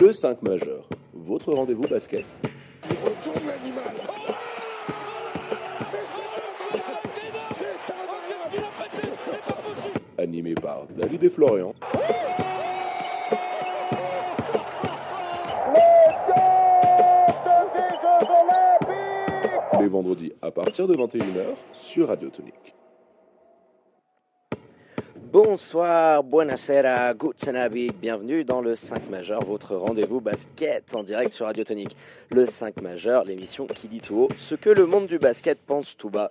Le 5 majeur, votre rendez-vous basket. Il retourne l'animal. Animé par David et Florian. Les vendredis à partir de 21h sur Radio Tonique. Bonsoir, buonasera, gutsenabi, bienvenue dans le 5 majeur, votre rendez-vous basket en direct sur Radio Tonique. Le 5 majeur, l'émission qui dit tout haut ce que le monde du basket pense tout bas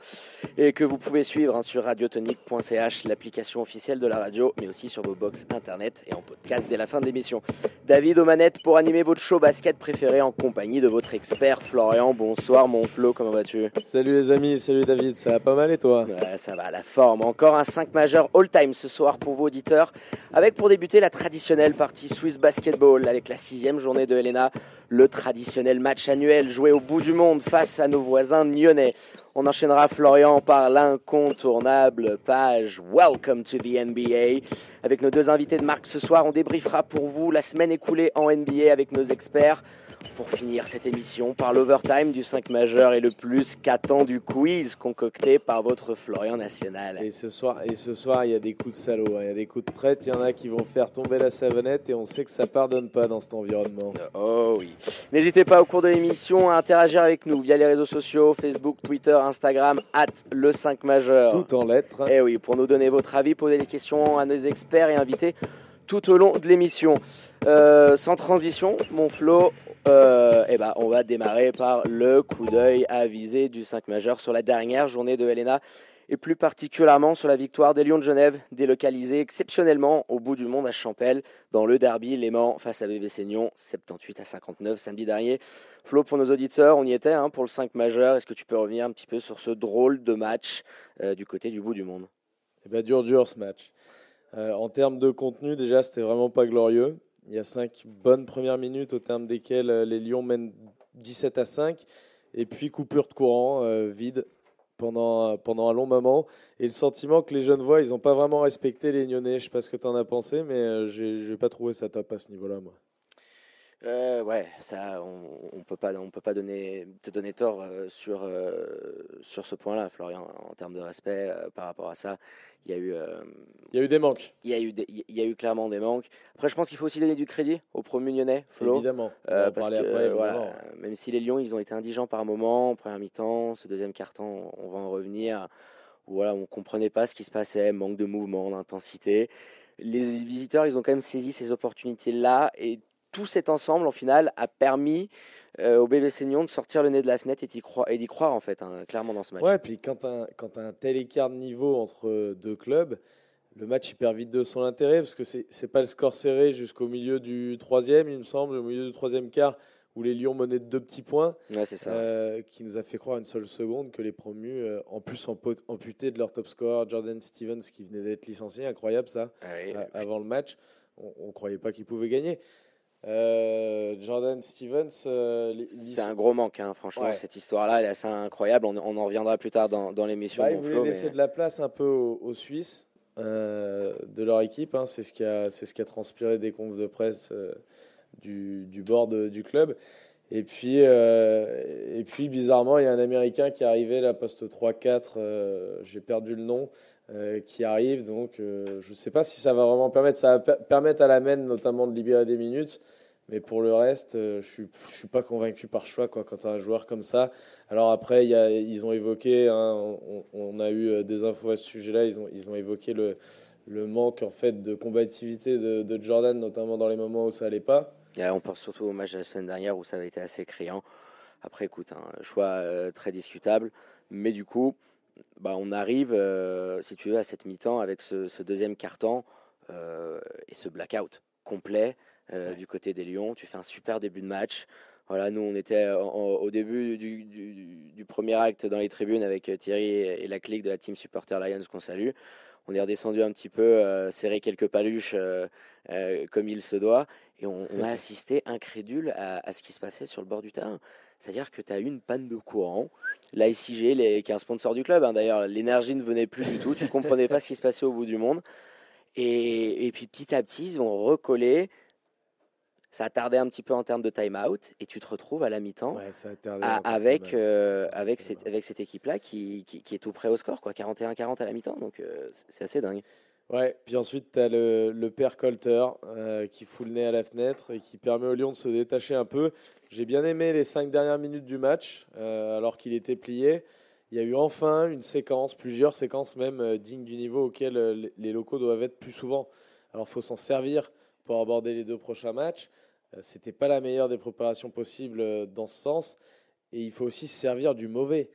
et que vous pouvez suivre hein, sur radiotonique.ch, l'application officielle de la radio, mais aussi sur vos box internet et en podcast dès la fin de l'émission. David aux manettes pour animer votre show basket préféré en compagnie de votre expert Florian. Bonsoir mon Flo, comment vas-tu? Salut les amis, salut David, ça va pas mal et toi? Ouais, ça va, la forme. Encore un 5 majeur all-time ce soir pour vos auditeurs, avec pour débuter la traditionnelle partie Swiss Basketball, avec la sixième journée de Helena, le traditionnel match annuel joué au bout du monde face à nos voisins nyonnais. On enchaînera Florian par l'incontournable page Welcome to the NBA. Avec nos deux invités de marque ce soir, on débriefera pour vous la semaine écoulée en NBA avec nos experts. Pour finir cette émission par l'overtime du 5 majeur et le plus qu'attendu quiz concocté par votre Florian National. Et ce soir, et ce soir, il y a des coups de salaud, hein. il y a des coups de traite, il y en a qui vont faire tomber la savonnette et on sait que ça pardonne pas dans cet environnement. Oh oui. N'hésitez pas au cours de l'émission à interagir avec nous via les réseaux sociaux, Facebook, Twitter, Instagram, at le 5 majeur. Tout en lettres. Eh oui, pour nous donner votre avis, poser des questions à nos experts et invités tout au long de l'émission. Euh, sans transition, mon Flo, euh, eh ben, on va démarrer par le coup d'œil avisé du 5 majeur sur la dernière journée de Helena et plus particulièrement sur la victoire des Lions de Genève, délocalisés exceptionnellement au bout du monde à Champel dans le derby Léman face à bébé Seignon, 78 à 59 samedi dernier. Flo, pour nos auditeurs, on y était hein, pour le 5 majeur. Est-ce que tu peux revenir un petit peu sur ce drôle de match euh, du côté du bout du monde? Eh ben, dur, dur ce match. Euh, en termes de contenu, déjà, c'était vraiment pas glorieux. Il y a cinq bonnes premières minutes au terme desquelles euh, les Lions mènent 17 à 5. Et puis coupure de courant, euh, vide pendant, pendant un long moment. Et le sentiment que les jeunes voient, ils n'ont pas vraiment respecté les Lyonnais. Je ne sais pas ce que tu en as pensé, mais euh, j'ai j'ai pas trouvé ça top à ce niveau-là, moi. Euh, ouais, ça, on, on peut pas, on peut pas donner, te donner tort euh, sur euh, sur ce point-là, Florian, en termes de respect par rapport à ça. Il y a eu, Il y a eu des manques, il y a eu, il y a eu clairement des manques. Après, je pense qu'il faut aussi donner du crédit aux promus lyonnais, Flo. évidemment. On parce que après, voilà, même si les Lions ils ont été indigents par moment en première mi-temps, ce deuxième carton, on va en revenir. Voilà, on comprenait pas ce qui se passait, manque de mouvement, d'intensité. Les visiteurs ils ont quand même saisi ces opportunités là et tout cet ensemble en finale a permis euh, au bébé Seignon de sortir le nez de la fenêtre et d'y croire, et d'y croire en fait hein, clairement dans ce match. Ouais, puis quand un tel écart de niveau entre deux clubs, le match il perd vite de son intérêt parce que c'est c'est pas le score serré jusqu'au milieu du troisième, il me semble, au milieu du troisième quart où les Lions menaient de deux petits points, Ouais, c'est ça. euh, qui nous a fait croire une seule seconde que les promus, euh, en plus amputés de leur top score, Jordan Stevens qui venait d'être licencié, incroyable ça, Ah oui, a- avant le match, on, ne croyait pas qu'ils pouvaient gagner. Euh, Jordan Stevens, euh, c'est un gros manque, hein, franchement, Ouais. cette histoire-là, elle est assez incroyable. On, on en reviendra plus tard dans, dans l'émission. Bah, ils voulaient Flo, mais- laisser de la place un peu aux, aux Suisses euh, de leur équipe. hein. C'est ce, qui a- c'est ce qui a transpiré des confs de presse du, du board du club. Et puis, et puis, bizarrement, il y a un Américain qui est arrivé, la poste 3-4, euh, j'ai perdu le nom, euh, qui arrive. Donc, euh, je ne sais pas si ça va vraiment permettre. Ça va per- permettre à la MEN notamment de libérer des minutes. Mais pour le reste, euh, je ne suis, pas convaincu par choix quoi, quand tu un joueur comme ça. Alors après, y a, ils ont évoqué, hein, on, a eu des infos à ce sujet-là, ils ont, ils ont évoqué le, manque en fait de combativité de, Jordan, notamment dans les moments où ça allait pas. On pense surtout au match de la semaine dernière où ça avait été assez criant. Après, écoute, un choix euh, très discutable. Mais du coup, bah, on arrive, euh, si tu veux, à cette mi-temps avec ce, ce deuxième carton euh, et ce blackout complet euh, du côté des Lions. Tu fais un super début de match. Voilà, nous, on était en- en- au début du, du- du premier acte dans les tribunes avec Thierry et, et la clique de la team Supporter Lions qu'on salue. On est redescendu un petit peu, serré quelques paluches comme il se doit. Et on, on a assisté incrédule à, à ce qui se passait sur le bord du terrain. C'est-à-dire que tu as eu une panne de courant. La SIG, les, qui est un sponsor du club, hein, d'ailleurs, l'énergie ne venait plus du tout. Tu ne comprenais pas ce qui se passait au bout du monde. Et, et puis petit à petit, ils ont recollé ça a tardé un petit peu en termes de time-out, et tu te retrouves à la mi-temps Ouais, avec, euh, avec, cette, mal. avec cette équipe-là qui, qui, qui est tout près au score, quoi, 41-40 à la mi-temps, donc euh, c'est assez dingue. Ouais, puis ensuite, tu as le, le père Colter euh, qui fout le nez à la fenêtre et qui permet au Lyon de se détacher un peu. J'ai bien aimé les cinq dernières minutes du match, euh, alors qu'il était plié. Il y a eu enfin une séquence, plusieurs séquences même euh, dignes du niveau auquel les- locaux doivent être plus souvent. Alors, il faut s'en servir pour aborder les deux prochains matchs. C'était pas la meilleure des préparations possibles dans ce sens. Et il faut aussi se servir du mauvais.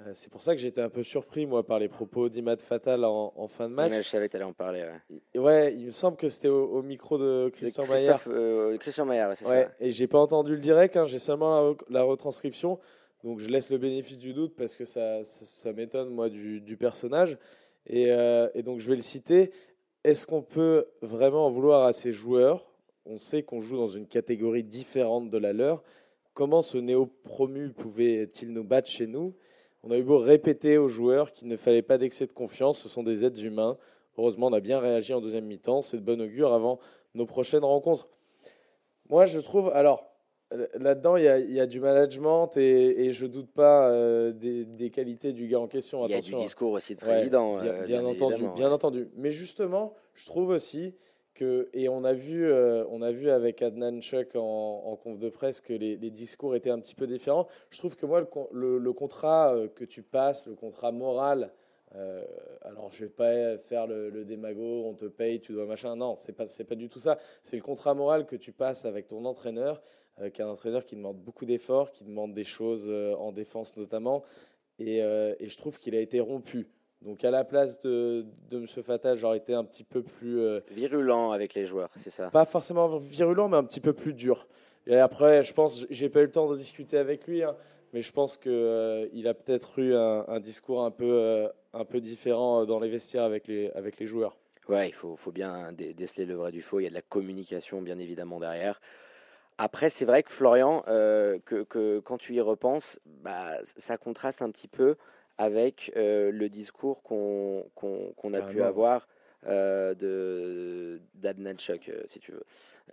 Euh, C'est pour ça que j'étais un peu surpris, moi, par les propos d'Imad Fatal en, en fin de match. Je savais que tu allais en parler. Ouais. Il me semble que c'était au, au micro de De Christian Maillard. Euh, Christian Maillard, ouais, c'est Ouais, ça. et j'ai pas entendu le direct, hein, j'ai seulement la, re- la retranscription. Donc je laisse le bénéfice du doute parce que ça, ça, ça m'étonne, moi, du, du personnage. Et, euh, et donc je vais le citer. Est-ce qu'on peut vraiment en vouloir à ces joueurs? On sait qu'on joue dans une catégorie différente de la leur. Comment ce néo-promu pouvait-il nous battre chez nous? On a eu beau répéter aux joueurs qu'il ne fallait pas d'excès de confiance, ce sont des êtres humains. Heureusement, on a bien réagi en deuxième mi-temps. C'est de bon augure avant nos prochaines rencontres. Moi, je trouve. Alors, là-dedans, il y, a- il y a du management et, et je doute pas euh, des, des qualités du gars en question. Il y a du Attention, hein. discours aussi de Ouais, président. bien, euh, bien entendu, bien entendu. Mais justement, je trouve aussi et on a vu, euh, on a vu avec Adnan Chuk en, en conf de presse que les, discours étaient un petit peu différents. Je trouve que moi, le, con- le- le contrat euh, que tu passes, le contrat moral, euh, alors je vais pas faire le, le démago, on te paye, tu dois machin. Non, c'est pas, c'est pas du tout ça. C'est le contrat moral que tu passes avec ton entraîneur, qui est un entraîneur qui demande beaucoup d'efforts, qui demande des choses en défense notamment. Et je trouve qu'il a été rompu. Donc à la place de, de M. Fatal, j'aurais été un petit peu plus, euh, Virulent avec les joueurs, c'est ça? pas forcément virulent, mais un petit peu plus dur. Et après, je pense, j'ai pas eu le temps de discuter avec lui, hein, mais je pense que euh, il a peut-être eu un, un discours un peu, euh, un peu différent dans les vestiaires avec les, avec les joueurs. Ouais, il faut, faut bien dé- déceler le vrai du faux. Il y a de la communication, bien évidemment, derrière. Après, c'est vrai que Florian, que, que quand tu y repenses, bah, ça contraste un petit peu avec euh, le discours qu'on a pu avoir euh, de euh, si tu veux.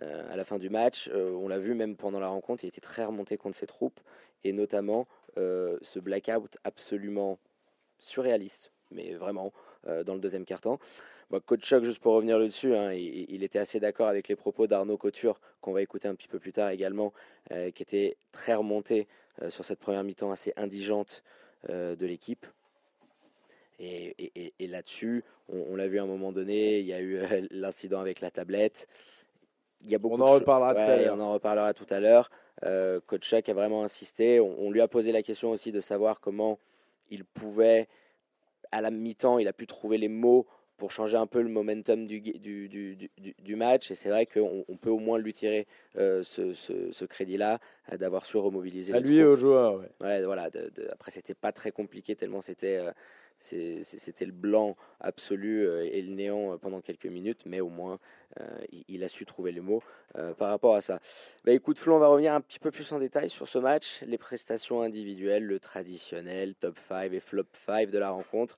Euh, à la fin du match, on l'a vu même pendant la rencontre, il était très remonté contre ses troupes, et notamment ce blackout absolument surréaliste, mais vraiment, dans le deuxième quart-temps. Moi, coach Choc, juste pour revenir là-dessus, hein, il, il était assez d'accord avec les propos d'Arnaud Couture, qu'on va écouter un petit peu plus tard également, qui était très remonté sur cette première mi-temps assez indigente de l'équipe. Et, et- et- et là-dessus, on, on l'a vu à un moment donné, il y a eu euh, l'incident avec la tablette. Il y a beaucoup On en reparlera tout à Ouais, l'heure. On en reparlera tout à l'heure. Euh, a vraiment insisté. On, on lui a posé la question aussi de savoir comment il pouvait, à la mi-temps, il a pu trouver les mots pour changer un peu le momentum du, du, du, match. Et c'est vrai qu'on on peut au moins lui tirer euh, ce, ce- ce crédit-là, euh, d'avoir su remobiliser À lui et aux joueurs. ouais. Ouais, voilà. de- de- après, c'était pas très compliqué tellement c'était euh, c'était le blanc absolu et le néant pendant quelques minutes, mais au moins euh, il, il a su trouver les mots euh, par rapport à ça. Bah, écoute, Flo, on va revenir un petit peu plus en détail sur ce match, les prestations individuelles, le traditionnel top 5 et flop 5 de la rencontre.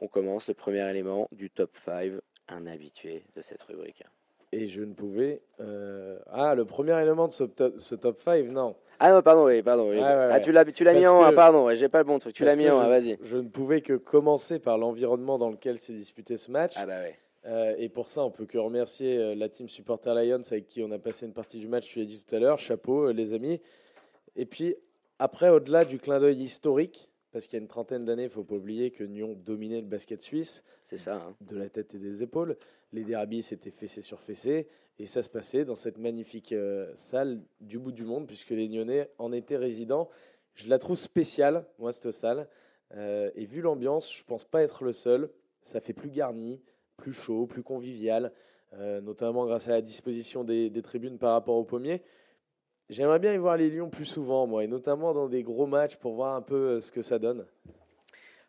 On commence le premier élément du top 5, un habitué de cette rubrique. Et je ne pouvais. euh, Ah, le premier élément de ce top, ce top 5, non. Ah non, pardon, oui, pardon. oui. Ouais, ah, tu l'as tu l'as mis en 1, que- pardon, j'ai pas le bon truc. Tu l'as mis en 1, je- vas-y. Je ne pouvais que commencer par l'environnement dans lequel s'est disputé ce match. Ah bah ouais. Euh, et pour ça, on peut que remercier euh, la team Supporter Lions avec qui on a passé une partie du match, tu l'as dit tout à l'heure. Chapeau, les amis. Et puis, après, au-delà du clin d'œil historique, parce qu'il y a une trentaine d'années, il ne faut pas oublier que Nyon dominait le basket suisse C'est ça. hein. de la tête et des épaules. Les derbies, c'était fessé sur fessé. Et ça se passait dans cette magnifique euh, salle du bout du monde, puisque les Nyonnais en étaient résidents. Je la trouve spéciale, moi, cette salle. Euh, et vu l'ambiance, je pense pas être le seul. Ça fait plus garni, plus chaud, plus convivial, euh, notamment grâce à la disposition des, des tribunes par rapport au pommier. J'aimerais bien y voir les Lions plus souvent, moi, et notamment dans des gros matchs pour voir un peu euh, ce que ça donne.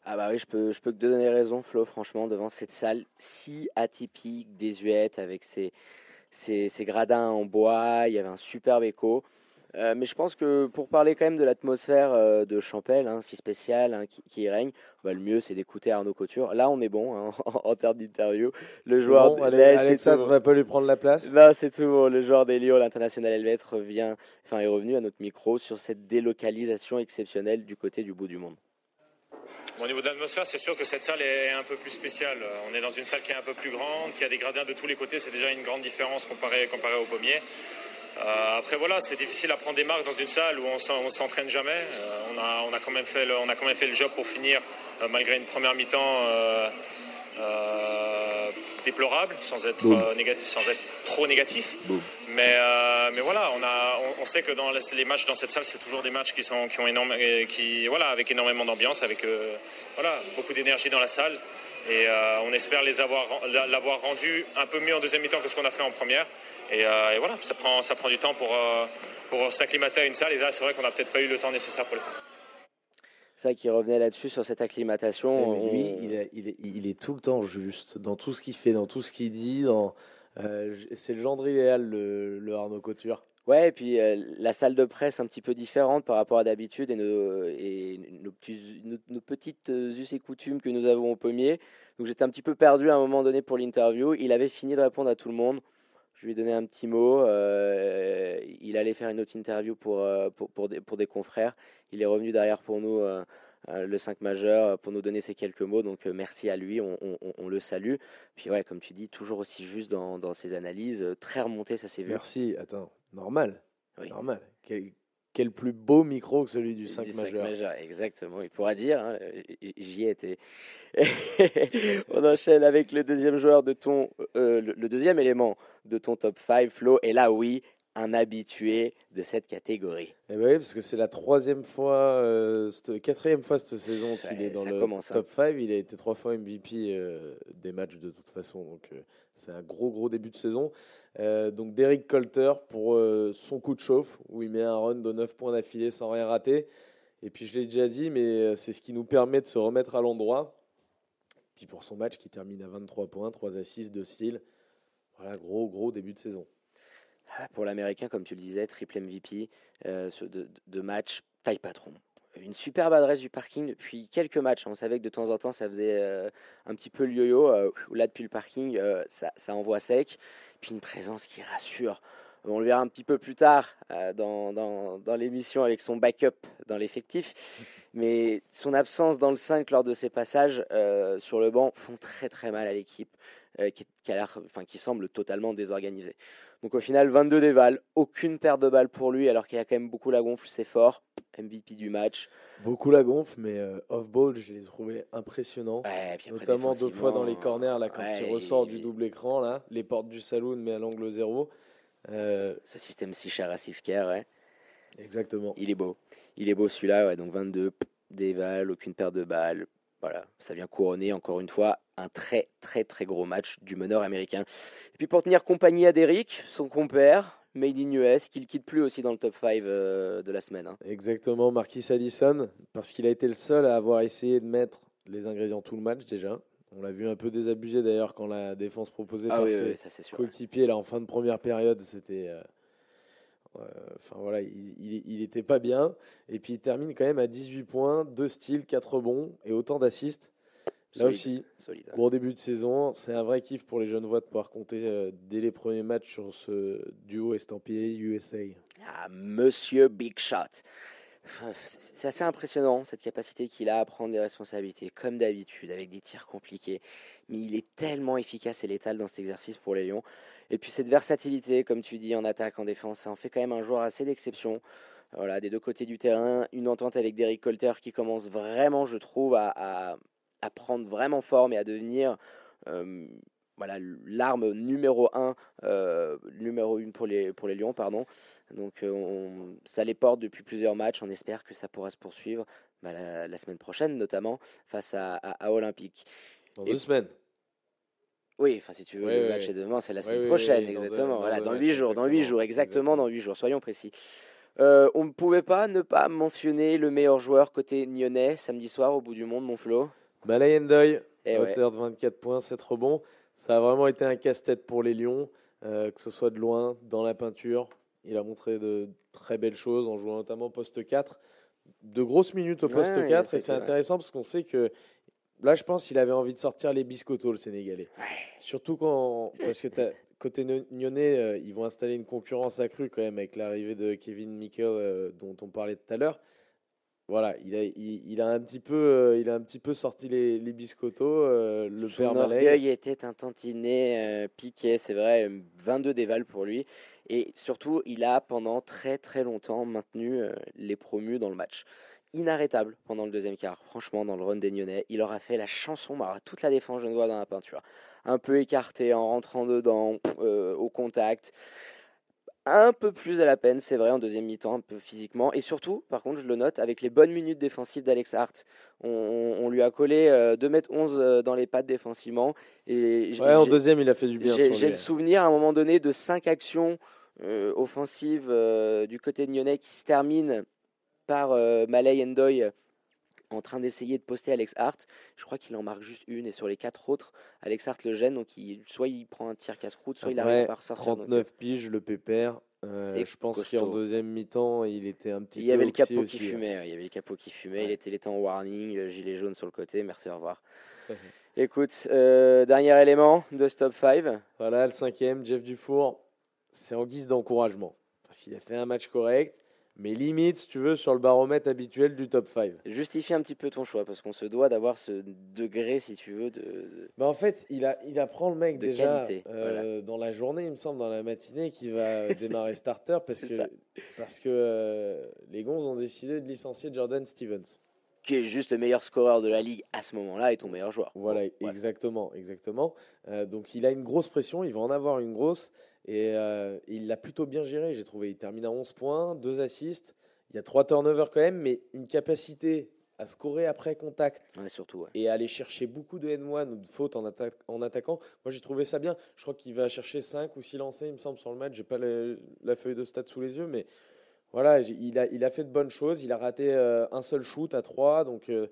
Ah bah oui, je peux, je peux que te donner raison, Flo, franchement, devant cette salle si atypique, désuète, avec ses, ses, ses gradins en bois, il y avait un superbe écho. Euh, mais je pense que pour parler quand même de l'atmosphère euh, de Champel, hein, si spéciale, hein, qui, qui y règne, bah, le mieux c'est d'écouter Arnaud Couture. Là, on est bon hein, en, en termes d'interview. Le joueur, bon, Ale- là, c'est Alexa devrait pas lui prendre la place. Non, c'est tout bon. Le joueur des Lions, l'international helvète, revient, enfin, est revenu à notre micro sur cette délocalisation exceptionnelle du côté du bout du monde. Bon, au niveau de l'atmosphère, c'est sûr que cette salle est un peu plus spéciale. On est dans une salle qui est un peu plus grande, qui a des gradins de tous les côtés. C'est déjà une grande différence comparé, comparé au pommier. Euh, après, voilà, c'est difficile à prendre des marques dans une salle où on s'en- on s'entraîne jamais. Euh, on, a, on, a quand même fait le, on a quand même fait le job pour finir, euh, malgré une première mi-temps déplorable, sans être, négatif, sans être trop négatif. Boum. Mais, mais voilà, on, a, on, on sait que dans les, matchs dans cette salle, c'est toujours des matchs qui sont qui ont énorme, qui voilà, avec énormément d'ambiance, avec voilà, beaucoup d'énergie dans la salle. Et euh, on espère les avoir l'avoir rendu un peu mieux en deuxième mi-temps que ce qu'on a fait en première. Et, euh, et voilà, ça prend ça prend du temps pour euh, pour s'acclimater à une salle. Et là, c'est vrai qu'on n'a peut-être pas eu le temps nécessaire pour le faire. Ça qui revenait là-dessus sur cette acclimatation. Mais lui, on- il, est- il est, il est tout le temps juste dans tout ce qu'il fait, dans tout ce qu'il dit. Dans, euh, c'est le genre idéal, le, le Arnaud Couture. Ouais, et puis euh, la salle de presse un petit peu différente par rapport à d'habitude et, nos, petites euh, us et coutumes que nous avons au pommier. Donc j'étais un petit peu perdu à un moment donné pour l'interview. Il avait fini de répondre à tout le monde. Je lui ai donné un petit mot. euh, il allait faire une autre interview pour, pour, des, confrères. Il est revenu derrière pour nous, le 5 majeur, pour nous donner ces quelques mots. Donc euh, merci à lui, on, on- on le salue. Puis ouais, comme tu dis, toujours aussi juste dans, dans ses analyses, euh, très remonté, ça s'est vu. Merci. Attends, normal. Oui. Normal. Quel, quel plus beau micro que celui du 5 Du cinq majeur. exactement. Il pourra dire, hein, j'y étais. On enchaîne avec le deuxième joueur de ton, euh, le, le deuxième élément de ton top 5, Flo. Et là, oui, un habitué de cette catégorie. Eh ben oui, parce que c'est la troisième fois, euh, cette- quatrième fois cette saison qu'il Ouais, est dans le commence, hein. top 5. Il a été trois fois MVP euh, des matchs de toute façon, donc euh, c'est un gros gros début de saison. Donc Derek Colter pour son coup de chauffe, où il met un run de 9 points d'affilée sans rien rater. Et puis je l'ai déjà dit, mais c'est ce qui nous permet de se remettre à l'endroit. Puis pour son match qui termine à 23 points, 3 assists, 2 steals. Voilà, gros gros début de saison. Pour l'Américain, comme tu le disais, triple MVP euh, de, match, taille patron. Une superbe adresse du parking depuis quelques matchs. On savait que de temps en temps, ça faisait euh, un petit peu le yo-yo. euh, là, depuis le parking, ça, envoie sec. Puis une présence qui rassure. On le verra un petit peu plus tard dans, l'émission avec son backup dans l'effectif. Mais son absence dans le 5 lors de ses passages sur le banc font très très mal à l'équipe qui, qui, qui semble totalement désorganisée. Donc au final, 22 dévals, aucune perte de balles pour lui, alors qu'il a quand même beaucoup la gonfle, c'est fort. MVP du match. Beaucoup la gonfle, mais euh, off-ball, je les trouvais impressionnants. Ouais, après, Notamment deux fois dans les corners, là, quand ouais, il ressort du double écran, là, les portes du saloon, mais à l'angle zéro. Euh, Ce système si cher à Sifker, ouais. exactement. il est beau. Il est beau celui-là, ouais, donc 22 pff, dévals, aucune perte de balles. Voilà, ça vient couronner encore une fois un très très très gros match du meneur américain. Et puis pour tenir compagnie à Derrick, son compère, Made in US, qui ne quitte plus aussi dans le top 5 euh, de la semaine. hein. Exactement, Marquis Allison, parce qu'il a été le seul à avoir essayé de mettre les ingrédients tout le match déjà. On l'a vu un peu désabusé d'ailleurs quand la défense proposée Ah par oui, ses oui, coéquipiers là en fin de première période, c'était. euh, Enfin voilà, il, il, il était pas bien. Et puis il termine quand même à 18 points, 2 steals, 4 rebonds et autant d'assists. Là Solide, aussi, solide. Gros début de saison, c'est un vrai kiff pour les jeunes voix de pouvoir compter euh, dès les premiers matchs sur ce duo estampillé USA. Ah, Monsieur Big Shot. C'est assez impressionnant cette capacité qu'il a à prendre des responsabilités, comme d'habitude, avec des tirs compliqués. Mais il est tellement efficace et létal dans cet exercice pour les Lions. Et puis cette versatilité, comme tu dis, en attaque, en défense, ça en fait quand même un joueur assez d'exception. Voilà, des deux côtés du terrain, une entente avec Derrick Colter qui commence vraiment, je trouve, à, prendre vraiment forme et à devenir euh, voilà, l'arme numéro 1 numéro une pour les, pour les Lions. Pardon. Donc euh, on- ça les porte depuis plusieurs matchs. On espère que ça pourra se poursuivre bah, la, la semaine prochaine, notamment face à, à, à Olympique. Dans Et- deux semaines. Oui, enfin si tu veux, Oui, le oui, match oui. est demain, c'est la semaine prochaine, exactement. dans voilà, dans huit jours, dans huit jours, exactement, exactement. dans huit jours, soyons précis. Euh, on ne pouvait pas ne pas mentionner le meilleur joueur côté Nyonnais samedi soir au bout du monde, mon Flo? Malay Ndoye, Et à ouais. hauteur de 24 points, 7 rebonds. Ça a vraiment été un casse-tête pour les Lions, euh, que ce soit de loin, dans la peinture. Il a montré de très belles choses en jouant notamment poste 4. De grosses minutes au poste Ouais, il 4. a Et c'est intéressant parce qu'on sait que là, je pense qu'il avait envie de sortir les biscottos, le Sénégalais. Surtout quand. Parce que côté Nyonnais, euh, ils vont installer une concurrence accrue quand même avec l'arrivée de Kevin Mikel euh, dont on parlait tout à l'heure. Voilà, il a, il, il a un petit peu, euh, il a un petit peu sorti les, les biscottos, euh, le Son père orgueil était un tantinet euh, piqué, c'est vrai, euh, 22 dévals pour lui. Et surtout, il a pendant très très longtemps maintenu euh, les promus dans le match. Inarrêtable pendant le deuxième quart, franchement, dans le run des Nyonnais. Il leur a fait la chanson, bah, toute la défense genevoise dans la peinture. Un peu écarté en rentrant dedans, euh, au contact. Un peu plus à la peine, c'est vrai, en deuxième mi-temps, un peu physiquement. Et surtout, par contre, je le note, avec les bonnes minutes défensives d'Alex Hart. On, on- on lui a collé euh, 2m11 euh, dans les pattes défensivement. Et Ouais, en deuxième, il a fait du bien. j'ai le souvenir à un moment donné de cinq actions euh, offensives euh, du côté de Nyonnais qui se terminent par euh, Malay Ndoye en train d'essayer de poster Alex Hart. Je crois qu'il en marque juste une et sur les quatre autres, Alex Hart le gêne. Donc il, soit il prend un tir casse-croûte, soit il arrive à ressortir. Donc, 39 piges, le pépère. Euh, je pense qu'en deuxième mi-temps, il était un petit il peu y avait le capot aussi, qui fumait. ouais, Il y avait le capot qui fumait. Il Ouais. était, il était en warning, gilet jaune sur le côté. Merci, au revoir. Écoute, euh, dernier élément de Stop 5. Voilà, le cinquième, Jeff Dufour, c'est en guise d'encouragement. Parce qu'il a fait un match correct, mais limite, si tu veux, sur le baromètre habituel du top 5. Justifie un petit peu ton choix parce qu'on se doit d'avoir ce degré, si tu veux, de, Bah en fait, il, a, il apprend le mec De déjà qualité, euh, dans la journée, il me semble, dans la matinée, qui va démarrer starter parce que, ça. parce que euh, les Gonzes ont décidé de licencier Jordan Stevens. qui est juste le meilleur scoreur de la ligue à ce moment-là et ton meilleur joueur. Voilà, Bon, exactement, exactement. Euh, donc il a une grosse pression, il va en avoir une grosse, et euh, il l'a plutôt bien géré, j'ai trouvé. Il termine à 11 points, 2 assists, il y a 3 turnovers quand même, mais une capacité à scorer après contact Ouais, surtout. ouais. et à aller chercher beaucoup de N1 ou de fautes en, atta- en attaquant. Moi j'ai trouvé ça bien. Je crois qu'il va chercher 5 ou 6 lancés, il me semble, sur le match. J'ai pas le- la feuille de stats sous les yeux, mais voilà, j'ai- il a, il a fait de bonnes choses. Il a raté euh, un seul shoot à 3, donc euh,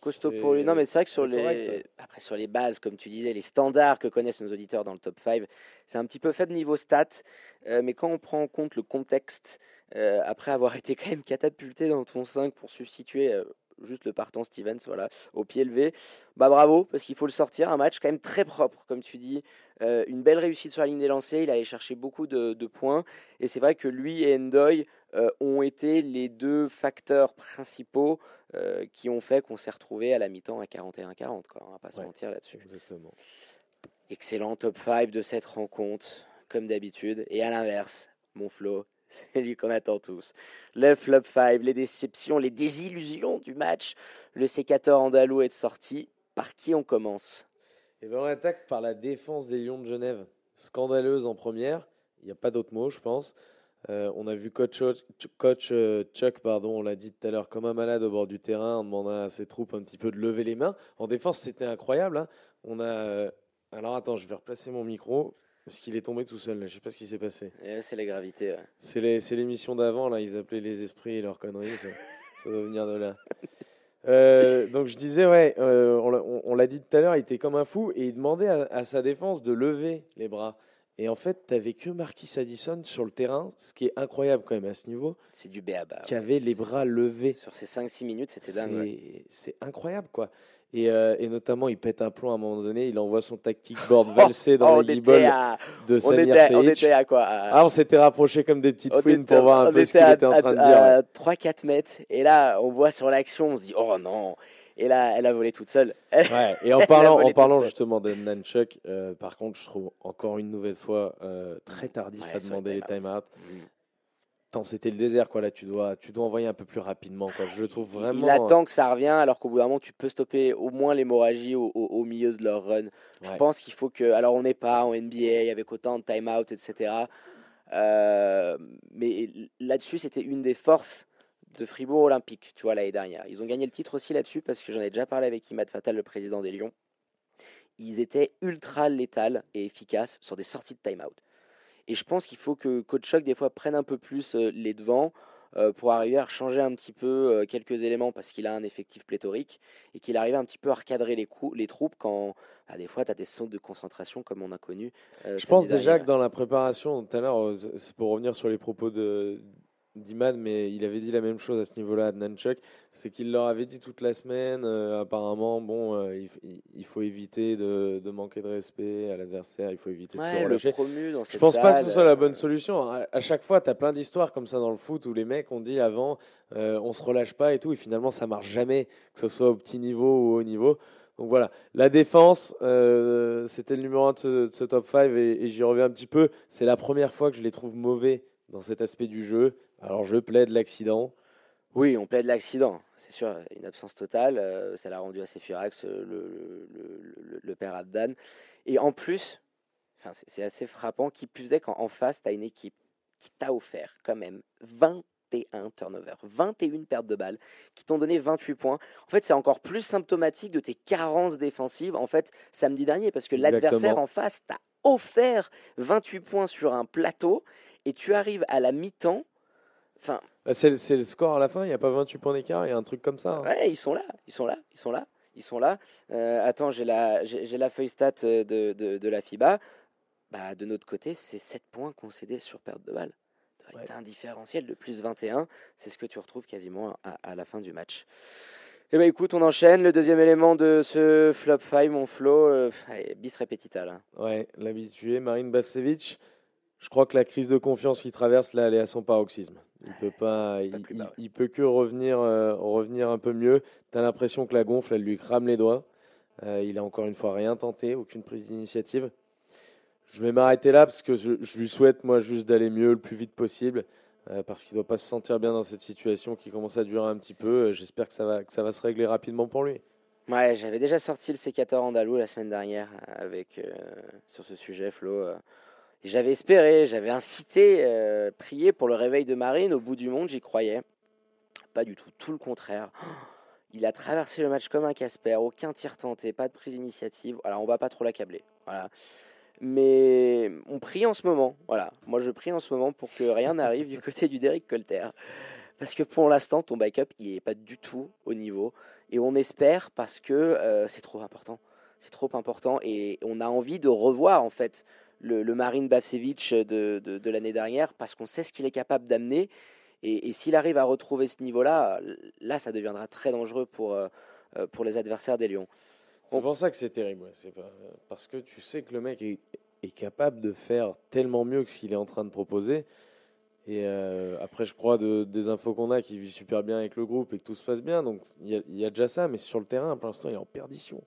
Costaud pour lui. Non, mais c'est vrai que sur les, correct. après, sur les bases, comme tu disais, les standards que connaissent nos auditeurs dans le top 5, c'est un petit peu faible niveau stats. euh, mais quand on prend en compte le contexte, euh, après avoir été quand même catapulté dans ton 5 pour substituer euh, juste le partant Stevens, voilà, au pied levé, bah bravo, parce qu'il faut le sortir. Un match quand même très propre, comme tu dis. Une belle réussite sur la ligne des lancers. Il allait chercher beaucoup de, de points. Et c'est vrai que lui et Endoy euh, ont été les deux facteurs principaux euh, qui ont fait qu'on s'est retrouvé à la mi-temps à 41-40. Quoi. On va pas se Ouais. mentir là-dessus. exactement. Excellent top 5 de cette rencontre, comme d'habitude. Et à l'inverse, mon Flo, c'est lui qu'on attend tous. Le flop 5, les déceptions, les désillusions du match. Le sécateur andalou est sorti. Par qui on commence? Et ben on attaque par la défense des Lions de Genève. Scandaleuse en première. Il n'y a pas d'autre mot, je pense. Euh, on a vu coach, coach euh, Chuck, pardon, on l'a dit tout à l'heure, comme un malade au bord du terrain, en demandant à ses troupes un petit peu de lever les mains. En défense, c'était incroyable. hein. On a. euh, Alors attends, je vais replacer mon micro parce qu'il est tombé tout seul. là. Je sais pas ce qui s'est passé. Eh, C'est la gravité. ouais. C'est l'émission d'avant, là, ils appelaient les esprits et leurs conneries, ça, ça doit venir de là. Euh, donc je disais, ouais, euh, on l'a- on on l'a dit tout à l'heure, il était comme un fou et il demandait à, à sa défense de lever les bras. Et en fait, tu n'avais que Marquis Addison sur le terrain, ce qui est incroyable quand même à ce niveau, C'est du béaba. qui avait les bras levés. Sur ces 5-6 minutes, c'était dingue. ouais. C'est incroyable, quoi. Et, euh, et notamment, il pète un plomb à un moment donné, il envoie son tactic board valsé dans Oh, guibolles à, de Samir on était à quoi à- Ah, on s'était rapprochés comme des petites fouines était- pour voir un on peu ce qu'il était en train de dire. ouais. à 3-4 mètres. Et là, on voit sur l'action, on se dit, oh non. Et là, elle a volé toute seule. Elle- Ouais, et en parlant, en parlant justement d'Ednan Chuck, euh, par contre, je trouve encore une nouvelle fois euh, très tardif Ouais, à demander les time-out. Mm. Tant c'était le désert, quoi. Là, tu dois, tu dois envoyer un peu plus rapidement, quoi. Je trouve vraiment. Il attend que ça revienne, alors qu'au bout d'un moment, tu peux stopper au moins l'hémorragie au, au- au milieu de leur run. Je Ouais. pense qu'il faut que. Alors, on n'est pas en NBA avec autant de time-out, etc. Euh, mais là-dessus, c'était une des forces de Fribourg Olympique, tu vois, l'année dernière. Ils ont gagné le titre aussi là-dessus parce que j'en ai déjà parlé avec Imad Fatal, le président des Lions. Ils étaient ultra létals et efficaces sur des sorties de time-out. Et je pense qu'il faut que Coach Choc, des fois, prenne un peu plus euh, les devants. euh, pour arriver à changer un petit peu euh, quelques éléments parce qu'il a un effectif pléthorique et qu'il arrive un petit peu à recadrer les, coups, les troupes quand bah, des fois tu as des sautes de concentration comme on a connu. euh, Je pense déjà que dans la préparation, tout à l'heure, c'est pour revenir sur les propos de d'Imad, mais il avait dit la même chose à ce niveau-là à Nanchuk, c'est qu'il leur avait dit toute la semaine, euh, apparemment, bon, euh, il, faut éviter de, de manquer de respect à l'adversaire, il faut éviter de se relâcher. promu dans Je cette pense pas que ce soit la euh, bonne solution. À, à chaque fois, tu as plein d'histoires comme ça dans le foot où les mecs ont dit avant, euh, on se relâche pas et tout, et finalement, ça marche jamais, que ce soit au petit niveau ou au haut niveau. Donc voilà, la défense, c'était le numéro 1 de ce, de ce top 5 et, et j'y reviens un petit peu. C'est la première fois que je les trouve mauvais dans cet aspect du jeu. Alors je plaide l'accident. Oui, on plaide l'accident, c'est sûr, une absence totale. euh, ça l'a rendu assez furax, euh, le, le, le- le père Abdan. Et en plus, c'est assez frappant, qui plus est qu'en en face, tu as une équipe qui t'a offert quand même 21 turnovers, 21 pertes de balles, qui t'ont donné 28 points. En fait, c'est encore plus symptomatique de tes carences défensives, en fait, samedi dernier, parce que l'adversaire en face t'a offert 28 points sur un plateau, et tu arrives à la mi-temps. Enfin, Bah, C'est le- score à la fin, il n'y a pas 28 points d'écart, il y a un truc comme ça. hein. Ouais, ils sont là, ils sont là, ils sont là, ils sont là. Euh, attends, j'ai la, j'ai j'ai la feuille stat euh, de, de, de la FIBA. Bah, de notre côté, c'est 7 points concédés sur perte de balle. Ouais. Un différentiel de plus 21. C'est ce que tu retrouves quasiment à, à la fin du match. Eh ben écoute, on enchaîne. Le deuxième élément de ce flop 5, mon flow, euh, bis repetita là. Ouais, l'habitué, Marine Bavcevic. Je crois que la crise de confiance qu'il traverse, là, elle est à son paroxysme. Il peut pas, il, peut que revenir, euh, revenir un peu mieux. Tu as l'impression que la gonfle, elle lui crame les doigts. Euh, il a encore une fois rien tenté, aucune prise d'initiative. Je vais m'arrêter là parce que je, je lui souhaite, moi, juste d'aller mieux le plus vite possible. euh, parce qu'il ne doit pas se sentir bien dans cette situation qui commence à durer un petit peu. J'espère que ça, va, que ça va se régler rapidement pour lui. Ouais, j'avais déjà sorti le sécateur andalou la semaine dernière avec, sur ce sujet, Flo. J'avais espéré, j'avais incité, euh, prié pour le réveil de Marine au bout du monde, j'y croyais. Pas du tout, tout le contraire. Il a traversé le match comme un Casper, aucun tir tenté, pas de prise d'initiative. Voilà, on va pas trop l'accabler. Voilà. Mais on prie en ce moment. Voilà, moi je prie en ce moment pour que rien n'arrive du côté du Derek Colter. Parce que pour l'instant, ton backup, il n'est pas du tout au niveau. Et on espère parce que euh, c'est trop important. C'est trop important. Et on a envie de revoir, en fait, le, le Marine Bavcevic de, de, de l'année dernière parce qu'on sait ce qu'il est capable d'amener. Et, et s'il arrive à retrouver ce niveau-là, là, ça deviendra très dangereux pour, euh, euh, pour les adversaires des Lions. C'est pour ça que c'est terrible. ouais. C'est. Parce que tu sais que le mec est, est capable de faire tellement mieux que ce qu'il est en train de proposer. Et euh, après, je crois de, des infos qu'on a qu'il vit super bien avec le groupe et que tout se passe bien. Donc il y, a- il y a déjà ça, mais sur le terrain, pour l'instant, il est en perdition.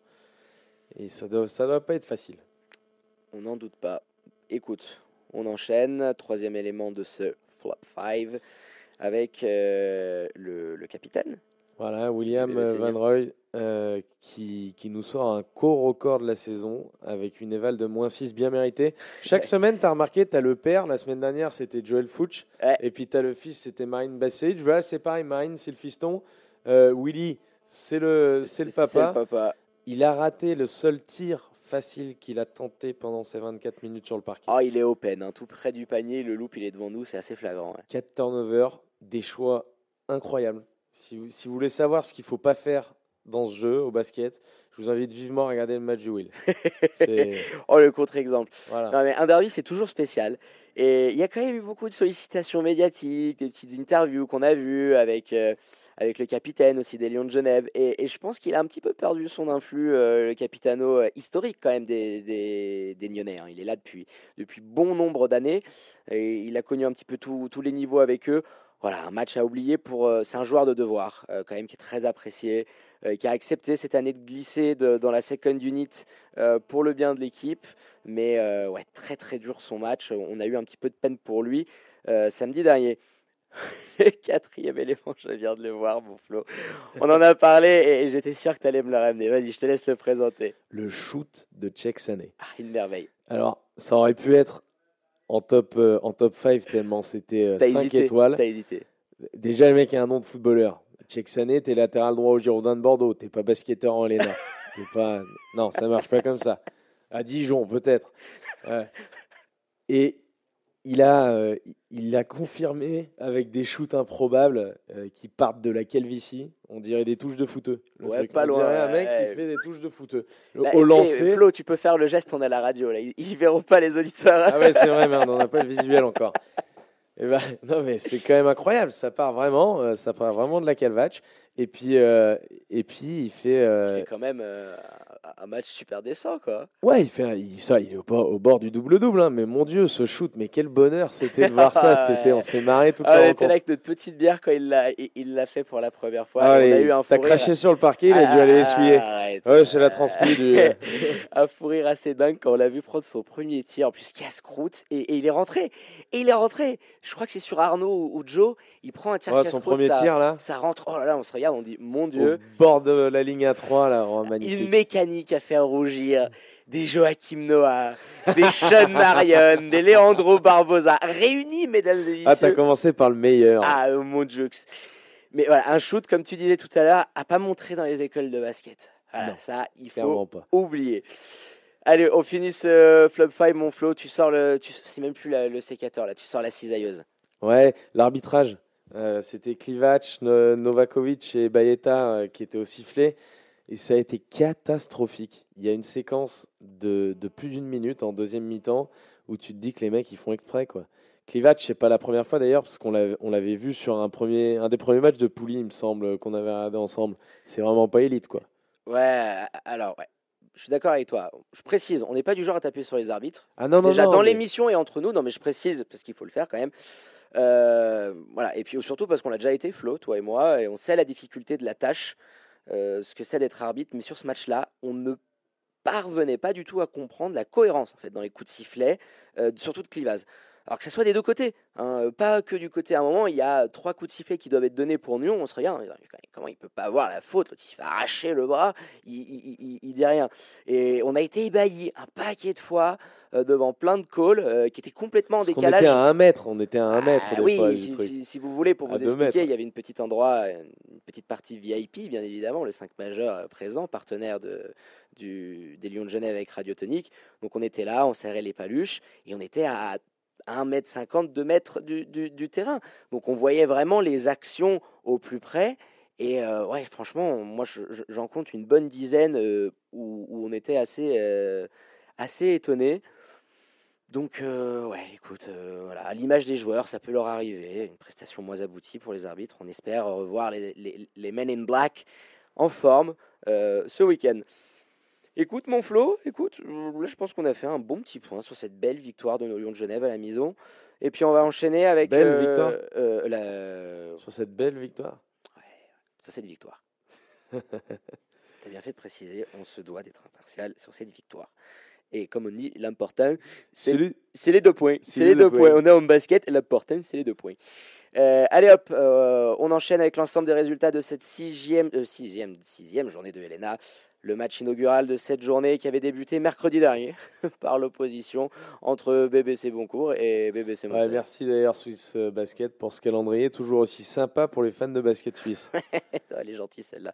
Et ça doit, ça doit pas être facile. On n'en doute pas. Écoute, on enchaîne. Troisième élément de ce flop 5 avec euh, le, le capitaine. Voilà, William. Van Roy euh, qui, qui nous sort un co-record de la saison avec une éval de moins 6 bien méritée. Chaque Ouais. semaine, tu as remarqué, tu as le père. La semaine dernière, c'était Joel Fouch. Ouais. Et puis tu as le fils, c'était Marine Bassage. Voilà, c'est pareil, Marine, c'est le fiston. Euh, Willy, c'est le, le papa. le papa. Il a raté le seul tir facile qu'il a tenté pendant ces 24 minutes sur le parquet. Oh, il est open, hein, tout près du panier. Le loop, il est devant nous. C'est assez flagrant. ouais. 4 turnovers, des choix incroyables. Si vous, si vous voulez savoir ce qu'il faut pas faire dans ce jeu au basket, je vous invite vivement à regarder le match du Will. Oh, le contre-exemple. voilà. Non, mais un derby, c'est toujours spécial. Et il y a quand même eu beaucoup de sollicitations médiatiques, des petites interviews qu'on a vues avec, euh, avec le capitaine aussi des Lions de Genève. Et, je pense qu'il a un petit peu perdu son influx, euh, le capitano euh, historique quand même des, des, des Nyonnais. hein. Il est là depuis, depuis bon nombre d'années. Et il a connu un petit peu tous les niveaux avec eux. Voilà, un match à oublier pour. euh, c'est un joueur de devoir, quand même, qui est très apprécié, qui a accepté cette année de glisser dans la second unit pour le bien de l'équipe. Mais ouais, très très dur son match. On a eu un petit peu de peine pour lui samedi dernier. Le quatrième élément, je viens de le voir, mon Flo. On en a parlé et, j'étais sûr que tu allais me le ramener. Vas-y, je te laisse le présenter. Le shoot de Check Sané. Ah, une merveille. Alors, ça aurait pu être en top, euh, en top 5 tellement c'était euh, T'as 5 hésité. étoiles. T'as hésité. Déjà, le mec a un nom de footballeur. Check Sané, t'es latéral droit au Girondin de Bordeaux. T'es pas basketteur en Léna. T'es pas... Non, ça marche pas comme ça. À Dijon, peut-être. Ouais. Et il a, euh, il l'a confirmé avec des shoots improbables euh, qui partent de la calvitie. On dirait des touches de footeux. le Ouais, truc. pas On loin, dirait un mec ouais. qui fait des touches de footeux. Là, Au lancer. Flo, tu peux faire le geste, on à la radio. Là. Ils, ils verront pas les auditeurs. Ah ouais, c'est vrai, merde, on n'a pas le visuel encore. Et ben, non, mais c'est quand même incroyable. Ça part vraiment, euh, ça part vraiment de la calvache. Et puis, et puis il fait. Il fait quand même un- match super décent, quoi. Ouais, il fait, il, ça, il est au bord, au bord du double-double, hein, mais mon Dieu, ce shoot, mais quel bonheur c'était de voir ça. C'était, on s'est marré toute Ah, la on était là avec notre petite bière quand il l'a, il, l'a fait pour la première fois. Ah, on a eu un T'as craché sur le parquet, il a dû Ah, aller essuyer. arrête. Ouais, c'est la transpi du. un fou rire assez dingue quand on l'a vu prendre son premier tir, en plus casse-croûte, et, et il est rentré. Et il est rentré. Je crois que c'est sur Arnaud ou, ou Joe. Il prend un tir Ouais, son premier ça, tir là, Ça rentre. Oh là là, on se regarde, on dit, mon au Dieu. bord de la ligne à 3 là, oh, magnifique. Une mécanique à faire rougir. Des Joachim Noah, des Sean Marion, des Leandro Barbosa, réunis, mesdames et messieurs. Ah, t'as commencé par le meilleur. Ah, euh, mon Dieu. Mais voilà, un shoot, comme tu disais tout à l'heure, à pas montrer dans les écoles de basket. Voilà, Non, ça, il faut pas. oublier. Allez, on finit ce Flop 5, mon Flo. Tu sors le. Tu, c'est même plus la- le sécateur, là. Tu sors la cisailleuse. Ouais, l'arbitrage. Euh, C'était Klivac, No- Novakovic et Bayeta euh, qui étaient au sifflet. Et ça a été catastrophique. Il y a une séquence de, de plus d'une minute en deuxième mi-temps où tu te dis que les mecs ils font exprès quoi. Klivac, c'est pas la première fois d'ailleurs parce qu'on l'avait, vu sur un premier, un des premiers matchs de Pouli, il me semble, qu'on avait regardé ensemble. C'est vraiment pas élite quoi. Ouais, alors, ouais. Je suis d'accord avec toi. Je précise, on n'est pas du genre à taper sur les arbitres. Ah non non Déjà non, dans mais- l'émission et entre nous, non mais je précise parce qu'il faut le faire quand même. Euh, voilà et puis surtout parce qu'on l'a déjà été Flo, toi et moi, et on sait la difficulté de la tâche, euh, ce que c'est d'être arbitre. Mais sur ce match-là, on ne parvenait pas du tout à comprendre la cohérence en fait dans les coups de sifflet, euh, surtout de clivage. Alors que ce soit des deux côtés, hein, euh, pas que du côté. À un moment, il y a trois coups de sifflet qui doivent être donnés pour Nyon. On se regarde, on se dit, comment il peut pas avoir la faute? L'autre, il se fait arracher le bras, il, il, il- il dit rien. Et on a été ébahis un paquet de fois euh, devant plein de calls euh, qui étaient complètement en décalage. était à un mètre, on était à un mètre Ah des oui, fois, si, truc. si- si vous voulez, pour À vous expliquer, mètres. il y avait une petite endroit, une petite partie VIP, bien évidemment, le 5 majeur présent, partenaire de, du, des Lions de Genève avec Radio Tonique. Donc on était là, on serrait les paluches, et on était à 1m50, 2 mètres du, du- terrain. Donc on voyait vraiment les actions au plus près. Et euh, ouais, franchement, moi je- je- j'en compte une bonne dizaine euh, où, où on était assez, euh, assez étonnés. Donc, euh, ouais, écoute, voilà, à l'image des joueurs, ça peut leur arriver. Une prestation moins aboutie pour les arbitres. On espère revoir les, les, Men in Black en forme ce week-end. Écoute, mon Flo, écoute, euh, là, je pense qu'on a fait un bon petit point sur cette belle victoire de nos Lions de Genève à la maison. Et puis, on va enchaîner avec Belle euh, victoire. euh, la... Sur cette belle victoire. sur cette victoire. T'as bien fait de préciser, on se doit d'être impartial sur cette victoire. Et comme on dit, l'important, c'est les deux points. C'est les deux points. On est en basket. L'important, c'est les deux points. Euh, allez hop, euh, on enchaîne avec l'ensemble des résultats de cette sixième, euh, sixième, sixième journée de Helena. Le match inaugural de cette journée qui avait débuté mercredi dernier par l'opposition entre BBC Boncourt et BBC Ouais, Montreuil. merci d'ailleurs Swiss euh, Basket pour ce calendrier, toujours aussi sympa pour les fans de basket suisse. Elle est gentille celle-là.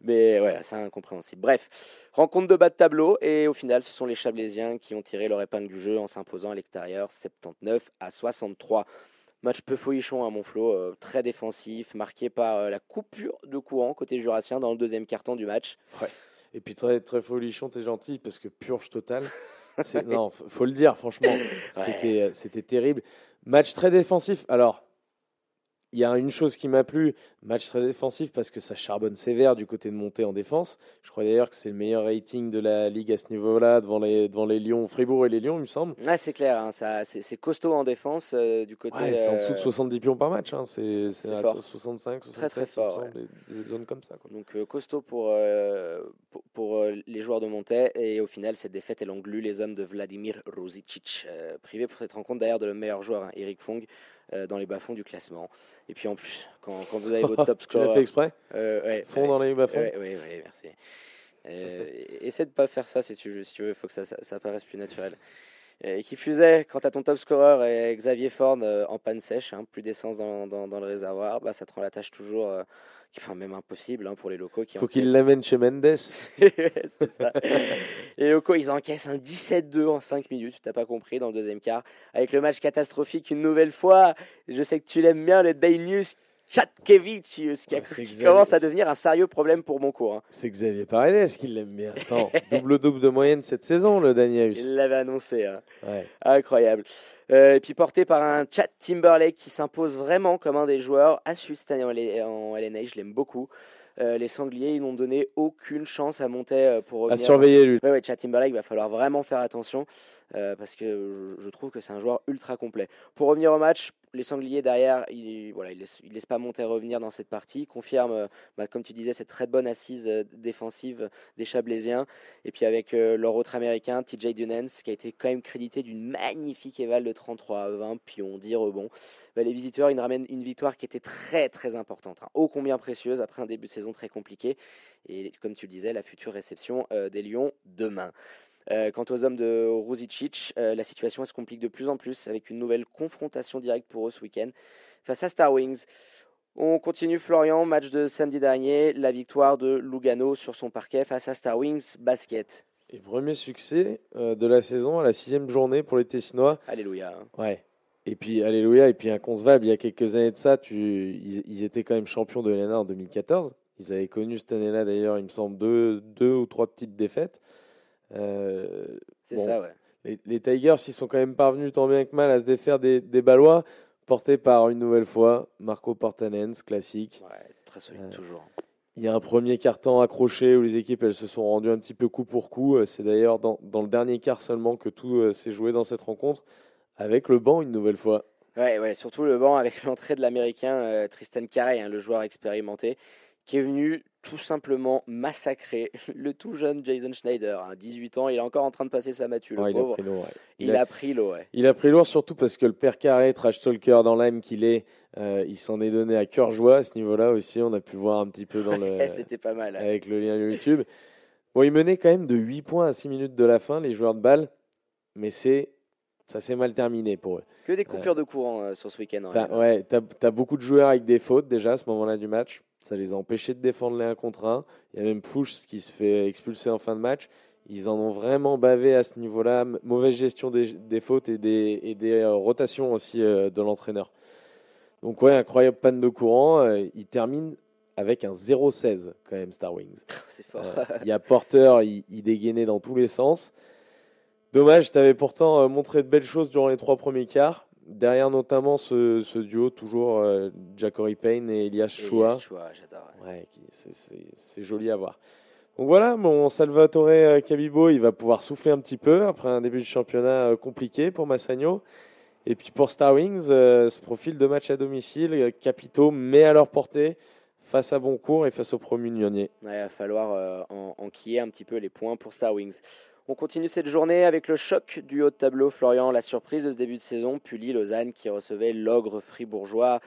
Mais ouais, c'est incompréhensible. Bref, rencontre de bas de tableau et au final, ce sont les Chablaisiens qui ont tiré leur épingle du jeu en s'imposant à l'extérieur 79 à 63. Match peu folichon à Montflot, euh, très défensif, marqué par euh, la coupure de courant côté jurassien dans le deuxième carton du match. Et puis très très folichon, t'es gentil parce que purge totale. Non, faut le dire, franchement, c'était euh, c'était terrible. Match très défensif. Alors, il y a une chose qui m'a plu, match très défensif parce que ça charbonne sévère du côté de montée en défense. Je crois d'ailleurs que c'est le meilleur rating de la ligue à ce niveau-là devant les devant les Lions, Fribourg et les Lions, il me semble. Ouais, c'est clair, hein, ça, c'est, costaud en défense euh, du côté. Ouais, c'est en dessous de euh, 70 pions par match. hein. C'est c'est c'est à fort. 65, 67, Très, très fort, des, des zones comme ça. quoi. Donc euh, costaud pour, euh, pour, pour, euh, les joueurs de Montaigne. Et au final, cette défaite, elle englut les hommes de Vladimir Ruzicic, euh, privé pour cette rencontre d'ailleurs de le meilleur joueur, hein, Eric Fong, euh, dans les bas-fonds du classement. Et puis en plus, quand, quand vous avez votre top Tu l'as score... fait exprès euh, ouais, Fond ouais, dans les bas-fonds ouais, ouais, ouais, merci. Euh, essaie de pas faire ça si tu veux, si tu veux, faut que ça, ça, ça paraisse plus naturel. Et qui fusait, quand as ton top scorer et Xavier Ford euh, en panne sèche, hein, plus d'essence dans, dans, dans, le réservoir, bah, ça te rend la tâche toujours, enfin même impossible hein, pour les locaux. Il faut qu'ils l'amènent chez Mendes. ça. les locaux, ils encaissent un 17-2 en 5 minutes, tu pas compris, dans le deuxième quart. Avec le match catastrophique une nouvelle fois, je sais que tu l'aimes bien, le Dainius Chatkevicius, qui, qui commence à devenir un sérieux problème pour mon cours. Hein. C'est Xavier Paredes qui l'aime bien. Attends, double-double de moyenne cette saison, le Daniel. Il l'avait annoncé. Hein. Incroyable. Euh, et puis porté par un Chad Timberlake qui s'impose vraiment comme un des joueurs à suivre cette année en, LNA. Je l'aime beaucoup. Euh, les Sangliers, ils n'ont donné aucune chance à monter euh, pour revenir. À surveiller lui. Ouais, ouais, Chad Timberlake, il va falloir vraiment faire attention parce que je, trouve que c'est un joueur ultra complet. Pour revenir au match, les Sangliers derrière, ils voilà, il laisse, laisse pas monter revenir dans cette partie, confirme, euh, bah, comme tu disais, cette très bonne assise euh, défensive des Chablaisiens. Et puis avec euh, leur autre américain, TJ Dunens, qui a été quand même crédité d'une magnifique éval de 33 à 20 pions, 10 rebonds. Bah, les visiteurs, ils ramènent une victoire qui était très très importante, hein, ô combien précieuse après un début de saison très compliqué. Et comme tu le disais, la future réception des Lions demain. Euh, quant aux hommes de Ruzicic, euh, la situation se complique de plus en plus avec une nouvelle confrontation directe pour eux ce week-end face à Star Wings. On continue Florian, match de samedi dernier, la victoire de Lugano sur son parquet face à Star Wings Basket. Et premier succès euh, de la saison à la sixième journée pour les Tessinois. Alléluia. Ouais. Et puis, alléluia, et puis inconcevable, il y a quelques années de ça, tu, ils, étaient quand même champions de l'ENA en 2014. Ils avaient connu cette année-là, d'ailleurs, il me semble, deux, deux ou trois petites défaites. Euh, c'est ça, ouais. Les, Tigers, ils sont quand même parvenus tant bien que mal à se défaire des, des Ballois, portés par une nouvelle fois Marco Portanens, classique. Ouais, très solide, euh, toujours. Il y a un premier quart-temps accroché où les équipes elles se sont rendues un petit peu coup pour coup. Euh, c'est d'ailleurs dans, dans, le dernier quart seulement que tout s'est joué dans cette rencontre, avec le banc une nouvelle fois. Ouais, ouais, surtout le banc avec l'entrée de l'américain Tristan Carey, hein, le joueur expérimenté, qui est venu tout simplement massacrer le tout jeune Jason Schneider. À hein, 18 ans, il est encore en train de passer sa mature. il, a pris lourd, il, a, pris lourd. Il a pris lourd surtout parce que le père Carré, trash talker dans l'âme qu'il est, euh, il s'en est donné à cœur joie à ce niveau-là aussi. On a pu voir un petit peu dans le. C'était pas mal. Avec le lien YouTube. Bon, il menait quand même de 8 points à 6 minutes de la fin, les joueurs de balle. Mais c'est ça s'est mal terminé pour eux. Que des coupures de courant euh, sur ce week-end. ouais, tu as, beaucoup de joueurs avec des fautes déjà à ce moment-là du match. Ça les a empêchés de défendre les 1 contre 1. Il y a même Push qui se fait expulser en fin de match. Ils en ont vraiment bavé à ce niveau-là. Mauvaise gestion des, fautes et des, et des euh, rotations aussi euh, de l'entraîneur. Donc ouais, incroyable panne de courant. Euh, il termine avec un 0-16 quand même Star Wings. C'est fort. il y a Porter, il, il, dégainait dans tous les sens. Dommage, tu avais pourtant montré de belles choses durant les trois premiers quarts. Derrière notamment ce, ce duo, toujours euh, Jacory Payne et Elias Chua. j'adore. Ouais, c'est joli à voir. Donc voilà, mon Salvatore euh, Cabibo, il va pouvoir souffler un petit peu après un début de championnat euh, compliqué pour Massagno. Et puis pour Star Wings, ce profil de match à domicile, capitaux, mais à leur portée, face à Boncourt et face au promu Nyonnier. il va falloir enquiller un petit peu les points pour Star Wings. On continue cette journée avec le choc du haut de tableau. Florian, la surprise de ce début de saison. Pully, Lausanne qui recevait l'ogre fribourgeois.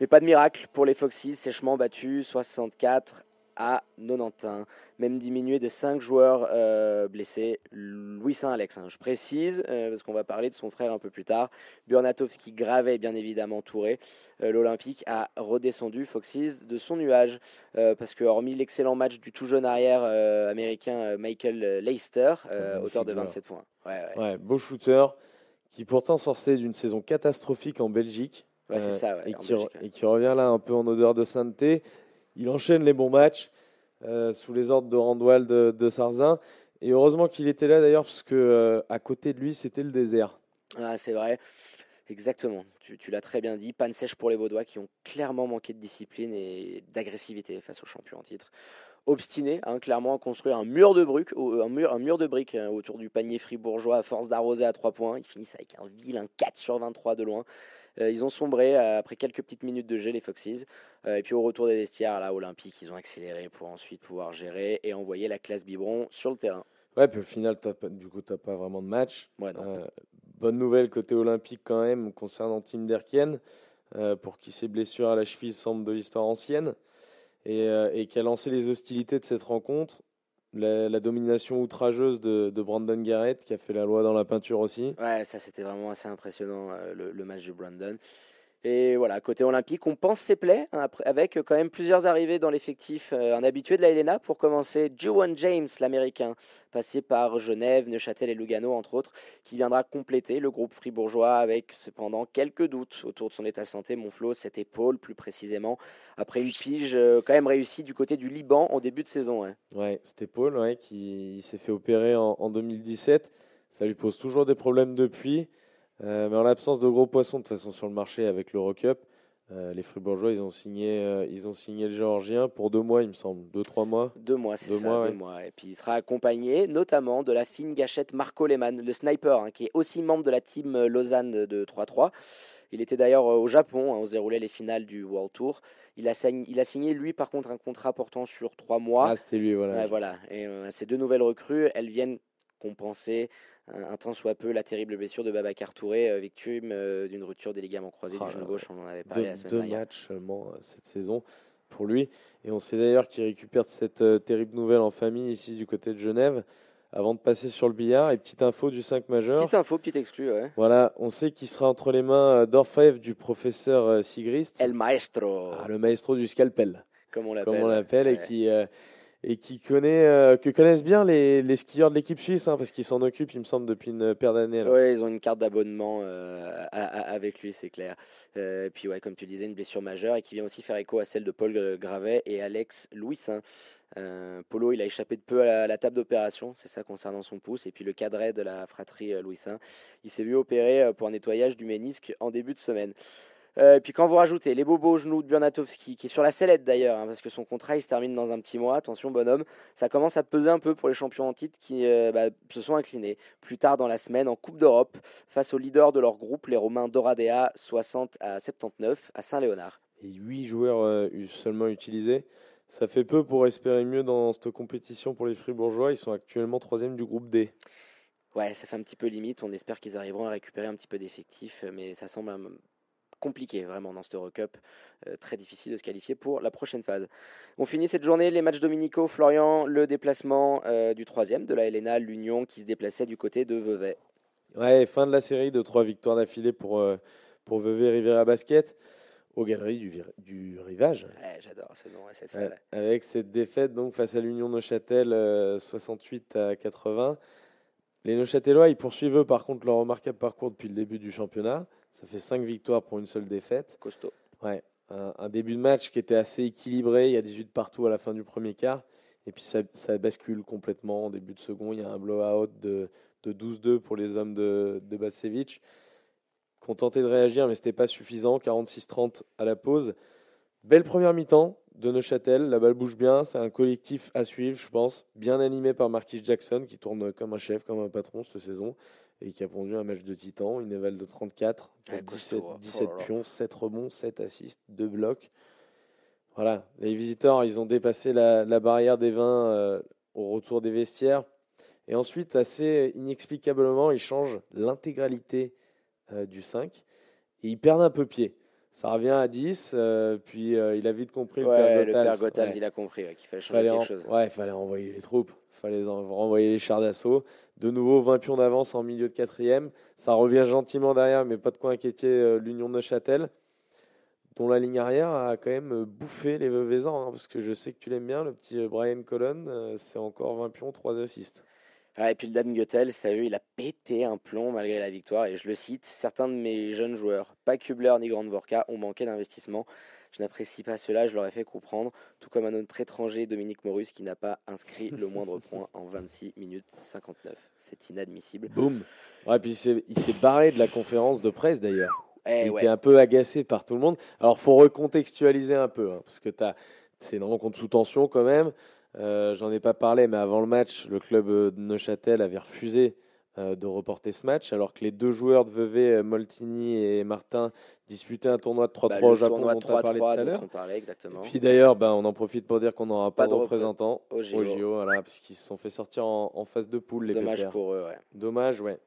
Mais pas de miracle pour les Foxys, sèchement battus 64 à 91, même diminué de 5 joueurs euh, blessés. Louis Saint-Alex, hein, je précise, euh, parce qu'on va parler de son frère un peu plus tard. Burnatowski gravait bien évidemment Touré. Euh, L'Olympique a redescendu Foxys de son nuage, parce que hormis l'excellent match du tout jeune arrière américain Michael Leicester, auteur de 27 points. Ouais, beau shooter, qui pourtant sortait d'une saison catastrophique en Belgique. Ça, et, qui et, qui revient là un peu en odeur de sainteté. Il enchaîne les bons matchs euh, sous les ordres de Randwall de, Sarzin. Et heureusement qu'il était là d'ailleurs, parce que euh, à côté de lui, c'était le désert. Ah, c'est vrai. Exactement, tu, l'as très bien dit. Panne sèche pour les Vaudois qui ont clairement manqué de discipline et d'agressivité face aux champions en titre. Obstiné, hein, clairement, à construire un mur de briques, un mur, un mur de briques hein, autour du panier fribourgeois à force d'arroser à 3 points. Ils finissent avec un vilain 4 sur 23 de loin. Euh, ils ont sombré euh, après quelques petites minutes de jeu, les Foxes. Euh, et puis au retour des vestiaires, là, Olympique, ils ont accéléré pour ensuite pouvoir gérer et envoyer la classe Biberon sur le terrain. Ouais, puis au final, du coup, tu n'as pas vraiment de match. bonne nouvelle côté olympique quand même concernant Tim Derkien, pour qui ses blessures à la cheville semblent de l'histoire ancienne, et, et, qui a lancé les hostilités de cette rencontre la, domination outrageuse de, Brandon Garrett qui a fait la loi dans la peinture aussi. Ouais, ça c'était vraiment assez impressionnant euh, le match de Brandon. Et voilà, côté olympique, on pense ses plaies, hein, avec euh, quand même plusieurs arrivées dans l'effectif. Euh, un habitué de la Helena, pour commencer, Juwan James, l'américain, passé par Genève, Neuchâtel et Lugano, entre autres, qui viendra compléter le groupe fribourgeois avec cependant quelques doutes autour de son état de santé. Monflo, cette épaule plus précisément, après une pige euh, quand même réussie du côté du Liban en début de saison. ouais. Ouais, c'était Paul ouais, qui s'est fait opérer en 2017. Ça lui pose toujours des problèmes depuis. Euh, mais en l'absence de gros poissons de toute façon sur le marché avec l'Eurocup, euh, les Fribourgeois ils ont signé euh, ils ont signé le Géorgien pour deux mois il me semble, deux trois mois. Deux mois, c'est ça, mois, deux ouais. mois. Et puis il sera accompagné notamment de la fine gâchette Marco Lehmann, le sniper, hein, qui est aussi membre de la team euh, Lausanne de 3-3. Il était d'ailleurs au Japon, hein, on se déroulait les finales du World Tour. Il a, signé, il a signé, lui, par contre, un contrat portant sur trois mois. Ah c'était lui voilà. Ouais, voilà. Et euh, ces deux nouvelles recrues, elles viennent compenser un, un tant soit peu la terrible blessure de Babacar Touré, euh, victime euh, d'une rupture des ligaments croisés Ah du genou là gauche. On en avait parlé deux, la semaine deux dernière. matchs seulement euh, cette saison pour lui. Et on sait d'ailleurs qu'il récupère cette terrible nouvelle en famille ici du côté de Genève. Avant de passer sur le billard, et petite info du 5 majeur. Petite info, petite exclue, ouais. Voilà, on sait qu'il sera entre les mains d'Orfev du professeur Sigrist, El Maestro, ah, le maestro du scalpel, comme on l'appelle. comme on l'appelle, et qui euh, et qui connaît, euh, que connaissent bien les, les skieurs de l'équipe suisse, hein, parce qu'ils s'en occupent, il me semble, depuis une paire d'années. Ouais, ils ont une carte d'abonnement euh, à- à- avec lui, c'est clair. Euh, et puis, ouais, comme tu disais, une blessure majeure et qui vient aussi faire écho à celle de Paul Gravet et Alex Louisin. Euh, Polo, il a échappé de peu à la, la table d'opération, c'est ça concernant son pouce. Et puis le cadret de la fratrie euh, Louisin, il s'est vu opérer pour un nettoyage du ménisque en début de semaine. Euh, et puis quand vous rajoutez les bobos au genou de Bernatowski, qui est sur la sellette d'ailleurs, hein, parce que son contrat il se termine dans un petit mois, attention bonhomme, ça commence à peser un peu pour les champions en titre qui euh, bah, se sont inclinés plus tard dans la semaine en Coupe d'Europe face aux leaders de leur groupe, les Romains Doradea, 60 à 79 à Saint-Léonard. Et 8 joueurs euh, eu- seulement utilisés. Ça fait peu pour espérer mieux dans cette compétition pour les Fribourgeois. Ils sont actuellement troisième du groupe D. Ouais, ça fait un petit peu limite. On espère qu'ils arriveront à récupérer un petit peu d'effectifs, mais ça semble compliqué vraiment dans cette Eurocup. Euh, très difficile de se qualifier pour la prochaine phase. On finit cette journée, les matchs dominicaux. Florian, le déplacement euh, du troisième de la Helena, l'Union qui se déplaçait du côté de Vevey. Ouais, fin de la série de trois victoires d'affilée pour, euh, pour Vevey Rivera Basket aux galeries du, du rivage. Ouais, J'adore ce nom et cette Ouais, salle. avec cette défaite donc face à l'Union Neuchâtel euh, 68 à 80. Les Neuchâtelois, ils poursuivent eux, par contre leur remarquable parcours depuis le début du championnat. Ça fait cinq victoires pour une seule défaite. Costaud. Ouais, un, un début de match qui était assez équilibré. Il y a 18 partout à la fin du premier quart. Et puis ça, ça bascule complètement en début de second. Il y a un blowout de, de 12-2 pour les hommes de, de Bacevic. Qui ont tenté de réagir, mais ce n'était pas suffisant. 46-30 à la pause. Belle première mi-temps de Neuchâtel. La balle bouge bien. C'est un collectif à suivre, je pense. Bien animé par Marquis Jackson, qui tourne comme un chef, comme un patron cette saison. Et qui a pondu un match de titan. Une éval de 34 pour Ouais, 17, costaud, hein. 17 Oh là là. pions, 7 rebonds, 7 assists, 2 blocs. Voilà, les visiteurs, ils ont dépassé la, la barrière des 20 euh, au retour des vestiaires. Et ensuite, assez inexplicablement, ils changent l'intégralité euh, du 5 et ils perdent un peu pied. Ça revient à 10, euh, puis il a vite compris Ouais, le le père. Gotals, ouais. il a compris qu'il fallait changer Fallait quelque en- chose. Ouais, il fallait envoyer les troupes, il fallait en- renvoyer les chars d'assaut. De nouveau, 20 pions d'avance en milieu de quatrième. Ça revient gentiment derrière, mais pas de quoi inquiéter euh, l'Union de Neuchâtel, dont la ligne arrière a quand même euh, bouffé les Veuvezans, hein, parce que je sais que tu l'aimes bien, le petit euh, Brian Colon, c'est encore 20 pions, 3 assists. Ah, et puis le Dan Guttel, si t'as vu, il a pété un plomb malgré la victoire. Et je le cite, certains de mes jeunes joueurs, pas Kubler ni Grandvorka, ont manqué d'investissement. Je n'apprécie pas cela, je leur ai fait comprendre, tout comme un autre étranger, Dominique Morus, qui n'a pas inscrit le moindre point en 26 minutes 59. C'est inadmissible. Boum Ouais, puis il s'est- barré de la conférence de presse d'ailleurs. Eh il ouais. était un peu agacé par tout le monde. Alors, faut recontextualiser un peu, hein, parce que c'est une rencontre sous tension quand même. Euh, J'en ai pas parlé, mais avant le match, le club euh, de Neuchâtel avait refusé de reporter ce match, alors que les deux joueurs de Vevey, euh, Moltini et Martin, disputaient un tournoi de 3-3 Bah, au le Japon tournoi dont on a parlé tout 3-3 à l'heure. on parlait exactement. Et puis d'ailleurs, bah, on en profite pour dire qu'on n'aura pas, Pas de de repré- représentant au JO. JO, voilà, parce qu'ils se sont fait sortir en, en phase de poule, les Dommage pour eux, ouais. Dommage, ouais.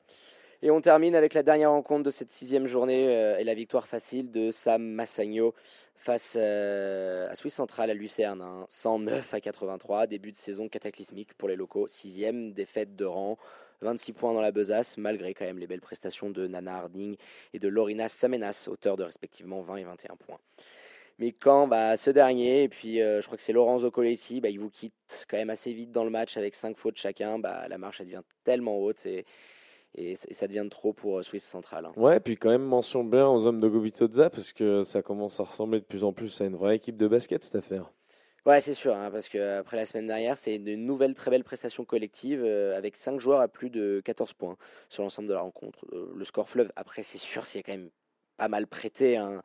Et on termine avec la dernière rencontre de cette sixième journée euh, et la victoire facile de Sam Massagno face à Swiss Central à Lucerne, 109 hein. à 83, début de saison cataclysmique pour les locaux, sixième défaite de rang, 26 points dans la besace, malgré quand même les belles prestations de Nana Harding et de Lorina Samenas, auteur de respectivement 20 et 21 points. Mais quand bah, ce dernier, et puis euh, je crois que c'est Lorenzo Coletti, bah, il vous quitte quand même assez vite dans le match avec 5 fautes chacun, bah, la marche elle devient tellement haute et, et, ça devient trop pour euh, Swiss Central. Hein. Ouais, puis quand même mention bien aux hommes de Gobitoza parce que ça commence à ressembler de plus en plus à une vraie équipe de basket cette affaire. Ouais, c'est sûr, hein, parce qu'après la semaine dernière, c'est une nouvelle très belle prestation collective euh, avec 5 joueurs à plus de 14 points sur l'ensemble de la rencontre. le score fleuve, après, c'est sûr, c'est quand même pas mal prêté. Hein.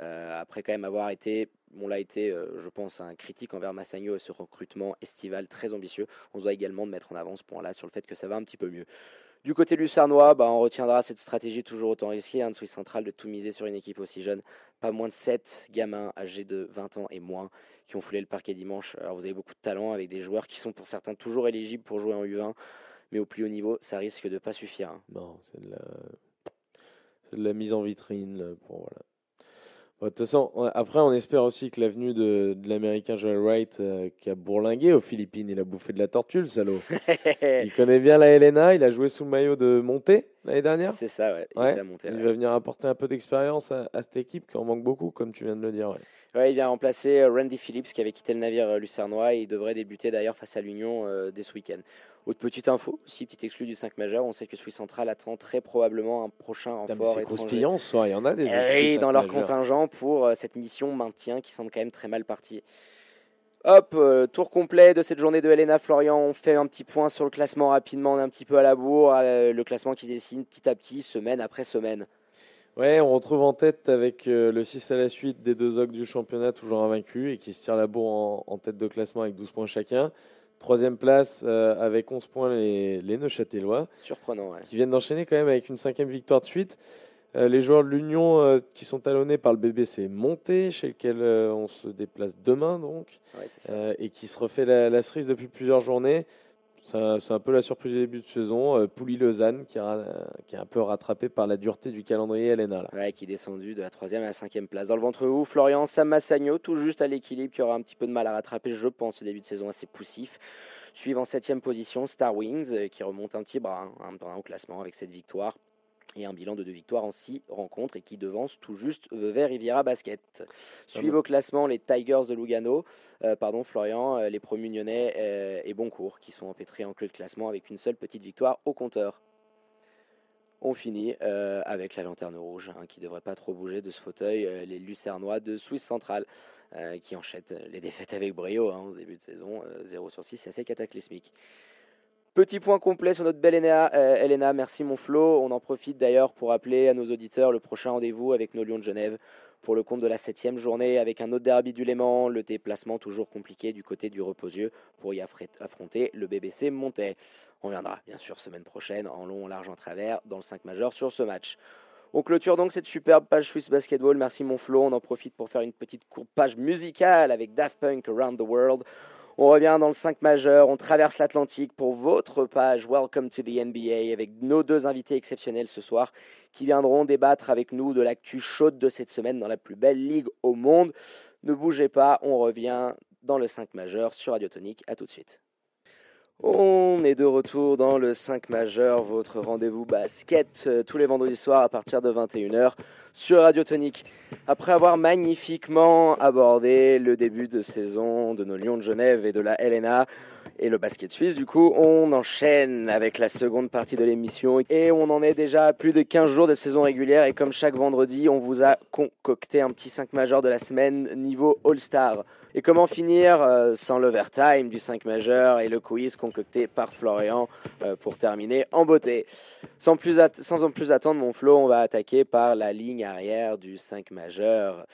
Euh, après quand même avoir été, on l'a été, euh, je pense, un critique envers Massagno et ce recrutement estival très ambitieux. On se doit également de mettre en avant ce point-là sur le fait que ça va un petit peu mieux. Du côté lucernois, bah, on retiendra cette stratégie toujours autant risquée hein, de Swiss Central de tout miser sur une équipe aussi jeune. Pas moins de 7 gamins âgés de 20 ans et moins qui ont foulé le parquet dimanche. Alors vous avez beaucoup de talent avec des joueurs qui sont pour certains toujours éligibles pour jouer en U20, mais au plus haut niveau, ça risque de ne pas suffire. Hein. Non, c'est de, de, la mise en vitrine. Pour, voilà. De toute façon, après, on espère aussi que l'avenue de, de l'américain Joel Wright, euh, qui a bourlingué aux Philippines, il a bouffé de la tortue, le salaud. il connaît bien la Helena, il a joué sous le maillot de Monté l'année dernière. C'est ça, ouais. Il, il va venir apporter un peu d'expérience à, cette équipe qui en manque beaucoup, comme tu viens de le dire. Ouais. Il vient remplacer euh, Randy Phillips qui avait quitté le navire euh, lucernois et il devrait débuter d'ailleurs face à l'Union dès ce week-end. Autre petite info, aussi petite exclue du 5 majeur, on sait que Swiss Central attend très probablement un prochain renfort C'est croustillant, il y en a des. Et dans leur contingent pour euh, cette mission maintien qui semble quand même très mal partie. Hop, euh, tour complet de cette journée de Helena Florian. On fait un petit point sur le classement rapidement, on est un petit peu à la bourre. Euh, le classement qui se dessine petit à petit, semaine après semaine. Ouais, on retrouve en tête avec le 6 à la suite des deux ogres du championnat, toujours invaincus, et qui se tirent la bourre en, en, tête de classement avec 12 points chacun. Troisième place euh, avec 11 points les, les Neuchâtelois. Surprenant, ouais. Qui viennent d'enchaîner quand même avec une cinquième victoire de suite. Euh, les joueurs de l'Union euh, qui sont talonnés par le BBC Monté, chez lequel on se déplace demain donc, ouais, et qui se refait la, la, cerise depuis plusieurs journées. C'est un peu la surprise du début de saison. Euh, Pouilly-Lausanne qui, est un peu rattrapé par la dureté du calendrier Helena. Ouais, qui est descendu de la troisième à la cinquième place. Dans le ventre haut, Florian Samassagno, tout juste à l'équilibre, qui aura un petit peu de mal à rattraper, je pense, ce début de saison assez poussif. Suivant septième position, Star Wings, euh, qui remonte un petit bras, hein, bras au classement avec cette victoire et un bilan de deux victoires en six rencontres et qui devance tout juste Vevey Riviera Basket. Suivent au classement les Tigers de Lugano, euh, pardon Florian, euh, les Promunionnais euh, et Boncourt qui sont empêtrés en clé de classement avec une seule petite victoire au compteur. On finit avec la lanterne rouge hein, qui ne devrait pas trop bouger de ce fauteuil, les Lucernois de Suisse centrale qui enchaînent les défaites avec brio hein, au début de saison, 0 sur 6, c'est assez cataclysmique. Petit point complet sur notre belle Elena. Euh, Elena, merci mon Flo. On en profite d'ailleurs pour appeler à nos auditeurs le prochain rendez-vous avec nos Lions de Genève pour le compte de la septième journée avec un autre derby du Léman, le déplacement toujours compliqué du côté du Reposieux pour y affronter le BBC Montais. On viendra bien sûr semaine prochaine en long, en large, en travers dans le 5 majeur sur ce match. On clôture donc cette superbe page Swiss Basketball. Merci mon Flo. On en profite pour faire une petite courte page musicale avec Daft Punk Around the World. On revient dans le 5 majeur, on traverse l'Atlantique pour votre page Welcome to the NBA avec nos deux invités exceptionnels ce soir qui viendront débattre avec nous de l'actu chaude de cette semaine dans la plus belle ligue au monde. Ne bougez pas, on revient dans le 5 majeur sur Radio Tonique. À tout de suite. On est de retour dans le 5 majeur, votre rendez-vous basket euh, tous les vendredis soirs à partir de 21h sur Radio Tonique. Après avoir magnifiquement abordé le début de saison de nos Lions de Genève et de la LNA et le basket suisse, du coup, on enchaîne avec la seconde partie de l'émission et on en est déjà à plus de 15 jours de saison régulière et comme chaque vendredi, on vous a concocté un petit 5 majeur de la semaine niveau All-Star. Et comment finir euh, sans l'overtime du 5 majeur et le quiz concocté par Florian euh, pour terminer en beauté. Sans, plus sans en plus attendre, mon flow, on va attaquer par la ligne arrière du 5 majeur.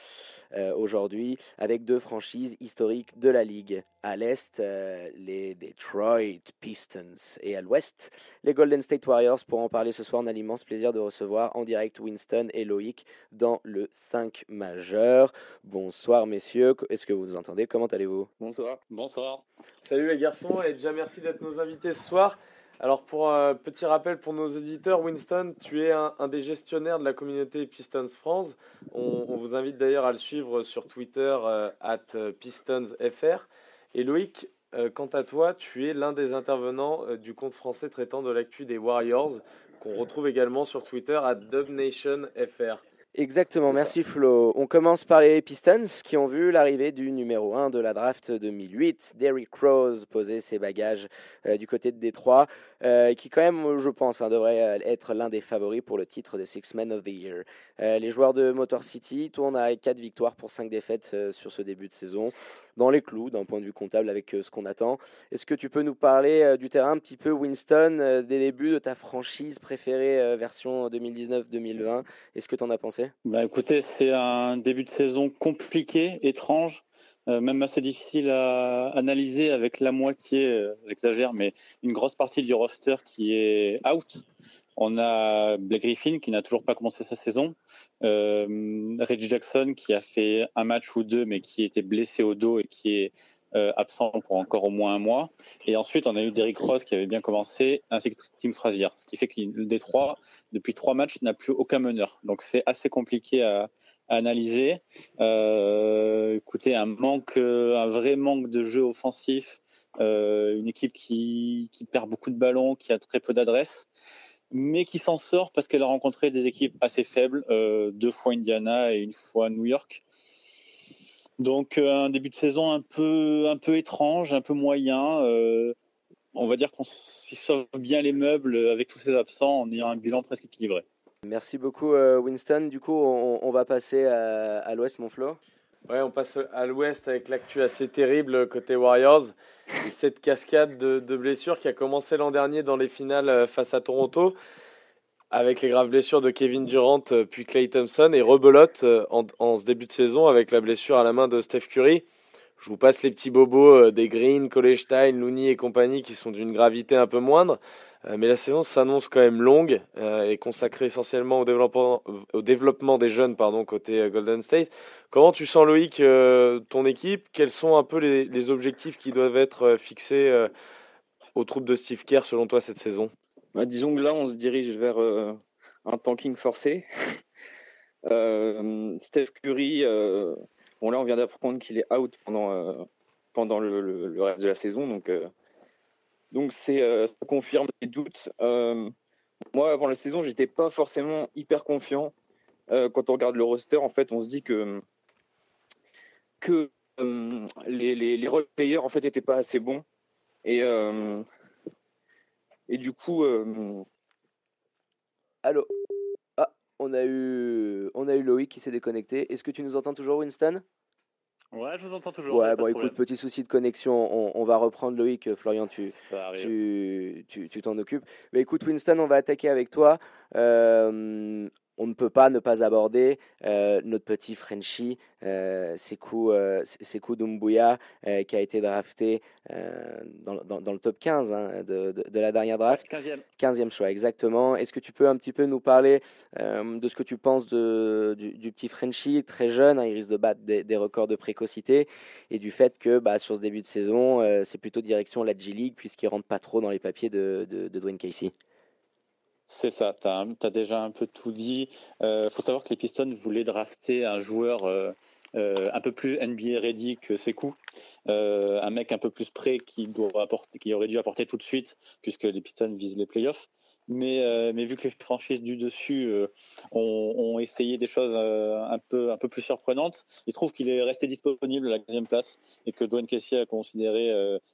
Euh, aujourd'hui avec deux franchises historiques de la Ligue. À l'Est, les Detroit Pistons et à l'Ouest, les Golden State Warriors. Pour en parler ce soir, on a l'immense plaisir de recevoir en direct Winston et Loïc dans le 5 majeur. Bonsoir messieurs, est-ce que vous entendez? Comment allez-vous? Bonsoir. Bonsoir. Salut les garçons et déjà merci d'être nos invités ce soir. Alors, pour un petit rappel pour nos éditeurs, Winston, tu es un, des gestionnaires de la communauté Pistons France. On, vous invite d'ailleurs à le suivre sur Twitter, at PistonsFR. Et Loïc, quant à toi, tu es l'un des intervenants du compte français traitant de l'actu des Warriors, qu'on retrouve également sur Twitter, à DubNationFR. Exactement, merci Flo. On commence par les Pistons qui ont vu l'arrivée du numéro 1 de la draft 2008, Derrick Rose, poser ses bagages euh, du côté de Détroit, euh, qui quand même, je pense, hein, devrait euh, être l'un des favoris pour le titre de Six Men of the Year. les joueurs de Motor City tournent à 4 victoires pour 5 défaites sur ce début de saison dans les clous d'un point de vue comptable avec euh, ce qu'on attend. Est-ce que tu peux nous parler euh, du terrain un petit peu, Winston, euh, des débuts de ta franchise préférée version 2019-2020 Est-ce que tu en as pensé? Bah, Écoutez, c'est un début de saison compliqué, étrange. Même assez difficile à analyser avec la moitié, j'exagère, mais une grosse partie du roster qui est out. On a Blake Griffin qui n'a toujours pas commencé sa saison. Euh, Reggie Jackson qui a fait un match ou deux mais qui était blessé au dos et qui est euh, absent pour encore au moins un mois. Et ensuite, on a eu Derrick Rose qui avait bien commencé, ainsi que Tim Frazier. Ce qui fait que le Détroit, depuis trois matchs, n'a plus aucun meneur. Donc c'est assez compliqué à, analyser. Euh, écoutez, un manque, un vrai manque de jeu offensif, une équipe qui, perd beaucoup de ballons, qui a très peu d'adresse mais qui s'en sort parce qu'elle a rencontré des équipes assez faibles, euh, deux fois Indiana et une fois New York. Donc euh, un début de saison un peu, un peu étrange, un peu moyen. Euh, on va dire qu'on s'y sauve bien les meubles avec tous ces absents en ayant un bilan presque équilibré. Merci beaucoup Winston. Du coup, on, va passer à, l'ouest, mon Flo. Ouais, on passe à l'ouest avec l'actu assez terrible côté Warriors. Et cette cascade de, blessures qui a commencé l'an dernier dans les finales euh, face à Toronto, avec les graves blessures de Kevin Durant euh, puis Clay Thompson, et rebelote euh, en, ce début de saison avec la blessure à la main de Steph Curry. Je vous passe les petits bobos des Green, Kolestein, Looney et compagnie qui sont d'une gravité un peu moindre. Euh, mais la saison s'annonce quand même longue euh, et consacrée essentiellement au développement, des jeunes pardon, côté euh, Golden State. Comment tu sens, Loïc, ton équipe? Quels sont un peu les, objectifs qui doivent être fixés aux troupes de Steve Kerr selon toi cette saison? Bah, Disons que là, on se dirige vers un tanking forcé. Steph Curry, bon là, on vient d'apprendre qu'il est out pendant, pendant le, le, reste de la saison, donc donc c'est, euh, ça confirme les doutes. Euh, moi, avant la saison, j'étais pas forcément hyper confiant. Euh, quand on regarde le roster, en fait, on se dit que, les, les, role players en fait n'étaient pas assez bons. Et, et du coup. Allô Ah, on a, eu, on a eu Loïc qui s'est déconnecté. Est-ce que tu nous entends toujours, Winston? Ouais, je vous entends toujours. Ouais, bon, écoute, petit souci de connexion. On, va reprendre Loïc. Florian, tu tu, tu, tu t'en occupes. Mais écoute, Winston, on va attaquer avec toi. Euh, on ne peut pas ne pas aborder euh, notre petit Frenchie, euh, Sekou, euh, Doumbouya, euh, qui a été drafté dans, le top 15 hein, de, la dernière draft. 15e. 15e choix, exactement. Est-ce que tu peux un petit peu nous parler de ce que tu penses de, du, petit Frenchie, très jeune, hein, il risque de battre des, records de précocité, et du fait que bah, sur ce début de saison, c'est plutôt direction la G-League, puisqu'il ne rentre pas trop dans les papiers de, de Dwayne Casey? C'est ça, tu as, déjà un peu tout dit. Il euh, faut savoir que les Pistons voulaient drafter un joueur euh, euh, un peu plus NBA ready que Sekou, un mec un peu plus prêt qui, aurait dû apporter tout de suite, puisque les Pistons visent les playoffs. Mais, vu que les franchises du dessus ont, essayé des choses un, peu, plus surprenantes, il trouve qu'il est resté disponible à la 15e place et que Dwayne Casey a considéré,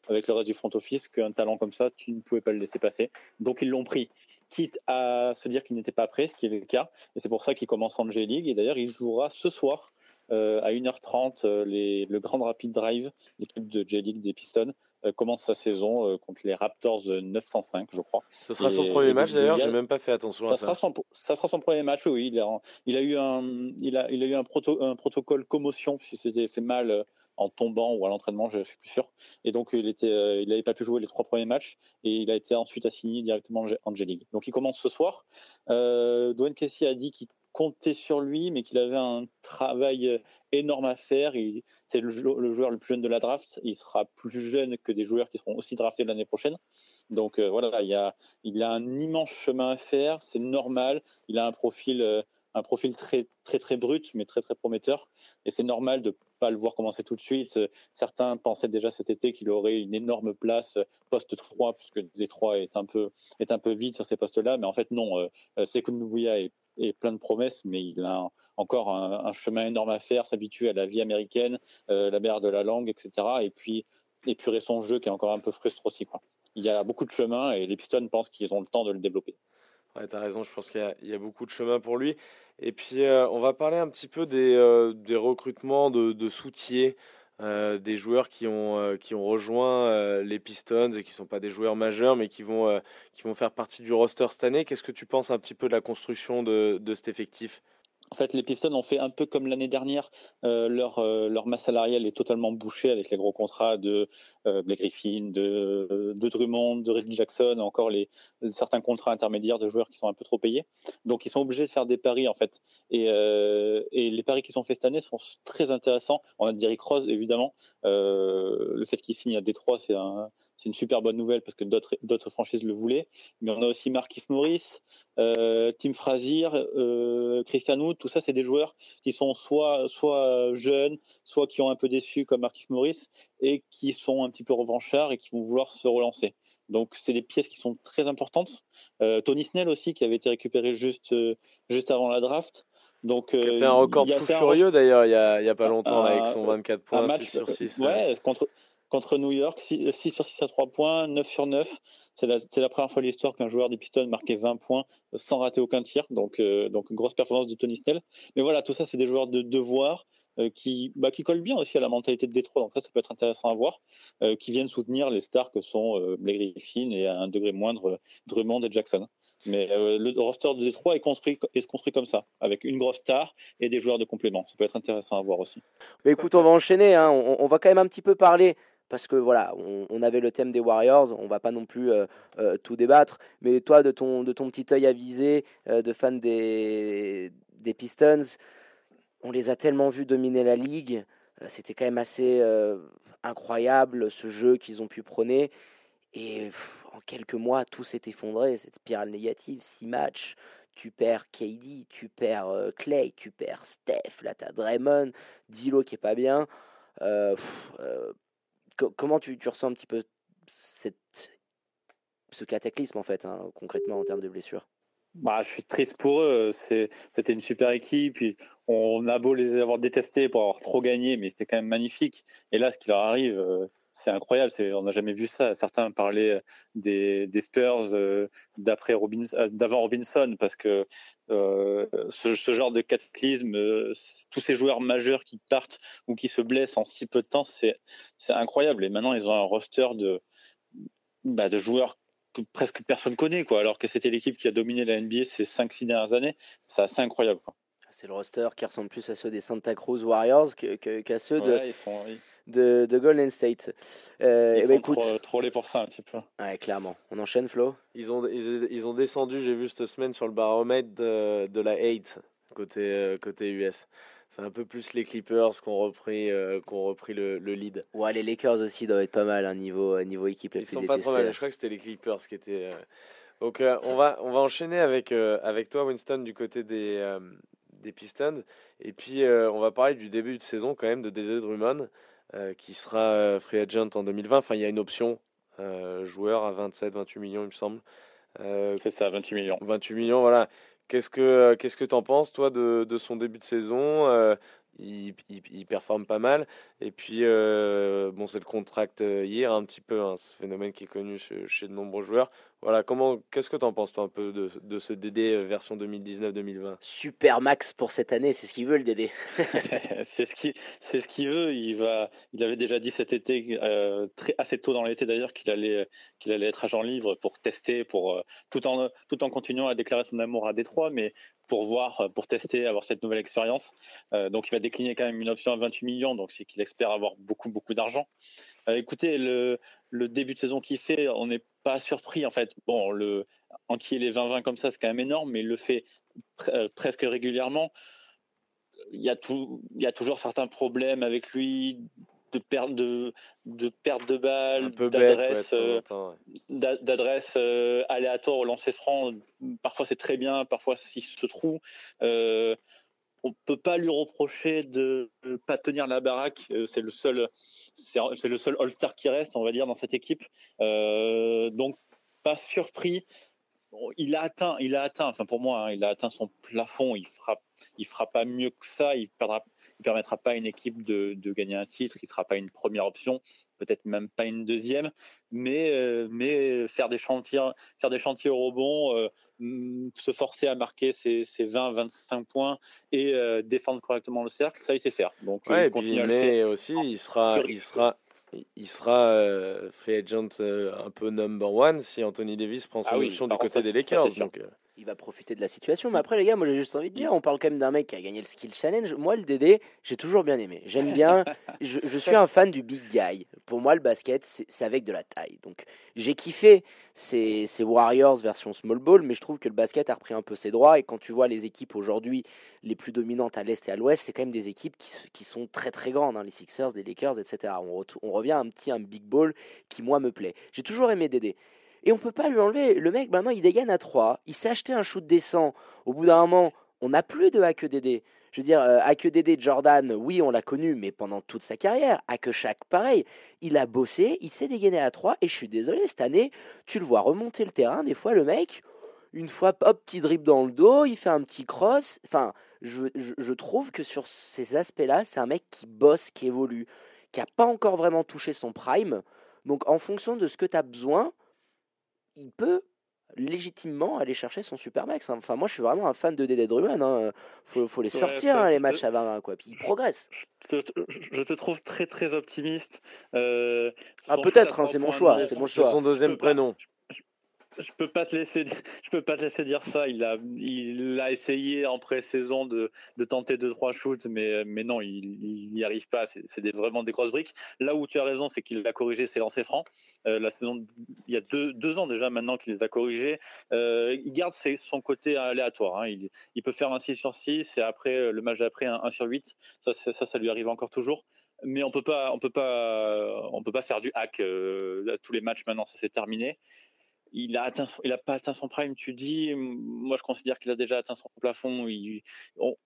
avec le reste du front office, qu'un talent comme ça, tu ne pouvais pas le laisser passer. Donc ils l'ont pris quitte à se dire qu'il n'était pas prêt, ce qui est le cas. Et c'est pour ça qu'il commence en J-League. Et d'ailleurs, il jouera ce soir euh, à 1h30 euh, les, le Grand Rapid Drive, l'équipe de J-League des Pistons, euh, commence sa saison contre les Raptors 905, je crois. Ce sera son premier match d'ailleurs, j'ai même pas fait attention ça à ça. Sera son, ça sera son premier match, oui. Il a, il a eu un, il a, il a eu un, un protocole commotion, puisqu'il s'était fait mal en tombant ou à l'entraînement, je suis plus sûr. Et donc, il était, euh, il n'avait pas pu jouer les trois premiers matchs et il a été ensuite assigné directement en J-League. Donc, il commence ce soir. Euh, Dwayne Casey a dit qu'il comptait sur lui, mais qu'il avait un travail euh, énorme à faire. C'est le, joueur le plus jeune de la draft. Il sera plus jeune que des joueurs qui seront aussi draftés l'année prochaine. Donc voilà, il, il a un immense chemin à faire, c'est normal. Il a un profil, un profil très, très, très brut, mais très, très prometteur. Et c'est normal de pas le voir commencer tout de suite. Certains pensaient déjà cet été qu'il aurait une énorme place poste 3, puisque Détroit est un peu, est un peu vide sur ces postes-là. Mais en fait, non. Sekou Mbouya est et plein de promesses, mais il a encore un, chemin énorme à faire, s'habituer à la vie américaine, euh, la mer de la langue, etc. Et puis épurer son jeu qui est encore un peu frustrant aussi. Quoi. Il y a beaucoup de chemin et les Pistons pensent qu'ils ont le temps de le développer. Ouais, tu as raison, je pense qu'il y, a beaucoup de chemin pour lui. Et puis, euh, on va parler un petit peu des, euh, recrutements de, de soutiers. Euh, des joueurs qui ont, qui ont rejoint les Pistons et qui ne sont pas des joueurs majeurs, mais qui vont, qui vont faire partie du roster cette année. Qu'est-ce que tu penses un petit peu de la construction de, de cet effectif? En fait, les Pistons ont fait un peu comme l'année dernière. Euh, leur, euh, leur masse salariale est totalement bouchée avec les gros contrats de euh, Blake Griffin, de, de Drummond, de Reggie Jackson, encore les, certains contrats intermédiaires de joueurs qui sont un peu trop payés. Donc, ils sont obligés de faire des paris, en fait. Et, et les paris qui sont faits cette année sont très intéressants. On a Derrick Rose, évidemment. le fait qu'il signe à Détroit, c'est un c'est une super bonne nouvelle parce que d'autres franchises le voulaient. Mais on a aussi Markif Morris, euh, Tim Frazier, euh, Christian Wood, tout ça, c'est des joueurs qui sont soit, soit jeunes, soit qui ont un peu déçu comme Markif Morris et qui sont un petit peu revanchards et qui vont vouloir se relancer. Donc, c'est des pièces qui sont très importantes. Euh, Tony Snell aussi, qui avait été récupéré juste, juste avant la draft. Donc, qui a fait un record fou furieux d'ailleurs il n'y a, a, pas longtemps avec son 24 points, 6 sur 6. Ouais, contre, contre New York, 6, sur 6 à 3 points, 9 sur 9. C'est la, première fois de l'histoire qu'un joueur des Pistons marquait 20 points sans rater aucun tir. Donc, euh, donc grosse performance de Tony Snell. Mais voilà, tout ça, c'est des joueurs de devoir euh, qui, bah, qui collent bien aussi à la mentalité de Détroit. Donc ça, ça peut être intéressant à voir. Euh, qui viennent soutenir les stars que sont Blake Griffin et à un degré moindre Drummond et Jackson. Mais le roster de Détroit est construit, est construit comme ça, avec une grosse star et des joueurs de complément. Ça peut être intéressant à voir aussi. Mais écoute, on va enchaîner. Hein. On, va quand même un petit peu parler parce que voilà, on, avait le thème des Warriors, on va pas non plus euh, euh, tout débattre, mais toi, de ton, de ton petit œil avisé, euh, de fan des, des Pistons, on les a tellement vus dominer la ligue, c'était quand même assez incroyable ce jeu qu'ils ont pu prôner, et en quelques mois, tout s'est effondré, cette spirale négative, six matchs, tu perds KD, tu perds Clay, tu perds Steph, là t'as Draymond, Dilo qui est pas bien. Euh, comment tu, ressens un petit peu ce cataclysme en fait, hein, concrètement en termes de blessures? Bah, je suis triste pour eux. C'était une super équipe. on a beau les avoir détestés pour avoir trop gagné, mais c'était quand même magnifique. Et là, ce qui leur arrive, euh, c'est incroyable. On n'a jamais vu ça. Certains parlaient des, des Spurs euh, d'après euh, d'avant Robinson, parce que ce, ce, genre de cataclysme, tous ces joueurs majeurs qui partent ou qui se blessent en si peu de temps, c'est incroyable. Et maintenant, ils ont un roster de, bah, de joueurs que presque personne connaît, quoi, alors que c'était l'équipe qui a dominé la NBA ces 5-6 dernières années. C'est assez incroyable. C'est le roster qui ressemble plus à ceux des Santa Cruz Warriors qu'à ceux de, de, de, Golden State. Euh, ils eh ben, écoute, trop, trollés pour ça un petit peu. Ouais, clairement. On enchaîne, Flo ils ont, ils, ont descendu, j'ai vu cette semaine, sur le baromètre de, de la 8 côté, euh, côté US. C'est un peu plus les Clippers qui ont repris, euh, repris le, le, lead. Ouais, les Lakers aussi doivent être pas mal, un hein, niveau, niveau équipe Ils sont pas trop mal, je crois que c'était les Clippers qui étaient. Euh, donc on, va, on va enchaîner avec, avec toi, Winston, du côté des, des Pistons. Et puis on va parler du début de saison quand même de Dédé Drummond, qui sera free agent en 2020. Enfin, il y a une option joueur à 27-28 millions, il me semble. C'est ça, 28 millions. 28 millions, voilà. Qu'est-ce que euh, qu'est-ce que t'en penses toi de, de, son début de saison euh, il, il, performe pas mal et puis euh, bon c'est le contract hier un petit peu hein, ce phénomène qui est connu chez, de nombreux joueurs voilà, comment, qu'est-ce que tu en penses toi un peu de, de ce DD version 2019-2020 Super max pour cette année, c'est ce qu'il veut le DD. c'est ce qu'il, c'est ce qu'il veut. Il va, il avait déjà dit cet été, très assez tôt dans l'été d'ailleurs, qu'il allait, qu'il allait être agent libre pour tester, pour tout en tout en continuant à déclarer son amour à Détroit, mais pour voir, pour tester, avoir cette nouvelle expérience. donc il va décliner quand même une option à 28 millions, donc c'est qu'il espère avoir beaucoup beaucoup d'argent. écoutez, le, début de saison qu'il fait, on n'est pas surpris en fait. Bon, le enquiller les 20-20 comme ça, c'est quand même énorme, mais il le fait euh, presque régulièrement. Il y, a tout, il y a toujours certains problèmes avec lui de perte de, de perte de balle, d'adresse d'adresse aléatoire au lancer franc. Parfois c'est très bien, parfois s'il se trouve. Euh, on peut pas lui reprocher de ne pas tenir la baraque. Euh, c'est le seul, c'est le seul All-Star qui reste, on va dire, dans cette équipe. Euh, donc pas surpris. Il a atteint, il a atteint. Enfin pour moi, hein, il a atteint son plafond. Il fera, il fera pas mieux que ça. Il perdra, il permettra pas à une équipe de, de gagner un titre. Il sera pas une première option peut-être même pas une deuxième, mais, euh, mais faire, des chantiers, faire des chantiers au rebond, euh, se forcer à marquer ses, 20-25 points et euh, défendre correctement le cercle, ça il sait faire. Donc, ouais, mais aussi, il sera, il sera, il sera free agent un peu number one si Anthony Davis prend son ah option du côté des Lakers. donc, il va profiter de la situation. Mais après, les gars, moi j'ai juste envie de dire, on parle quand même d'un mec qui a gagné le Skill Challenge. Moi, le DD, j'ai toujours bien aimé. J'aime bien. je, suis un fan du big guy. Pour moi, le basket, c'est avec de la taille. Donc, j'ai kiffé ces, ces, Warriors version small ball, mais je trouve que le basket a repris un peu ses droits. Et quand tu vois les équipes aujourd'hui les plus dominantes à l'est et à l'ouest, c'est quand même des équipes qui, qui, sont très très grandes, hein, les Sixers, les Lakers, etc. On, on revient à un petit un big ball qui moi me plaît. J'ai toujours aimé DD. Et on peut pas lui enlever. Le mec, maintenant, il dégaine à 3. Il s'est acheté un shoot décent. Au bout d'un moment, on n'a plus de DD. Je veux dire, euh, DD Jordan, oui, on l'a connu, mais pendant toute sa carrière, chaque pareil, il a bossé, il s'est dégainé à 3, et je suis désolé, cette année, tu le vois remonter le terrain, des fois, le mec, une fois, hop, petit dribble dans le dos, il fait un petit cross. Enfin, je, je trouve que sur ces aspects-là, c'est un mec qui bosse, qui évolue, qui n'a pas encore vraiment touché son prime. Donc, en fonction de ce que tu as besoin, il peut légitimement aller chercher son Supermax. Hein. Enfin, moi, je suis vraiment un fan de Dédé Drummond. Hein. Faut, faut les sortir, hein, les matchs à 20 quoi. Puis il progresse. Je te, trouve très, très optimiste. Euh, ah, peut-être, c'est mon choix. C'est mon choix. son deuxième prénom je peux pas te laisser je peux pas te laisser dire ça. Il a il a essayé en pré-saison de, de, tenter deux trois shoots mais mais non il n'y arrive pas. C'est vraiment des grosses briques. Là où tu as raison c'est qu'il a corrigé ses lancers francs euh, la saison il y a deux, deux ans déjà maintenant qu'il les a corrigés. Euh, il garde son côté aléatoire hein. il, il, peut faire un 6 sur 6 et après le match d'après un 1 sur 8 ça, ça ça lui arrive encore toujours. Mais on peut pas on peut pas on peut pas faire du hack euh, tous les matchs maintenant ça c'est terminé il a atteint, il a pas atteint son prime, tu dis. Moi, je considère qu'il a déjà atteint son plafond. Il,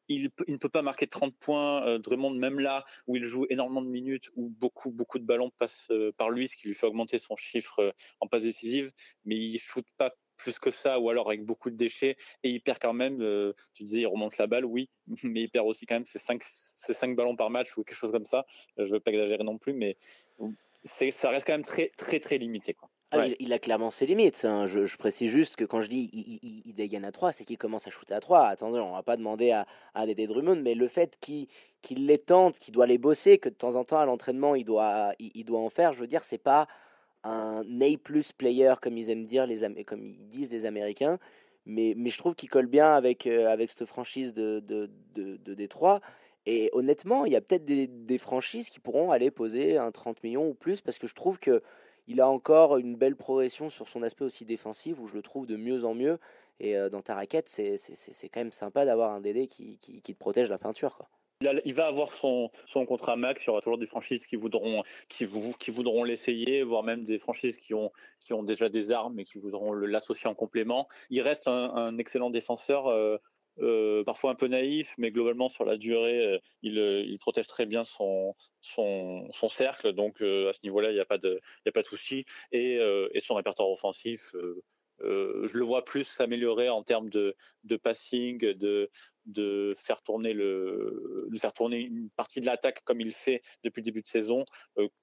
ne peut pas marquer 30 points. Euh, même là où il joue énormément de minutes, où beaucoup, beaucoup de ballons passent euh, par lui, ce qui lui fait augmenter son chiffre euh, en passe décisive. Mais il shoot pas plus que ça, ou alors avec beaucoup de déchets, et il perd quand même, tu disais, il remonte la balle, oui, mais il perd aussi quand même ses 5, ses 5 ballons par match ou quelque chose comme ça. Je ne veux pas exagérer non plus, mais ça reste quand même très, très, très limité. Quoi. Ah, il, a clairement ses limites. Hein. Je, précise juste que quand je dis il, il, dégaine à 3, c'est qu'il commence à shooter à 3. Attendez, on va pas demander à, à Dédé Drummond, mais le fait qu'il les tente, qu'il doit les bosser, que de temps en temps à l'entraînement il doit, il, doit en faire, je veux dire, c'est pas un A plus player comme ils aiment dire, les, comme ils disent les Américains, mais, mais je trouve qu'il colle bien avec, euh, avec cette franchise de, de, de, de Détroit. Et honnêtement, il y a peut-être des, des, franchises qui pourront aller poser un 30 millions ou plus parce que je trouve que il a encore une belle progression sur son aspect aussi défensif où je le trouve de mieux en mieux. Et euh, dans ta raquette, c'est quand même sympa d'avoir un DD qui, qui, te protège la peinture. Quoi. Il va avoir son, son contrat max. Il y aura toujours des franchises qui voudront, qui, qui voudront l'essayer, voire même des franchises qui ont, qui ont déjà des armes et qui voudront l'associer en complément. Il reste un, excellent défenseur. Euh, euh, parfois un peu naïf, mais globalement sur la durée, il, il, protège très bien son, cercle. Donc à ce niveau-là, il n'y a pas de, de souci. Et, son répertoire offensif, je le vois plus s'améliorer en termes de, passing, de, de faire tourner le de faire tourner une partie de l'attaque comme il fait depuis le début de saison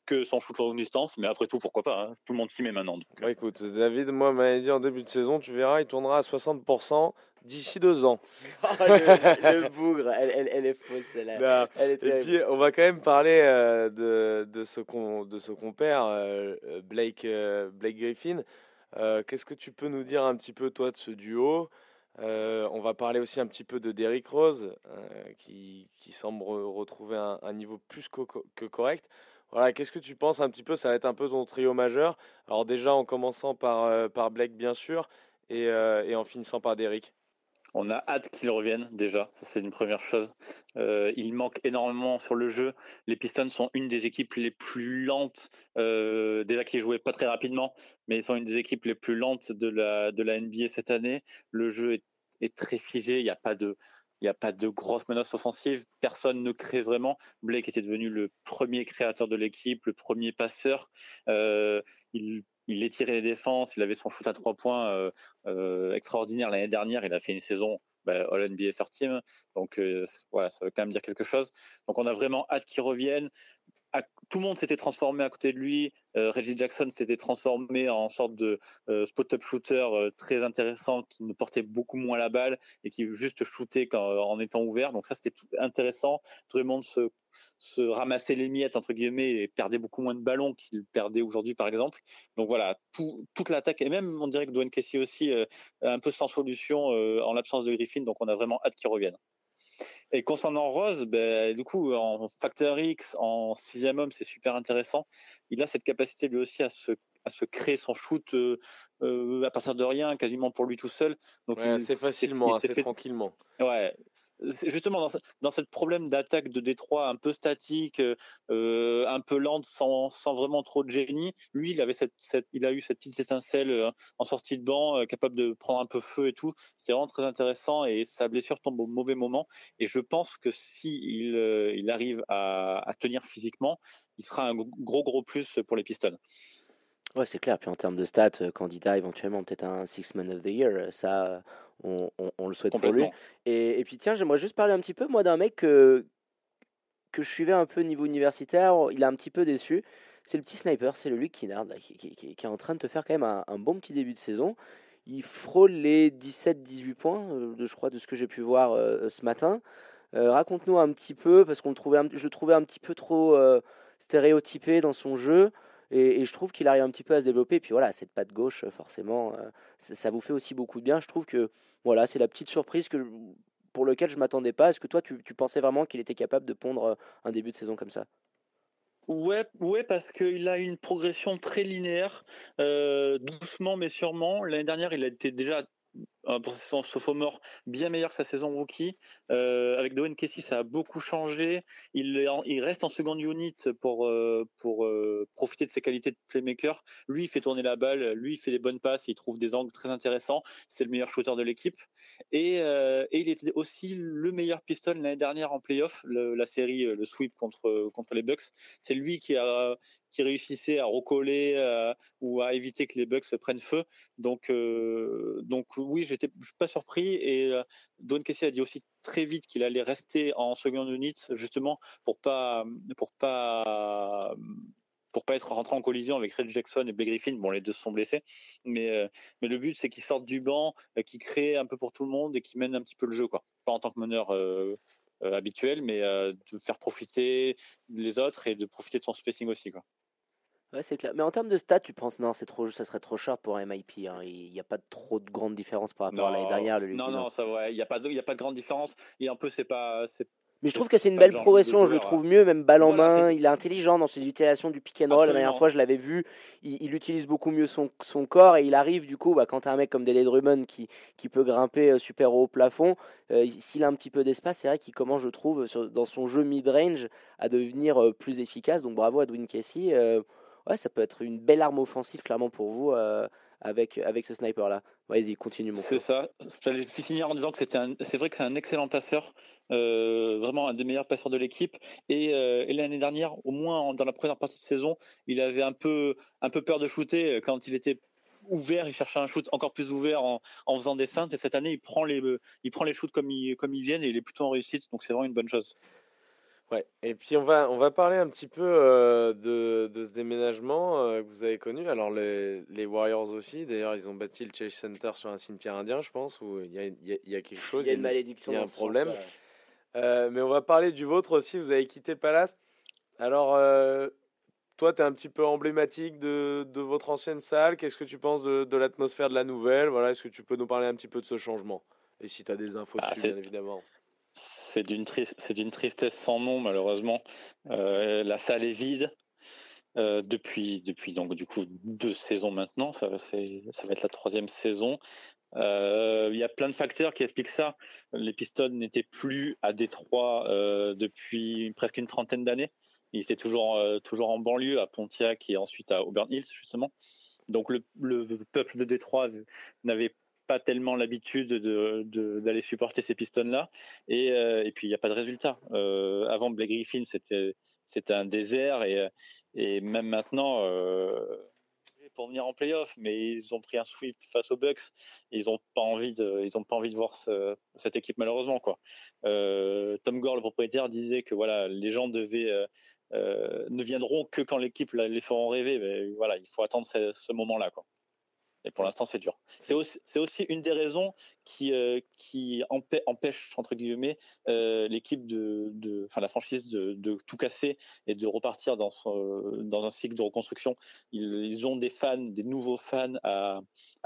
que son shoot longue distance mais après tout pourquoi pas hein. tout le monde s'y met maintenant bah, écoute David moi m'avait dit en début de saison tu verras il tournera à 60% d'ici deux ans. Oh, le, bougre, elle, elle, est fausse. Elle, et puis, on va quand même parler euh, de, de, ce qu'on de ce compère, euh, Blake, euh, Blake Griffin. Qu'est-ce que tu peux nous dire un petit peu, toi, de ce duo? On va parler aussi un petit peu de Derrick Rose, qui, qui, semble retrouver un, un, niveau plus que correct. Voilà, qu'est-ce que tu penses un petit peu? Ça va être un peu ton trio majeur. Alors déjà en commençant par, par Blake bien sûr, et, et en finissant par Derrick. On a hâte qu'il revienne déjà, ça c'est une première chose. Euh, il manque énormément sur le jeu. Les Pistons sont une des équipes les plus lentes, euh, déjà qui jouaient pas très rapidement, mais ils sont une des équipes les plus lentes de la, de la NBA cette année. Le jeu est, très figé, il n'y a pas de, il n'y a pas de grosses menaces offensives. Personne ne crée vraiment. Blake était devenu le premier créateur de l'équipe, le premier passeur. Euh, il, il étirait les défenses. Il avait son shoot à trois points euh, euh, extraordinaire l'année dernière. Il a fait une saison bah, All NBA First Team. Donc euh, voilà, ça veut quand même dire quelque chose. Donc on a vraiment hâte qu'il revienne tout le monde s'était transformé à côté de lui. Euh, Reggie Jackson s'était transformé en sorte de euh, spot-up shooter euh, très intéressant qui ne portait beaucoup moins la balle et qui juste shootait en étant ouvert. Donc ça, c'était intéressant. Draymond se, se ramassait les miettes, entre guillemets, et perdait beaucoup moins de ballons qu'il perdait aujourd'hui, par exemple. Donc voilà, tout, toute l'attaque, et même on dirait que Dwayne Casey aussi, un peu sans solution en l'absence de Griffin. Donc on a vraiment hâte qu'il revienne. Et concernant Rose, ben, du coup, en facteur X, en sixième homme, c'est super intéressant. Il a cette capacité lui aussi à se, à se créer son shoot euh, euh à partir de rien, quasiment pour lui tout seul. Donc ouais, assez facilement, assez fait... tranquillement. Ouais, justement dans, ce problème d'attaque de Détroit un peu statique, euh, un peu lente, sans, vraiment trop de génie, lui, il avait cette, cette, il a eu cette petite étincelle euh, en sortie de banc, euh, capable de prendre un peu feu et tout. C'était vraiment très intéressant et sa blessure tombe au mauvais moment. Et je pense que si il, il arrive à, à tenir physiquement, il sera un gros gros plus pour les Pistons. Ouais, c'est clair. Puis en termes de stats, candidat éventuellement peut-être un Six Man of the Year, ça, on, on, le souhaite pour lui. Et, et puis tiens, j'aimerais juste parler un petit peu, moi, d'un mec que, que je suivais un peu niveau universitaire. Il a un petit peu déçu. C'est le petit sniper, c'est le Luke Kinnard, là, qui, qui, qui, est en train de te faire quand même un, un bon petit début de saison. Il frôle les 17-18 points, de, je crois, de ce que j'ai pu voir euh, ce matin. Euh, Raconte-nous un petit peu, parce qu'on le trouvait, je le trouvais un petit peu trop euh, stéréotypé dans son jeu. Et, je trouve qu'il arrive un petit peu à se développer. Et puis voilà, cette patte gauche, forcément, euh, ça, vous fait aussi beaucoup de bien. Je trouve que voilà, c'est la petite surprise que, pour laquelle je ne m'attendais pas. Est-ce que toi, tu, pensais vraiment qu'il était capable de pondre euh, un début de saison comme ça? Ouais, parce qu'il a une progression très linéaire, euh, doucement mais sûrement. L'année dernière, il a été déjà pour son sophomore bien meilleur que sa saison rookie. Euh, avec Dwayne Casey, ça a beaucoup changé. Il, il reste en seconde unit pour, euh, pour euh, profiter de ses qualités de playmaker. Lui, il fait tourner la balle, lui, il fait des bonnes passes, il trouve des angles très intéressants. C'est le meilleur shooter de l'équipe. Et, et, il était aussi le meilleur piston l'année dernière en playoff, la série, le sweep contre, contre les Bucks. C'est lui qui a qui réussissait à recoller ou à éviter que les Bucks prennent feu. Donc, euh, donc oui, j'étais pas surpris. Et euh, Don Casey a dit aussi très vite qu'il allait rester en seconde unit, justement pour pas pour pas pour pas être rentré en collision avec Red Jackson et Blake Griffin. Bon, les deux sont blessés, mais mais le but c'est qu'ils sortent du banc, qu'ils créent un peu pour tout le monde et qu'ils mènent un petit peu le jeu, quoi. Pas en tant que meneur habituel, mais de faire profiter les autres et de profiter de son spacing aussi, quoi. Ouais, c'est clair. Mais en termes de stats, tu penses non, c'est trop, ça serait trop short pour un MIP. Hein. Il n'y a pas trop de grande différence par rapport non, à l'année dernière. Le non, non, ça il n'y a pas de, il y a pas de grande différence. Et un peu, c'est pas, mais je trouve que c'est une belle progression, je le trouve mieux, même balle en voilà, main. Il est intelligent dans ses utilisations du pick and roll. Absolument. La dernière fois, je l'avais vu, il, il, utilise beaucoup mieux son, son corps et il arrive, du coup, bah, quand as un mec comme Dele Drummond qui, qui peut grimper euh, super haut au plafond, euh, s'il a un petit peu d'espace, c'est vrai qu'il commence, je trouve, sur, dans son jeu mid-range à devenir euh, plus efficace. Donc bravo à Dwayne Casey. Euh, ouais, ça peut être une belle arme offensive, clairement, pour vous. Euh, avec, avec ce sniper là. Vas-y, continue mon C'est ça. J'allais finir en disant que c'était c'est vrai que c'est un excellent passeur, euh, vraiment un des meilleurs passeurs de l'équipe. Et, euh, et l'année dernière, au moins en, dans la première partie de saison, il avait un peu, un peu peur de shooter quand il était ouvert, il cherchait un shoot encore plus ouvert en, en faisant des feintes. Et cette année, il prend les, il prend les shoots comme ils, comme ils viennent et il est plutôt en réussite. Donc c'est vraiment une bonne chose. Ouais, et puis on va, on va parler un petit peu euh, de, de ce déménagement euh, que vous avez connu. Alors les, les Warriors aussi, d'ailleurs ils ont bâti le Chase Center sur un cimetière indien, je pense, où il y a, il y a, il y a quelque chose. Il y a une malédiction. Il y a un problème. Euh, mais on va parler du vôtre aussi, vous avez quitté Palace. Alors euh, toi, tu es un petit peu emblématique de, de votre ancienne salle. Qu'est-ce que tu penses de, de l'atmosphère de la nouvelle? Voilà, Est-ce que tu peux nous parler un petit peu de ce changement? Et si tu as des infos ah, dessus, bien évidemment c'est d'une tristesse sans nom malheureusement. Euh, la salle est vide euh, depuis depuis donc du coup deux saisons maintenant. Ça, va être la troisième saison. Il y a plein de facteurs qui expliquent ça. Les Pistons n'étaient plus à Détroit depuis presque une trentaine d'années. Ils étaient toujours, toujours en banlieue, à Pontiac et ensuite à Auburn Hills, justement. Donc le, le peuple de Détroit n'avait pas tellement l'habitude d'aller de, supporter ces pistons-là. Et, et, puis, il n'y a pas de résultat. Euh, avant Blake Griffin, c'était un désert. Et, et même maintenant, euh, pour venir en playoff, mais ils ont pris un sweep face aux Bucks. ils n'ont pas envie de, ont pas envie de voir cette équipe malheureusement quoi. Euh, Tom Gore, le propriétaire, disait que voilà, les gens devaient euh, ne viendront que quand l'équipe les feront rêver. Mais voilà, il faut attendre ce, ce moment-là quoi. Et pour l'instant, c'est dur. C'est aussi, une des raisons qui, euh, empêche, entre guillemets, euh, l'équipe de, la franchise de, tout casser et de repartir dans, un cycle de reconstruction. Ils, ont des fans, des nouveaux fans à,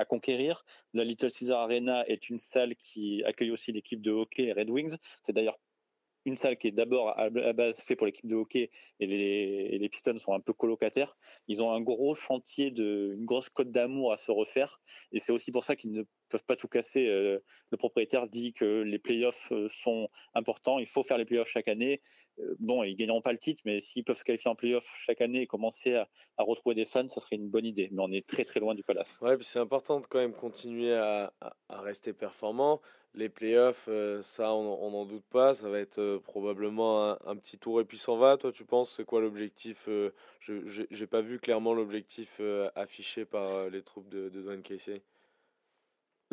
conquérir. La Little Caesar Arena est une salle qui accueille aussi l'équipe de hockey, Red Wings. C'est d'ailleurs une salle qui est d'abord à la base faite pour l'équipe de hockey et les, les, Pistons sont un peu colocataires. Ils ont un gros chantier, de, une grosse cote d'amour à se refaire et c'est aussi pour ça qu'ils ne peuvent pas tout casser. Euh, le propriétaire dit que les playoffs euh, sont importants, il faut faire les playoffs chaque année. Euh, bon, ils gagneront pas le titre, mais s'ils peuvent se qualifier en playoffs chaque année et commencer à, retrouver des fans, ça serait une bonne idée. Mais on est très très loin du Palace. Ouais, puis c'est important de quand même continuer à, rester performant. Les playoffs, ça, on n'en doute pas. Ça va être probablement un, petit tour et puis s'en va. Toi, tu penses, c'est quoi l'objectif Je n'ai pas vu clairement l'objectif affiché par les troupes de, de Dwayne Casey.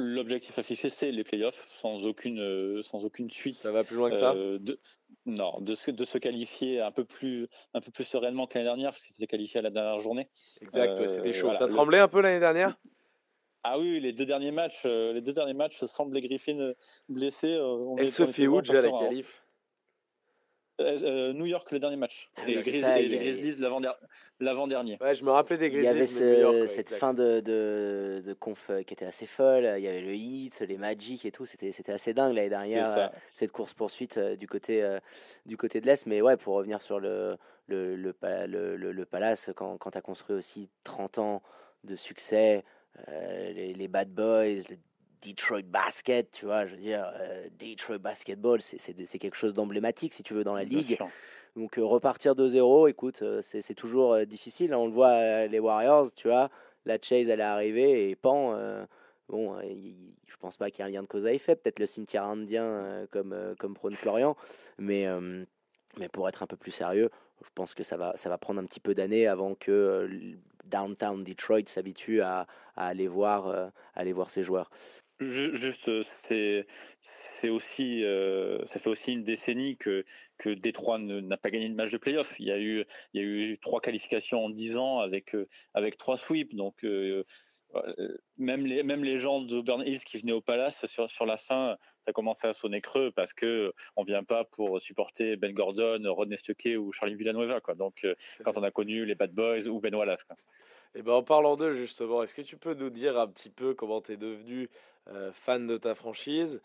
L'objectif affiché, c'est les playoffs, sans aucune, euh, sans aucune suite. Ça va plus loin que ça? euh, de, Non, de se, de se qualifier un peu plus, un peu plus sereinement que l'année dernière, parce qu'ils s'étaient qualifiés à la dernière journée. Exact, c'était chaud. T'as tremblé un peu l'année dernière? Ah oui, les deux derniers matchs, euh, les deux derniers matchs, semblait Griffin blessé. Elle se fait où déjà la qualif euh, euh, New York le dernier match. Ah, et les, Grizzlies l'avant-dernier. Ouais, je me rappelais des Grizzlies. Il y avait cette fin de, de, de, conf qui était assez folle. Il y avait le Heat, les Magic et tout. C'était, assez dingue l'année dernière, euh, cette course-poursuite du, côté, du côté de l'Est. Mais ouais, pour revenir sur le, le, le, le, le Palace, quand, quand tu as construit aussi 30 ans de succès, les, les, Bad Boys, les Detroit Basket, tu vois, je veux dire, euh, Detroit Basketball, c'est quelque chose d'emblématique, si tu veux, dans la ligue. Donc euh, repartir de zéro, écoute, euh, c'est toujours difficile. Hein. On le voit, les Warriors, tu vois, la Chase, elle est arrivée et pan, bon, je pense pas qu'il y ait un lien de cause à effet, peut-être le cimetière indien comme, comme prône Florian, mais, mais pour être un peu plus sérieux, je pense que ça va, ça va prendre un petit peu d'années avant que Downtown Detroit s'habitue à, à, aller voir, à aller voir ses joueurs. Juste, euh, c'est c'est aussi euh, ça fait aussi une décennie que que Détroit n'a pas gagné de match de playoff. Il y a eu il y a eu trois qualifications en dix ans avec euh, avec trois sweeps. Donc même les même les gens de Burn Hills qui venaient au Palace sur sur la fin, ça commençait à sonner creux parce que on vient pas pour supporter Ben Gordon, Rodney Stuckey ou Charlie Villanueva quoi. Donc quand on a connu les Bad Boys ou Ben Wallace quoi. Et eh ben en parlant d'eux justement, est-ce que tu peux nous dire un petit peu comment tu es devenu fan de ta franchise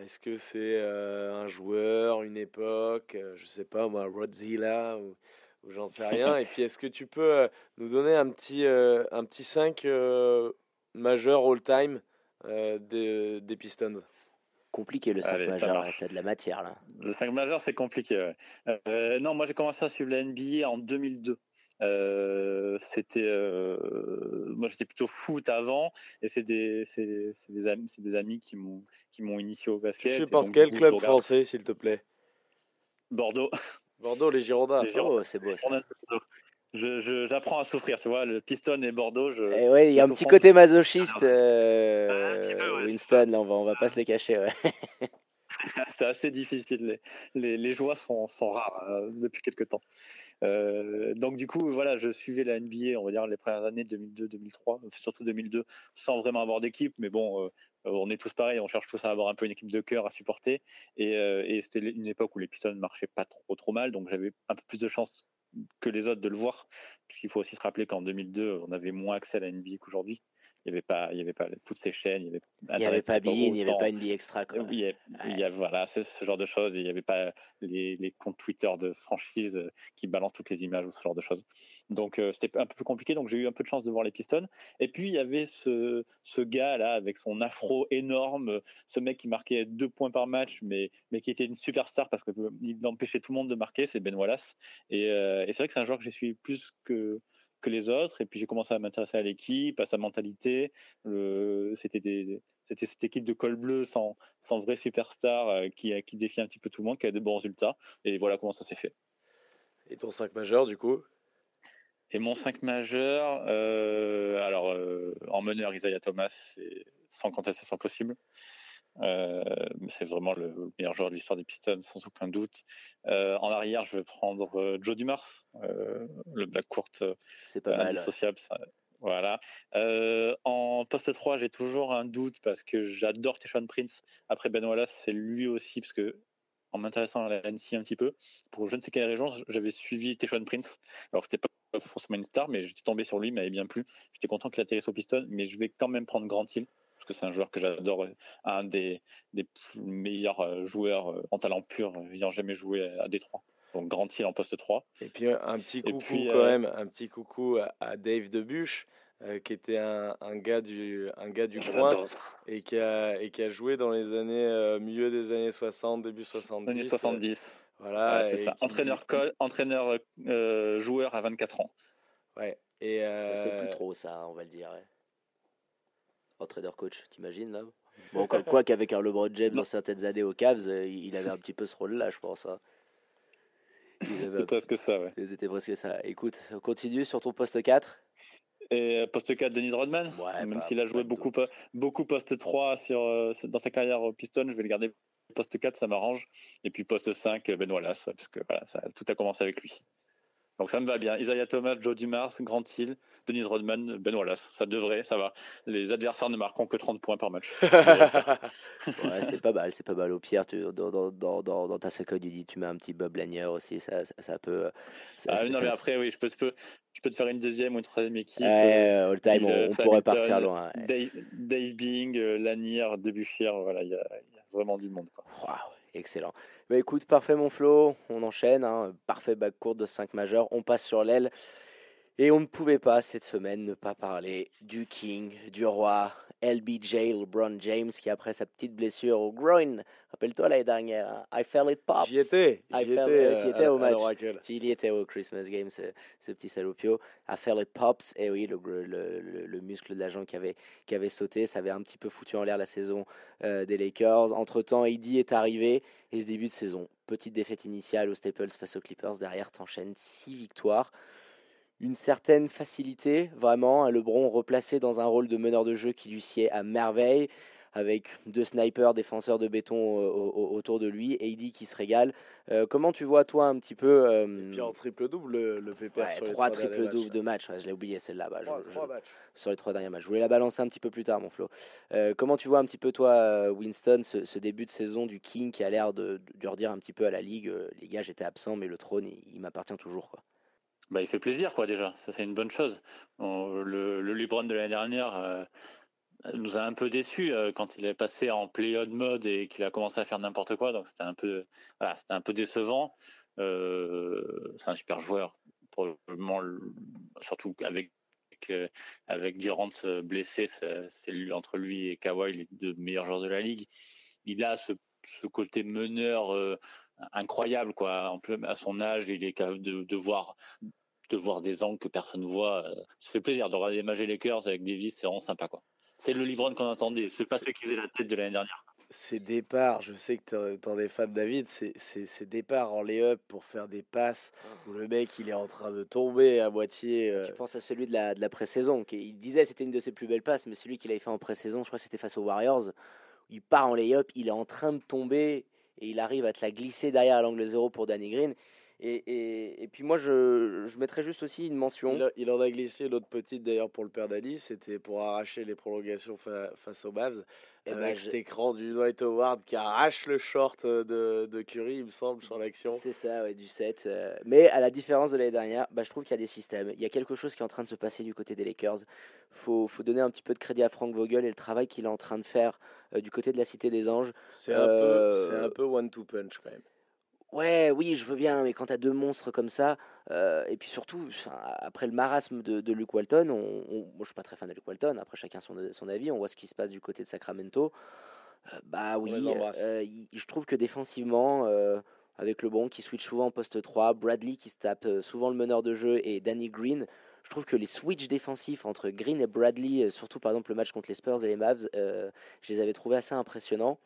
Est-ce que c'est euh, un joueur, une époque, euh, je sais pas moi, Rodzilla ou, j'en sais rien Et puis est-ce que tu peux nous donner un petit, un petit 5 majeur all-time des, des Pistons? Compliqué le 5 majeur, t'as de la matière là. Le 5 majeur c'est compliqué. non, moi j'ai commencé à suivre la NBA en 2002. Euh, c'était euh, moi j'étais plutôt foot avant et c'est des c'est des amis c'est des amis qui m'ont qui m'ont initié au basket. Tu supportes quel club français s'il te plaît? Bordeaux. Bordeaux les Girondins. Oh, c'est beau ça. j'apprends à souffrir, tu vois, le Piston et Bordeaux. Je, eh ouais, il y a un petit côté masochiste, euh, Winston, là, on va, on va pas se les cacher. Ouais. c'est assez difficile. Les, les, joies sont, sont rares euh, depuis quelques temps. Euh, donc du coup, voilà, je suivais la NBA, on va dire les premières années 2002-2003, surtout 2002, sans vraiment avoir d'équipe. Mais bon, euh, on est tous pareils, on cherche tous à avoir un peu une équipe de cœur à supporter. Et, c'était une époque où les Pistons ne marchaient pas trop trop mal, donc j'avais un peu plus de chance que les autres de le voir. Puisqu'il faut aussi se rappeler qu'en 2002, on avait moins accès à la NBA qu'aujourd'hui. Il n'y avait pas, il y avait pas toutes ces chaînes, il n'y avait, pas Bein, il n'y avait pas une vie extra. Quoi. Il, y il y a, voilà, c'est ce genre de choses. Il n'y avait pas les, les, comptes Twitter de franchise euh, qui balancent toutes les images ou ce genre de choses. Donc euh, c'était un peu plus compliqué. Donc j'ai eu un peu de chance de voir les Pistons. Et puis il y avait ce, ce gars là avec son afro énorme, ce mec qui marquait deux points par match, mais mais qui était une superstar parce qu'il empêchait tout le monde de marquer, c'est Ben Wallace. Et, et c'est vrai que c'est un joueur que j'ai suivi plus que que les autres. Et puis j'ai commencé à m'intéresser à l'équipe, à sa mentalité. C'était des, c'était cette équipe de col bleu sans, sans vrai superstar euh, qui, qui défie un petit peu tout le monde, qui a de bons résultats. Et voilà comment ça s'est fait. Et ton 5 majeur, du coup? Et mon 5 majeur, euh, alors euh, en meneur, Isaiah Thomas, c'est sans contestation possible. Euh, c'est vraiment le meilleur joueur de l'histoire des Pistons, sans aucun doute. Euh, en arrière, je vais prendre euh, Joe Dumars, le backcourt c'est pas mal. Voilà. en poste 3, j'ai toujours un doute parce que j'adore Teshon Prince. Après Ben Wallace, c'est lui aussi, parce que en m'intéressant à la NC un petit peu, pour je ne sais quelle raison, j'avais suivi Teshon Prince. Alors, c'était pas forcément une star, mais j'étais tombé sur lui, il m'avait bien plu. J'étais content qu'il atterrisse au Piston, mais je vais quand même prendre Grant Hill que c'est un joueur que j'adore, un des, des meilleurs euh, joueurs euh, en talent pur euh, ayant jamais joué à Détroit. Donc Grand Hill en poste 3. Et puis un petit coucou quand même, un petit coucou à, Dave Debuche, qui était un, un, gars du, un gars du coin et qui, a, et qui a joué dans les années, milieu des années 60, début 70. Années 70. Voilà. Entraîneur, entraîneur joueur à 24 ans. Ouais. Et Ça se fait plus trop ça, on va le dire trader coach, t'imagines là Bon, quoi qu'avec un LeBron James dans certaines années aux Cavs, euh, il avait un petit peu ce rôle-là, je pense. Hein. C'est presque ça, ouais. C'était presque ça. Écoute, on continue sur ton poste 4. Et euh, poste 4, Dennis Rodman. Même s'il a joué beaucoup, beaucoup poste 3 sur, euh, dans sa carrière au Piston, je vais le garder poste 4, ça m'arrange. Et puis poste 5, Ben Wallace, parce que voilà, ça, tout a commencé avec lui. Donc ça me va bien. Isaiah Thomas, Joe Dumars, Grant Hill, Denise Rodman, Ben Wallace. Ça devrait, ça va. Les adversaires ne marqueront que 30 points par match. ouais, c'est pas mal, c'est pas mal. Au pire, tu, dans, dans, dans, dans, ta seconde, tu dis tu mets un petit Bob Lanier aussi, ça, ça, peut. ah, non, mais après, oui, je peux, je peux, je peux te faire une deuxième ou une troisième équipe. Ouais, all time, on, pourrait partir loin. Dave, Dave, Bing, euh, Lanier, Debuchir, voilà, il y, y, a vraiment du monde. Quoi. Wow. Excellent. Bah écoute, parfait mon flow, on enchaîne, hein. parfait bac court de 5 majeurs, on passe sur l'aile. Et on ne pouvait pas cette semaine ne pas parler du King, du roi, LBJ, LeBron James, qui après sa petite blessure au groin, rappelle-toi l'année dernière, hein, I felt it pops. J'y étais, j'y étais, étais au match. Il y était au Christmas Game, ce, ce, petit salopio. I felt it pops, et oui, le, le, le, muscle de l'agent qui avait, qui avait sauté, ça avait un petit peu foutu en l'air la saison euh, des Lakers. Entre-temps, Eddie est arrivé, et ce début de saison, petite défaite initiale aux Staples face aux Clippers, derrière t'enchaînes 6 victoires une certaine facilité, vraiment, un Lebron replacé dans un rôle de meneur de jeu qui lui sied à merveille, avec deux snipers, défenseurs de béton euh, autour de lui, dit qui se régale. Euh, comment tu vois, toi, un petit peu. Euh, et puis en triple-double, le, le pépère sur trois, triple-double de match. je l'ai oublié celle-là. Bah, matchs. Sur les trois derniers matchs. Je voulais la balancer un petit peu plus tard, mon Flo. comment tu vois un petit peu, toi, Winston, ce, début de saison du King qui a l'air de, de, redire un petit peu à la Ligue les gars, j'étais absent, mais le trône, il, il m'appartient toujours. quoi bah, il fait plaisir, quoi, déjà. Ça, c'est une bonne chose. le, le LeBron de l'année dernière euh, nous a un peu déçus euh, quand il est passé en play-on mode et qu'il a commencé à faire n'importe quoi. Donc, c'était un peu, voilà, c'était un peu décevant. Euh, c'est un super joueur, probablement, surtout avec avec Durant blessé, c'est entre lui et Kawhi les deux meilleurs joueurs de la ligue. Il a ce, ce côté meneur incroyable quoi. à son âge, il est capable de, de voir de voir des angles que personne ne voit. Euh, ça fait plaisir de regarder les Magic Lakers avec Davis, c'est vraiment sympa. quoi. C'est le LeBron qu'on attendait, c'est pas celui qui faisait la tête de l'année dernière. Ces départs, je sais que tu en es fan, David, c'est ces départs en lay-up pour faire des passes où le mec il est en train de tomber à moitié. Euh. Tu penses à celui de la, de la pré-saison. Il disait c'était une de ses plus belles passes, mais celui qu'il avait fait en pré-saison, je crois que c'était face aux Warriors. Il part en lay-up, il est en train de tomber et il arrive à te la glisser derrière l'angle zéro pour Danny Green. Et, et, puis moi, je, je mettrais juste aussi une mention. Il, en a glissé l'autre petite d'ailleurs pour le père d'Ali, c'était pour arracher les prolongations face aux Mavs. Et eh ben, avec cet écran du Dwight Howard qui arrache le short de, de Curry, il me semble, sur l'action. C'est ça, ouais, du 7. Euh. mais à la différence de l'année dernière, bah, je trouve qu'il y a des systèmes. Il y a quelque chose qui est en train de se passer du côté des Lakers. Il faut, faut, donner un petit peu de crédit à Frank Vogel et le travail qu'il est en train de faire euh, du côté de la Cité des Anges. C'est un, euh, un peu one-two-punch quand même. Ouais, oui, je veux bien, mais quand tu as deux monstres comme ça, euh, et puis surtout, après le marasme de, Luke Walton, on, moi je suis pas très fan de Luke Walton, après chacun son, son avis, on voit ce qui se passe du côté de Sacramento. Euh, bah oui, euh, je trouve que défensivement, avec le bon qui switch souvent en poste 3, Bradley qui se tape souvent le meneur de jeu et Danny Green, je trouve que les switches défensifs entre Green et Bradley, surtout par exemple le match contre les Spurs et les Mavs, je les avais trouvés assez impressionnants.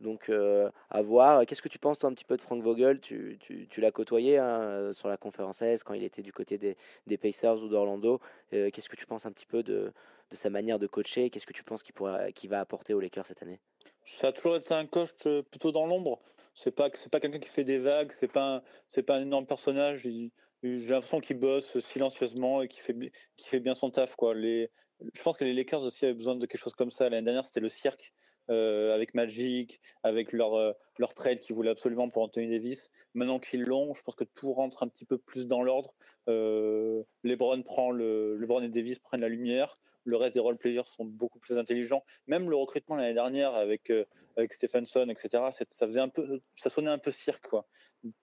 Donc euh, à voir. Qu'est-ce que tu penses toi un petit peu de Frank Vogel? Tu, tu, l'as côtoyé hein, euh, sur la conférence S quand il était du côté des, des Pacers ou d'Orlando. Euh, qu'est-ce que tu penses un petit peu de, de sa manière de coacher? Qu'est-ce que tu penses qu'il qu'il va apporter aux Lakers cette année? Ça a toujours été un coach plutôt dans l'ombre. C'est pas pas quelqu'un qui fait des vagues. C'est pas pas un énorme personnage. j'ai l'impression qu'il bosse silencieusement et qui fait fait bien son taf quoi. Les je pense que les Lakers aussi avaient besoin de quelque chose comme ça. L'année dernière, c'était le cirque. Euh, avec Magic, avec leur, euh, leur trade qu'ils voulaient absolument pour Anthony Davis. Maintenant qu'ils l'ont, je pense que tout rentre un petit peu plus dans l'ordre. Euh, LeBron, prend le, LeBron et Davis prennent la lumière. Le reste des role players sont beaucoup plus intelligents. Même le recrutement l'année dernière avec, avec Stephenson, etc., ça, faisait un peu, ça sonnait un peu cirque. Quoi.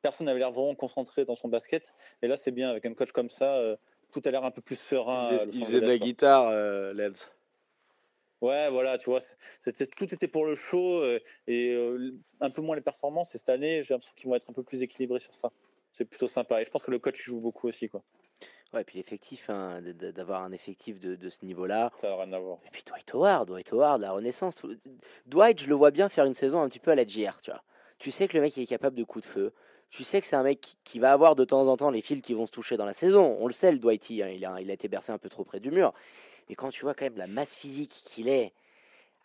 Personne n'avait l'air vraiment concentré dans son basket. Et là, c'est bien, avec un coach comme ça, tout a l'air un peu plus serein. Il faisait, de la guitare, Lens. Ouais, voilà, tu vois, c'était, tout était pour le show euh, et euh, un peu moins les performances. Et cette année, j'ai l'impression qu'ils vont être un peu plus équilibrés sur ça. C'est plutôt sympa. Et je pense que le coach joue beaucoup aussi, quoi. Ouais, et puis l'effectif, hein, d'avoir un effectif de, de ce niveau-là. Ça n'a rien à voir. Et puis Dwight Howard, Dwight Howard, la renaissance. Dwight, je le vois bien faire une saison un petit peu à la JR, tu vois. Tu sais que le mec il est capable de coups de feu. Tu sais que c'est un mec qui va avoir de temps en temps les fils qui vont se toucher dans la saison. On le sait, le Dwighty, hein, il, a, il a été bercé un peu trop près du mur. Mais quand tu vois quand même la masse physique qu'il est,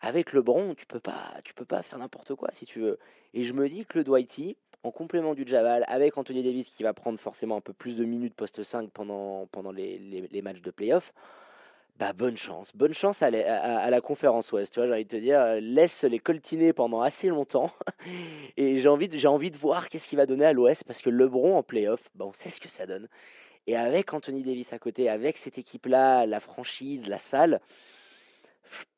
avec LeBron, tu peux pas, tu peux pas faire n'importe quoi si tu veux. Et je me dis que le Dwighty, en complément du Javal, avec Anthony Davis qui va prendre forcément un peu plus de minutes post 5 pendant, pendant les, matchs de playoff, bah bonne chance, bonne chance à, la conférence Ouest. Tu vois, j'ai envie de te dire, laisse les coltiner pendant assez longtemps. Et j'ai envie, de, j'ai envie de voir qu'est-ce qu'il va donner à l'Ouest parce que LeBron en playoff, bah on sait ce que ça donne. Et avec Anthony Davis à côté, avec cette équipe-là, la franchise, la salle,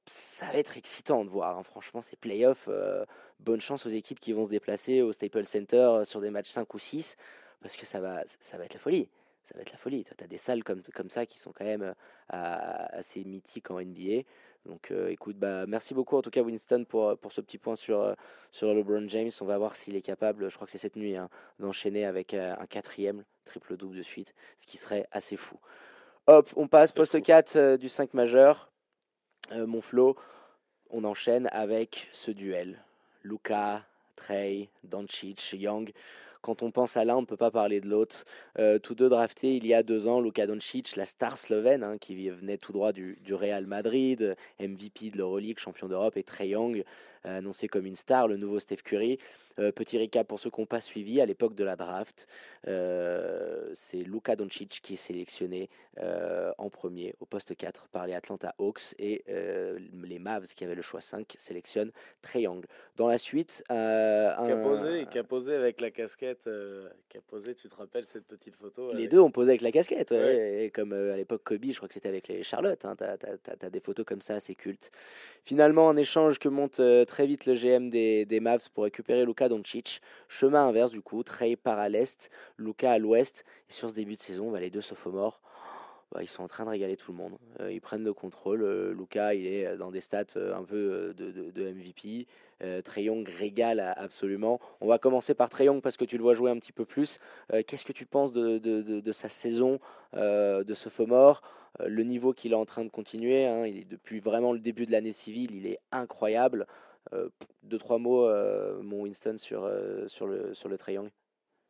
ça va être excitant de voir. Hein. Franchement, ces playoffs, euh, bonne chance aux équipes qui vont se déplacer au Staples Center euh, sur des matchs 5 ou 6, parce que ça va, ça va être la folie. Ça va être la folie. Tu as des salles comme, comme ça qui sont quand même euh, assez mythiques en NBA. Donc écoute, bah, merci beaucoup en tout cas Winston pour, pour ce petit point sur, sur LeBron James. On va voir s'il est capable, je crois que c'est cette nuit, hein, d'enchaîner avec un quatrième triple-double de suite, ce qui serait assez fou. Hop, on passe poste 4 du 5 majeur. mon flow, on enchaîne avec ce duel. Luca, Trey, Doncic, Young. Quand on pense à l'un, on ne peut pas parler de l'autre. Euh, tous deux draftés il y a deux ans, Luka Doncic, la star slovène, hein, qui venait tout droit du, Real Madrid, MVP de l'Euroleague, champion d'Europe, et Trey Young, euh, annoncé comme une star, le nouveau Steph Curry. Euh, petit recap pour ceux qui n'ont pas suivi, à l'époque de la draft, euh, c'est Luka Doncic qui est sélectionné en premier au poste 4 par les Atlanta Hawks et les Mavs qui avaient le choix 5 sélectionnent Young. Dans la suite, un... qui, a posé, qui a posé avec la casquette, qui a posé, tu te rappelles cette petite photo Les deux ont posé avec la casquette, et comme à l'époque Kobe, je crois que c'était avec les Charlotte, hein, tu as, des photos comme ça assez cultes. Finalement, un échange que monte très vite le GM des, des Mavs pour récupérer Luka Doncic. Chemin inverse du coup, Trey part à l'est, Luka à l'ouest. Et sur ce début de saison, bah, les deux sophomores, bah, ils sont en train de régaler tout le monde. Euh, ils prennent le contrôle. Euh, Luka, il est dans des stats euh, un peu de, de, MVP. Trey Young régale absolument. On va commencer par Trey Young parce que tu le vois jouer un petit peu plus. Qu'est-ce que tu penses de, de sa saison de sophomore? Le niveau qu'il est en train de continuer, hein, il est depuis vraiment le début de l'année civile, il est incroyable. Deux, trois mots, mon Winston, sur, sur, le, sur le triangle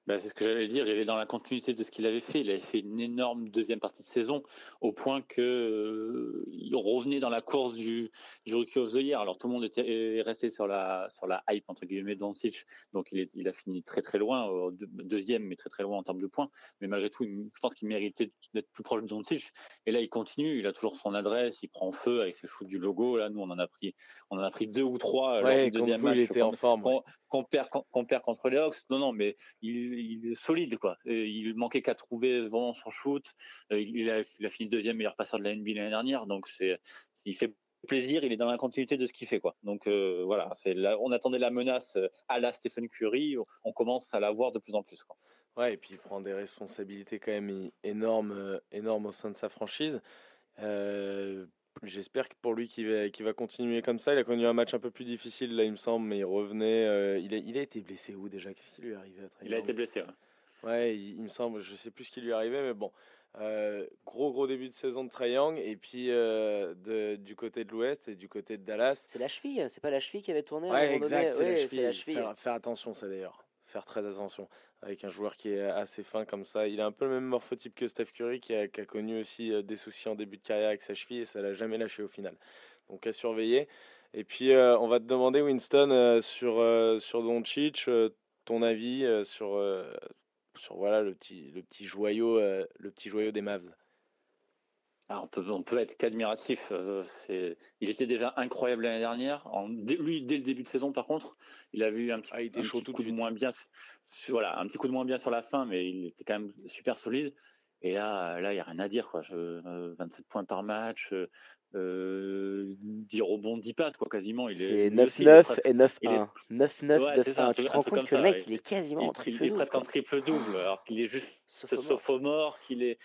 Bah, c'est ce que j'allais dire. Il est dans la continuité de ce qu'il avait fait. Il avait fait une énorme deuxième partie de saison, au point que euh, il revenait dans la course du, du Rookie of the Year. Alors tout le monde était resté sur la sur la hype entre guillemets Doncic. Donc il, est, il a fini très très loin, deuxième, mais très très loin en termes de points. Mais malgré tout, je pense qu'il méritait d'être plus proche de Doncic. Et là, il continue. Il a toujours son adresse. Il prend feu avec ses shoots du logo. Là, nous, on en a pris, on en a pris deux ou trois ouais, lors du deuxième match. Il était en forme. Qu'on perd, qu'on perd contre les Hawks. Non, non, mais il il est solide quoi. il manquait qu'à trouver vraiment son shoot. Euh, il a, fini deuxième meilleur passeur de la NBA l'année dernière, donc c'est il fait plaisir, il est dans la continuité de ce qu'il fait quoi. Donc euh, voilà, c'est on attendait la menace euh, à la Stephen Curry, on commence à la voir de plus en plus quoi. Ouais, et puis il prend des responsabilités quand même énormes, énormes au sein de sa franchise. J'espère que pour lui qu'il va, va continuer comme ça. Il a connu un match un peu plus difficile là, il me semble, mais il revenait. Euh, il, a, il a été blessé où déjà? Qu'est-ce qui lui est arrivé Il a été blessé. Ouais, ouais il, me semble. Je sais plus ce qui lui est arrivé, mais bon. Euh, gros gros début de saison de Triangle et puis euh, de, du côté de l'Ouest et du côté de Dallas. C'est la cheville, c'est pas la cheville qui avait tourné. Ouais, exact. C'est la cheville. Faire, faire attention, ça d'ailleurs faire très attention avec un joueur qui est assez fin comme ça. Il a un peu le même morphotype que Steph Curry qui a, connu aussi euh, des soucis en début de carrière avec sa cheville et ça l'a jamais lâché au final. Donc à surveiller. Et puis euh, on va te demander Winston euh, sur sur Doncic ton avis sur sur voilà le petit le petit joyau le petit joyau des Mavs. On, peut, on peut être qu'admiratif. Euh, il était déjà incroyable l'année dernière. En, lui, dès le début de saison, par contre, il a vu un petit, ah, coup de, moins bien. Voilà, un petit coup de moins bien sur la fin, mais il était quand même super solide. Et là, là, il y a rien à dire. Quoi. 27 euh, points par match, euh, 10 rebonds, 10 passes, quoi, quasiment. Il est 9-9 et 9-1. 9-9, Tu te rends compte que le mec, il est quasiment en triple double. Il est presque en triple double, alors qu'il est juste sophomore, qu'il est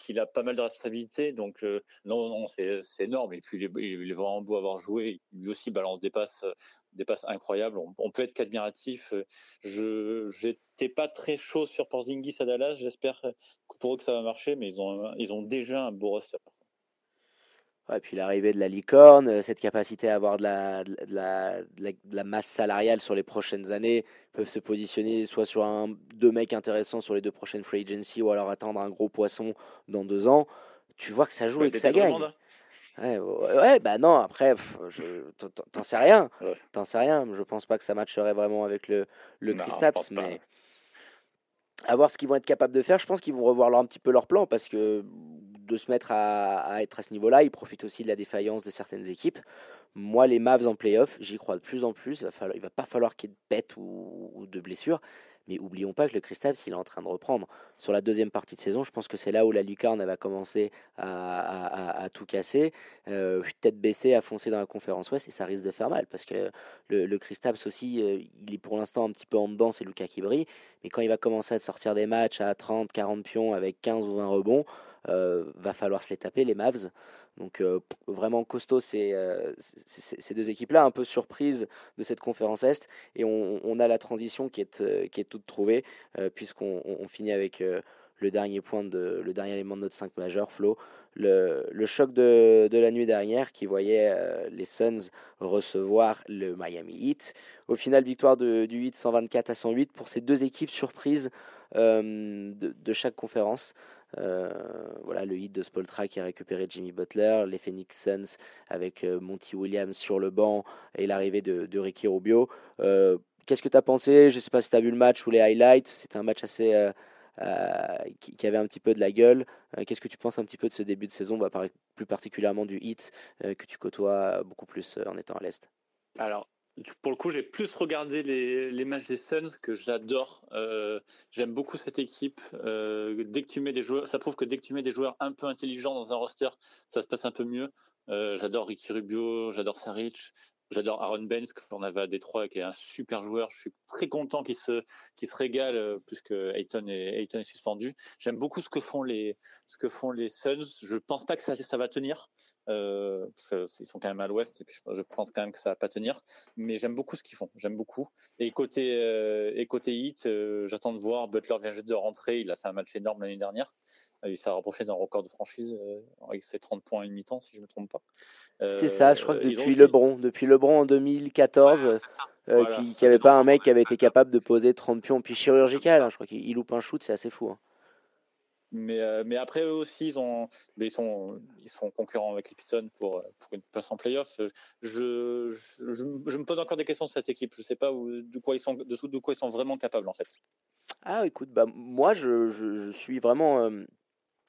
qu'il a pas mal de responsabilités. Donc, euh, non, non, c'est énorme. Et puis, il est, il est, vraiment beau avoir joué. Lui aussi balance des passes, des passes incroyables. On, peut être qu'admiratif. Je n'étais pas très chaud sur Porzingis à Dallas. J'espère pour eux que ça va marcher, mais ils ont, ils ont déjà un beau roster. Et puis l'arrivée de la licorne, euh, cette capacité à avoir de la, de, la, de, la, masse salariale sur les prochaines années, peuvent se positionner soit sur un, deux mecs intéressants sur les deux prochaines free agency ou alors attendre un gros poisson dans deux ans. Tu vois que ça joue et que ça gagne. Ouais, ouais, bah non, après, t'en sais rien. T'en sais rien. Je pense pas que ça matcherait vraiment avec le, le Christaps, mais à voir ce qu'ils vont être capables de faire. Je pense qu'ils vont revoir leur, un petit peu leur plan parce que de se mettre à, être à ce niveau-là. Il profite aussi de la défaillance de certaines équipes. Moi, les Mavs en playoff, j'y crois de plus en plus. Il va, va pas falloir qu'il y ait de pète ou, de blessures. Mais oublions pas que le Kristaps, il est en train de reprendre. Sur la deuxième partie de saison, je pense que c'est là où la lucarne va commencer à, tout casser, euh, tête baissée, à foncer dans la conférence ouest, et ça risque de faire mal. Parce que le, le Kristaps aussi, euh, il est pour l'instant un petit peu en dedans, c'est Lucas qui brille. Mais quand il va commencer à sortir des matchs à 30, 40 pions avec 15 ou 20 rebonds, va falloir se les taper, les Mavs. Donc euh, vraiment costaud euh, ces, deux équipes-là, un peu surprises de cette conférence Est. Et on, a la transition qui est, qui est toute trouvée, puisqu'on finit avec le dernier point de le dernier élément de notre 5 majeur, Flo. Le, le, choc de, de, la nuit dernière qui voyait les Suns recevoir le Miami Heat. Au final, victoire du Heat 124 à 108 pour ces deux équipes surprises de, chaque conférence. Euh, voilà, le hit de Spoltra qui a récupéré Jimmy Butler, les Phoenix Suns avec euh, Monty Williams sur le banc et l'arrivée de, Ricky Rubio. Euh, qu'est-ce que tu as pensé? Je ne sais pas si tu as vu le match ou les highlights. C'était un match assez. qui, avait un petit peu de la gueule. Qu'est-ce que tu penses un petit peu de ce début de saison, bah, plus particulièrement du hit que tu côtoies beaucoup plus en étant à l'Est Alors, pour le coup, j'ai plus regardé les, matchs des Suns que j'adore. Euh, j'aime beaucoup cette équipe. Euh, dès que tu mets des joueurs, ça prouve que dès que tu mets des joueurs un peu intelligents dans un roster, ça se passe un peu mieux. Euh, j'adore Ricky Rubio, j'adore Saric, j'adore Aaron Benz qu'on avait à Détroit, qui est un super joueur. Je suis très content qu'il se, qu'il se régale puisque Ayton est, Ayton est suspendu. J'aime beaucoup ce que font les, ce que font les Suns. Je pense pas que ça, ça va tenir. Euh, ils sont quand même à l'ouest, et puis je, pense quand même que ça va pas tenir. Mais j'aime beaucoup ce qu'ils font, j'aime beaucoup. Et côté euh, et côté hit, euh, j'attends de voir. Butler vient juste de rentrer, il a fait un match énorme l'année dernière. Il s'est rapproché d'un record de franchise avec ses 30 points et mi-temps, si je me trompe pas. c'est ça, je crois que depuis LeBron, depuis LeBron en 2014, euh, Voilà, qui n'avait pas un mec qui avait été capable de poser 30 pions, puis chirurgical. hein, je crois qu'il il loupe un shoot, c'est assez fou. hein. Mais, euh, mais après, eux aussi, ils, ont, ils, sont, ils sont concurrents avec les Pistons pour, euh, pour une place en playoff. Je, je, je, je me pose encore des questions sur cette équipe. Je ne sais pas où, de, quoi ils sont, de, de quoi ils sont vraiment capables, en fait. Ah, écoute, bah, moi, je, je- je suis vraiment euh,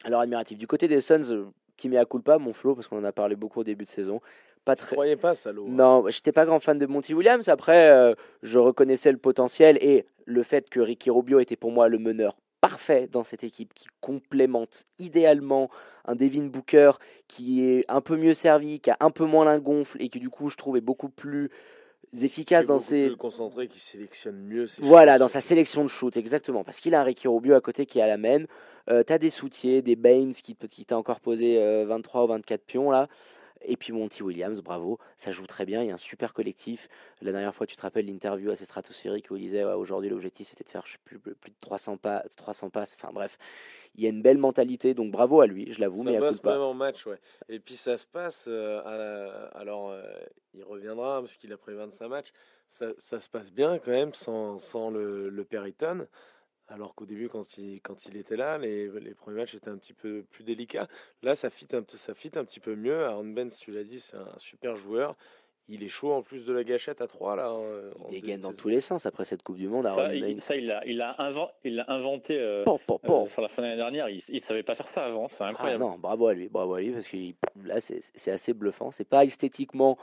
alors admiratif. Du côté des Suns, euh, qui met à culpa, mon flow, parce qu'on en a parlé beaucoup au début de saison. Pas Je très. croyais pas, salaud. hein. Non, j'étais pas grand fan de Monty Williams. Après, euh, je reconnaissais le potentiel et le fait que Ricky Rubio était pour moi le meneur parfait dans cette équipe qui complémente idéalement un Devin Booker qui est un peu mieux servi, qui a un peu moins l'ingonfle et qui du coup je trouve est beaucoup plus efficace dans ses plus concentré, qui sélectionne mieux. ses voilà, dans sa sélection de shoot, exactement. Parce qu'il a un Ricky Rubio à côté qui est à la main. Euh, T'as des soutiers, des Baines qui, peut- qui t'a encore posé euh, 23 ou 24 pions là. Et puis Monty Williams, bravo, ça joue très bien. Il y a un super collectif. La dernière fois, tu te rappelles l'interview assez stratosphérique où il disait ouais, aujourd'hui l'objectif c'était de faire je sais plus, plus de 300 pas, 300 passes. Enfin bref, il y a une belle mentalité. Donc bravo à lui, je l'avoue, Ça mais à passe pas. même en match, ouais. Et puis ça se passe. euh, à Alors, euh, il reviendra hein, parce qu'il a pris 25 matchs. Ça, ça se passe bien quand même sans, sans le, le Périton. Alors qu'au début, quand il, quand il était là, les, les premiers matchs étaient un petit peu plus délicats. Là, ça fit un, ça fit un petit peu mieux. Aaron Benz, tu l'as dit, c'est un super joueur. Il est chaud en plus de la gâchette à 3 là. hein, en Il début dégaine dans tous les sens après cette Coupe du Monde. Ça, il, Baines. ça, il l'a il a inven- il l'a inventé euh, euh, sur la fin de l'année dernière. Il ne savait pas faire ça avant. C'est Ah incroyable. non, bravo à lui, bravo à lui, parce que là, c'est c'est assez bluffant. C'est pas esthétiquement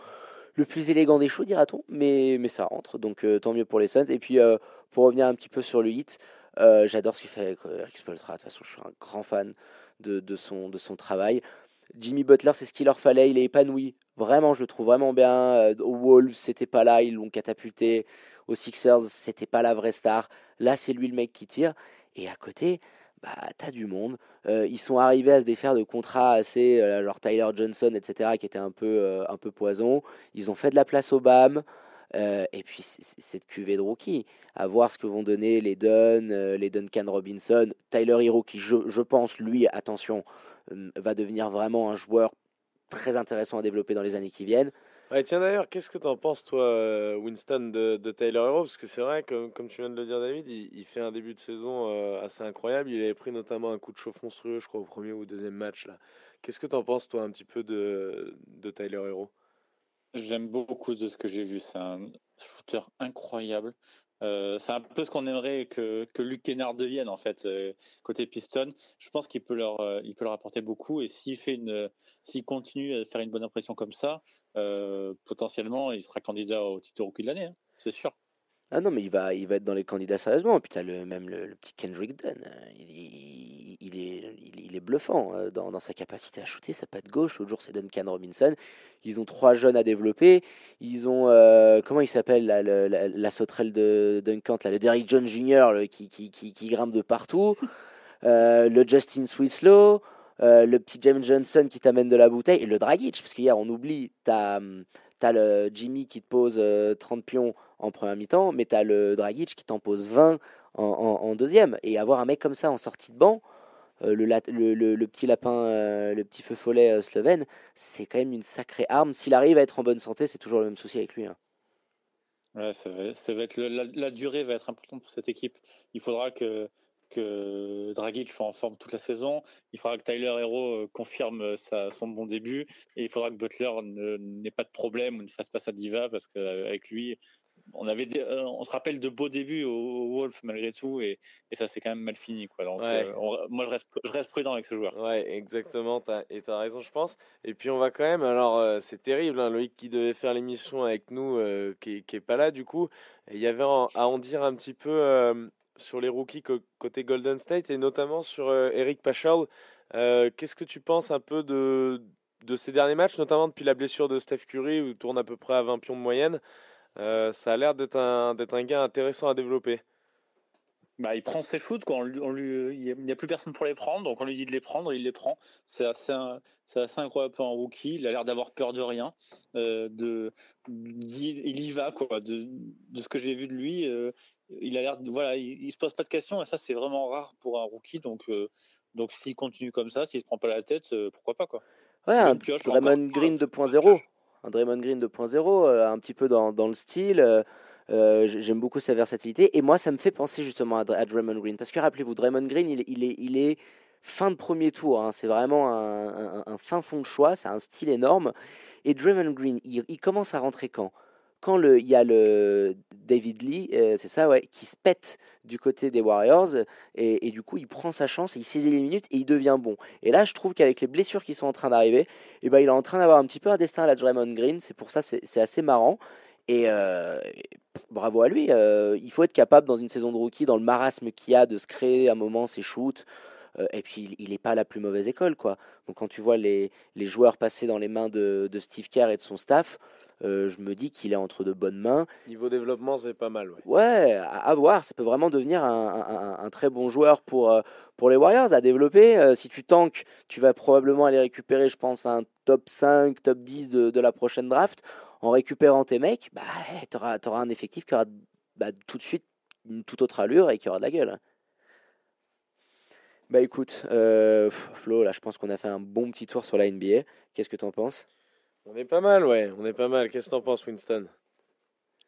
le plus élégant des shows, dira-t-on, mais, mais ça rentre, donc euh, tant mieux pour les Suns. Et puis, euh, pour revenir un petit peu sur le hit, euh, j'adore ce qu'il fait avec euh, Eric Spoelstra. De toute façon, je suis un grand fan de, de, son, de son travail. Jimmy Butler, c'est ce qu'il leur fallait, il est épanoui. Vraiment, je le trouve vraiment bien. Euh, aux Wolves, c'était pas là, ils l'ont catapulté. Aux Sixers, c'était pas la vraie star. Là, c'est lui le mec qui tire. Et à côté, bah, t'as du monde. Ils sont arrivés à se défaire de contrats assez, euh, genre Tyler Johnson, etc., qui était un peu, un peu poison. Ils ont fait de la place au BAM. Euh, et puis cette cuvée de rookie, à voir ce que vont donner les Dunn, euh, les Duncan Robinson, Tyler Hero, qui je, pense, lui, attention, euh, va devenir vraiment un joueur très intéressant à développer dans les années qui viennent. Ouais, tiens d'ailleurs, qu'est-ce que t'en penses toi, Winston, de, Tyler Hero? Parce que c'est vrai, comme, tu viens de le dire, David, il, fait un début de saison assez incroyable. Il avait pris notamment un coup de chauffe monstrueux, je crois, au premier ou deuxième match. Qu'est-ce que t'en penses toi un petit peu de, de Tyler Hero? J'aime beaucoup de ce que j'ai vu. C'est un shooter incroyable. Euh, c'est un peu ce qu'on aimerait que, que Luc Kennard devienne en fait euh, côté Piston. Je pense qu'il peut leur euh, il peut leur apporter beaucoup et s'il fait une s'il continue à faire une bonne impression comme ça, potentiellement il sera candidat au titre rookie de l'année, hein, c'est sûr. Ah non, mais il va, il va être dans les candidats sérieusement. Et puis le, même le, le petit Kendrick Dunn. Il, il- il est, il, il est bluffant euh, dans, dans sa capacité à shooter, sa patte gauche. L'autre jour, c'est Duncan Robinson. Ils ont trois jeunes à développer. Ils ont, euh, comment il s'appelle, le- la, la sauterelle de Duncan, là, le Derrick John Jr., qui, qui, qui, qui grimpe de partout. Euh, le Justin Swislow. euh, le petit James Johnson qui t'amène de la bouteille. Et le Dragic, parce qu'hier, on oublie, t'as as le Jimmy qui te pose euh, 30 pions en première mi-temps, mais tu as le Dragic qui t'en pose 20 en, deuxième. Et avoir un mec comme ça en sortie de banc, euh, le, petit lapin, euh, le petit feu follet euh, slovène, c'est quand même une sacrée arme. S'il arrive à être en bonne santé, c'est toujours le même souci avec lui. hein. Ouais, ça va, la durée va être importante pour cette équipe. Il faudra que que Dragic soit en forme toute la saison. Il faudra que Tyler Hero euh, confirme sa, son bon début et il faudra que Butler n'ait pas de problème ou ne fasse pas sa diva parce qu'avec lui, on avait des- euh, on se rappelle de beaux débuts au, au Wolf malgré tout et, et ça c'est quand même mal fini quoi. Donc Ouais. euh, on- moi je reste je reste prudent avec ce joueur. Ouais, exactement, t'as- et tu as raison, je pense. Et puis on va quand même, alors euh, c'est terrible, hein, Loïc qui devait faire l'émission avec nous, euh, qui, qui est pas là du coup. Il y avait à en dire un petit peu euh, sur les rookies côté Golden State et notamment sur euh, Eric Paschal. Euh, Qu'est-ce que tu penses un peu de, de ces derniers matchs, notamment depuis la blessure de Steph Curry, où il tourne à peu près à 20 pions de moyenne? Euh, Ça a l'air d'être un, d'être un gars intéressant à développer. Bah, il prend ses shoots, lui- il n'y a, plus personne pour les prendre, donc on lui dit de les prendre, il les prend. C'est assez, c'est assez incroyable pour un rookie. Il a l'air d'avoir peur de rien. De, il y va, quoi. De, de ce que j'ai vu de lui, il a l'air, voilà, il, il se pose pas de questions, et ça c'est vraiment rare pour un rookie. Donc, euh, donc s'il continue comme ça, s'il se prend pas la tête, euh, pourquoi pas, quoi. Ouais, un pioche, encore Draymond Green bonne 2.0. Un Draymond Green 2.0, euh, un petit peu dans, dans le style. euh, J'aime beaucoup sa versatilité. Et moi, ça me fait penser justement à, Draymond Green. Parce que rappelez-vous, Draymond Green, il, il, est, il est fin de premier tour. Hein. C'est vraiment un, fin fond de choix. C'est un style énorme. Et Draymond Green, il, commence à rentrer quand? Quand il y a le David Lee, euh, c'est ça, ouais, qui se pète du côté des Warriors. Et, du coup, il prend sa chance et il saisit les minutes et il devient bon. Et là, je trouve qu'avec les blessures qui sont en train d'arriver, eh ben, il est en train d'avoir un petit peu un destin à la Draymond Green. C'est pour ça, c'est assez marrant. Et euh, bravo à lui. Euh, il faut être capable dans une saison de rookie, dans le marasme qu'il y a, de se créer un moment ses shoots, et puis il n'est pas la plus mauvaise école, quoi. Donc quand tu vois les, les joueurs passer dans les mains de Steve Kerr et de son staff, euh, je me dis qu'il est entre de bonnes mains. Niveau développement, c'est pas mal. Ouais, à, voir. Ça peut vraiment devenir un, un, très bon joueur pour, euh, pour les Warriors à développer. si tu tankes, tu vas probablement aller récupérer, je pense, un top 5, top 10 de, de la prochaine draft. En récupérant tes mecs, bah, tu auras, auras, un effectif qui aura bah, tout de suite une toute autre allure et qui aura de la gueule. Bah écoute, euh, Flo, là je pense qu'on a fait un bon petit tour sur la NBA. Qu'est-ce que tu en penses? On est pas mal, ouais, on est pas mal. Qu'est-ce que t'en penses, Winston?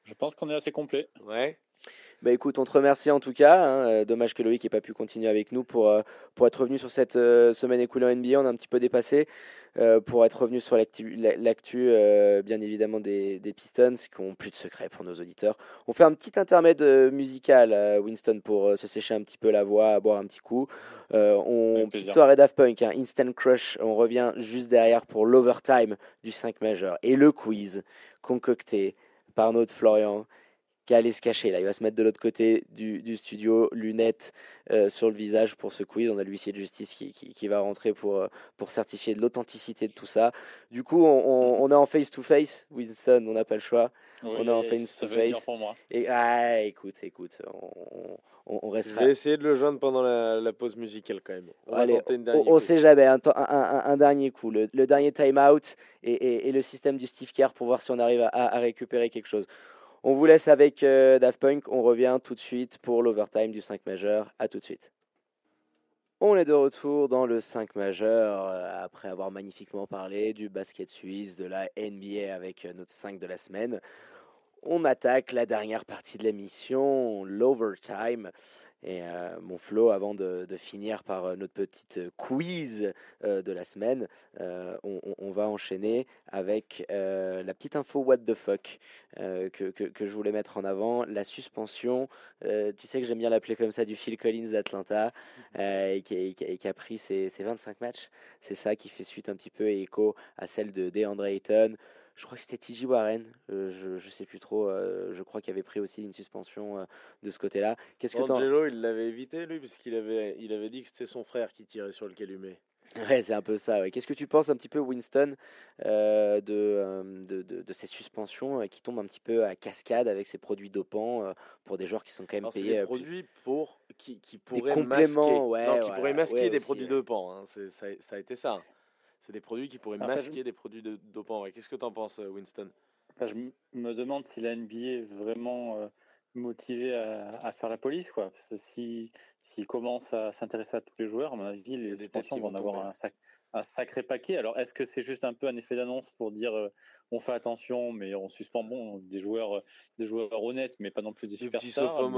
Je pense qu'on est assez complet. Ouais. Bah écoute, on te remercie en tout cas. Hein. Euh, dommage que Loïc n'ait pas pu continuer avec nous pour, euh, pour être revenu sur cette semaine écoulée en NBA. On a un petit peu dépassé. Euh, pour être revenu sur l'actu, euh, bien évidemment, des, des, Pistons, qui ont plus de secrets pour nos auditeurs. On fait un petit intermède euh, musical, Winston, pour se sécher un petit peu la voix, boire un petit coup. on, petite soirée Daft Punk, hein, Instant Crush. On revient juste derrière pour l'overtime du 5 majeur et le quiz concocté par notre Florian qui allait se cacher. Là, il va se mettre de l'autre côté du, du studio, lunettes euh, sur le visage pour ce quiz. On a l'huissier de justice qui, qui, va rentrer pour, euh, pour certifier de l'authenticité de tout ça. Du coup, on, on, est en face-to-face. Winston, on n'a pas le choix. on est en face-to-face. Et ah, écoute, écoute, on, on, restera. Je vais essayer de le joindre pendant la, pause musicale quand même. On Allez, on, sait jamais. Un, un, un, dernier coup, le, dernier time-out et, et, le système du Steve Kerr pour voir si on arrive à, à récupérer quelque chose. On vous laisse avec euh, Daft Punk. On revient tout de suite pour l'overtime du 5 majeur. À tout de suite. On est de retour dans le 5 majeur euh, après avoir magnifiquement parlé du basket suisse, de la NBA avec euh, notre 5 de la semaine. On attaque la dernière partie de l'émission, l'overtime. Et euh, mon flow, avant de, finir par euh, notre petite euh, quiz de la semaine, on, va enchaîner avec la petite info what the fuck que, je voulais mettre en avant, la suspension, tu sais que j'aime bien l'appeler comme ça, du Phil Collins d'Atlanta, et qui, a pris ses, ses 25 matchs. C'est ça qui fait suite un petit peu et écho à celle de DeAndre Ayton je crois que c'était TJ Warren, euh, je ne sais plus trop, euh, je crois qu'il avait pris aussi une suspension euh, de ce côté-là. Qu'est-ce que Angelo, il l'avait évité lui, puisqu'il avait, il avait dit que c'était son frère qui tirait sur le calumet. Ouais, c'est un peu ça. Qu'est-ce que tu penses un petit peu, Winston, de, de, de, ces suspensions qui tombent un petit peu à cascade avec ces produits dopants pour des joueurs qui sont quand même payés des produits pour qui, qui pourraient masquer, ouais, qui pourraient masquer des produits dopants. Hein. Ça, ça, a été ça. C'est des produits qui pourraient masquer des produits de dopants. Qu'est-ce que tu en penses, euh, Winston? Je me demande si la NBA est vraiment euh, motivée à, faire la police. Quoi. S'ils si, commencent à s'intéresser à tous les joueurs, à mon avis, les suspensions vont en avoir un, sacré paquet. Alors, est-ce que c'est juste un peu un effet d'annonce pour dire euh, on fait attention, mais on suspend bon, des, joueurs, des joueurs honnêtes, mais pas non plus des superstars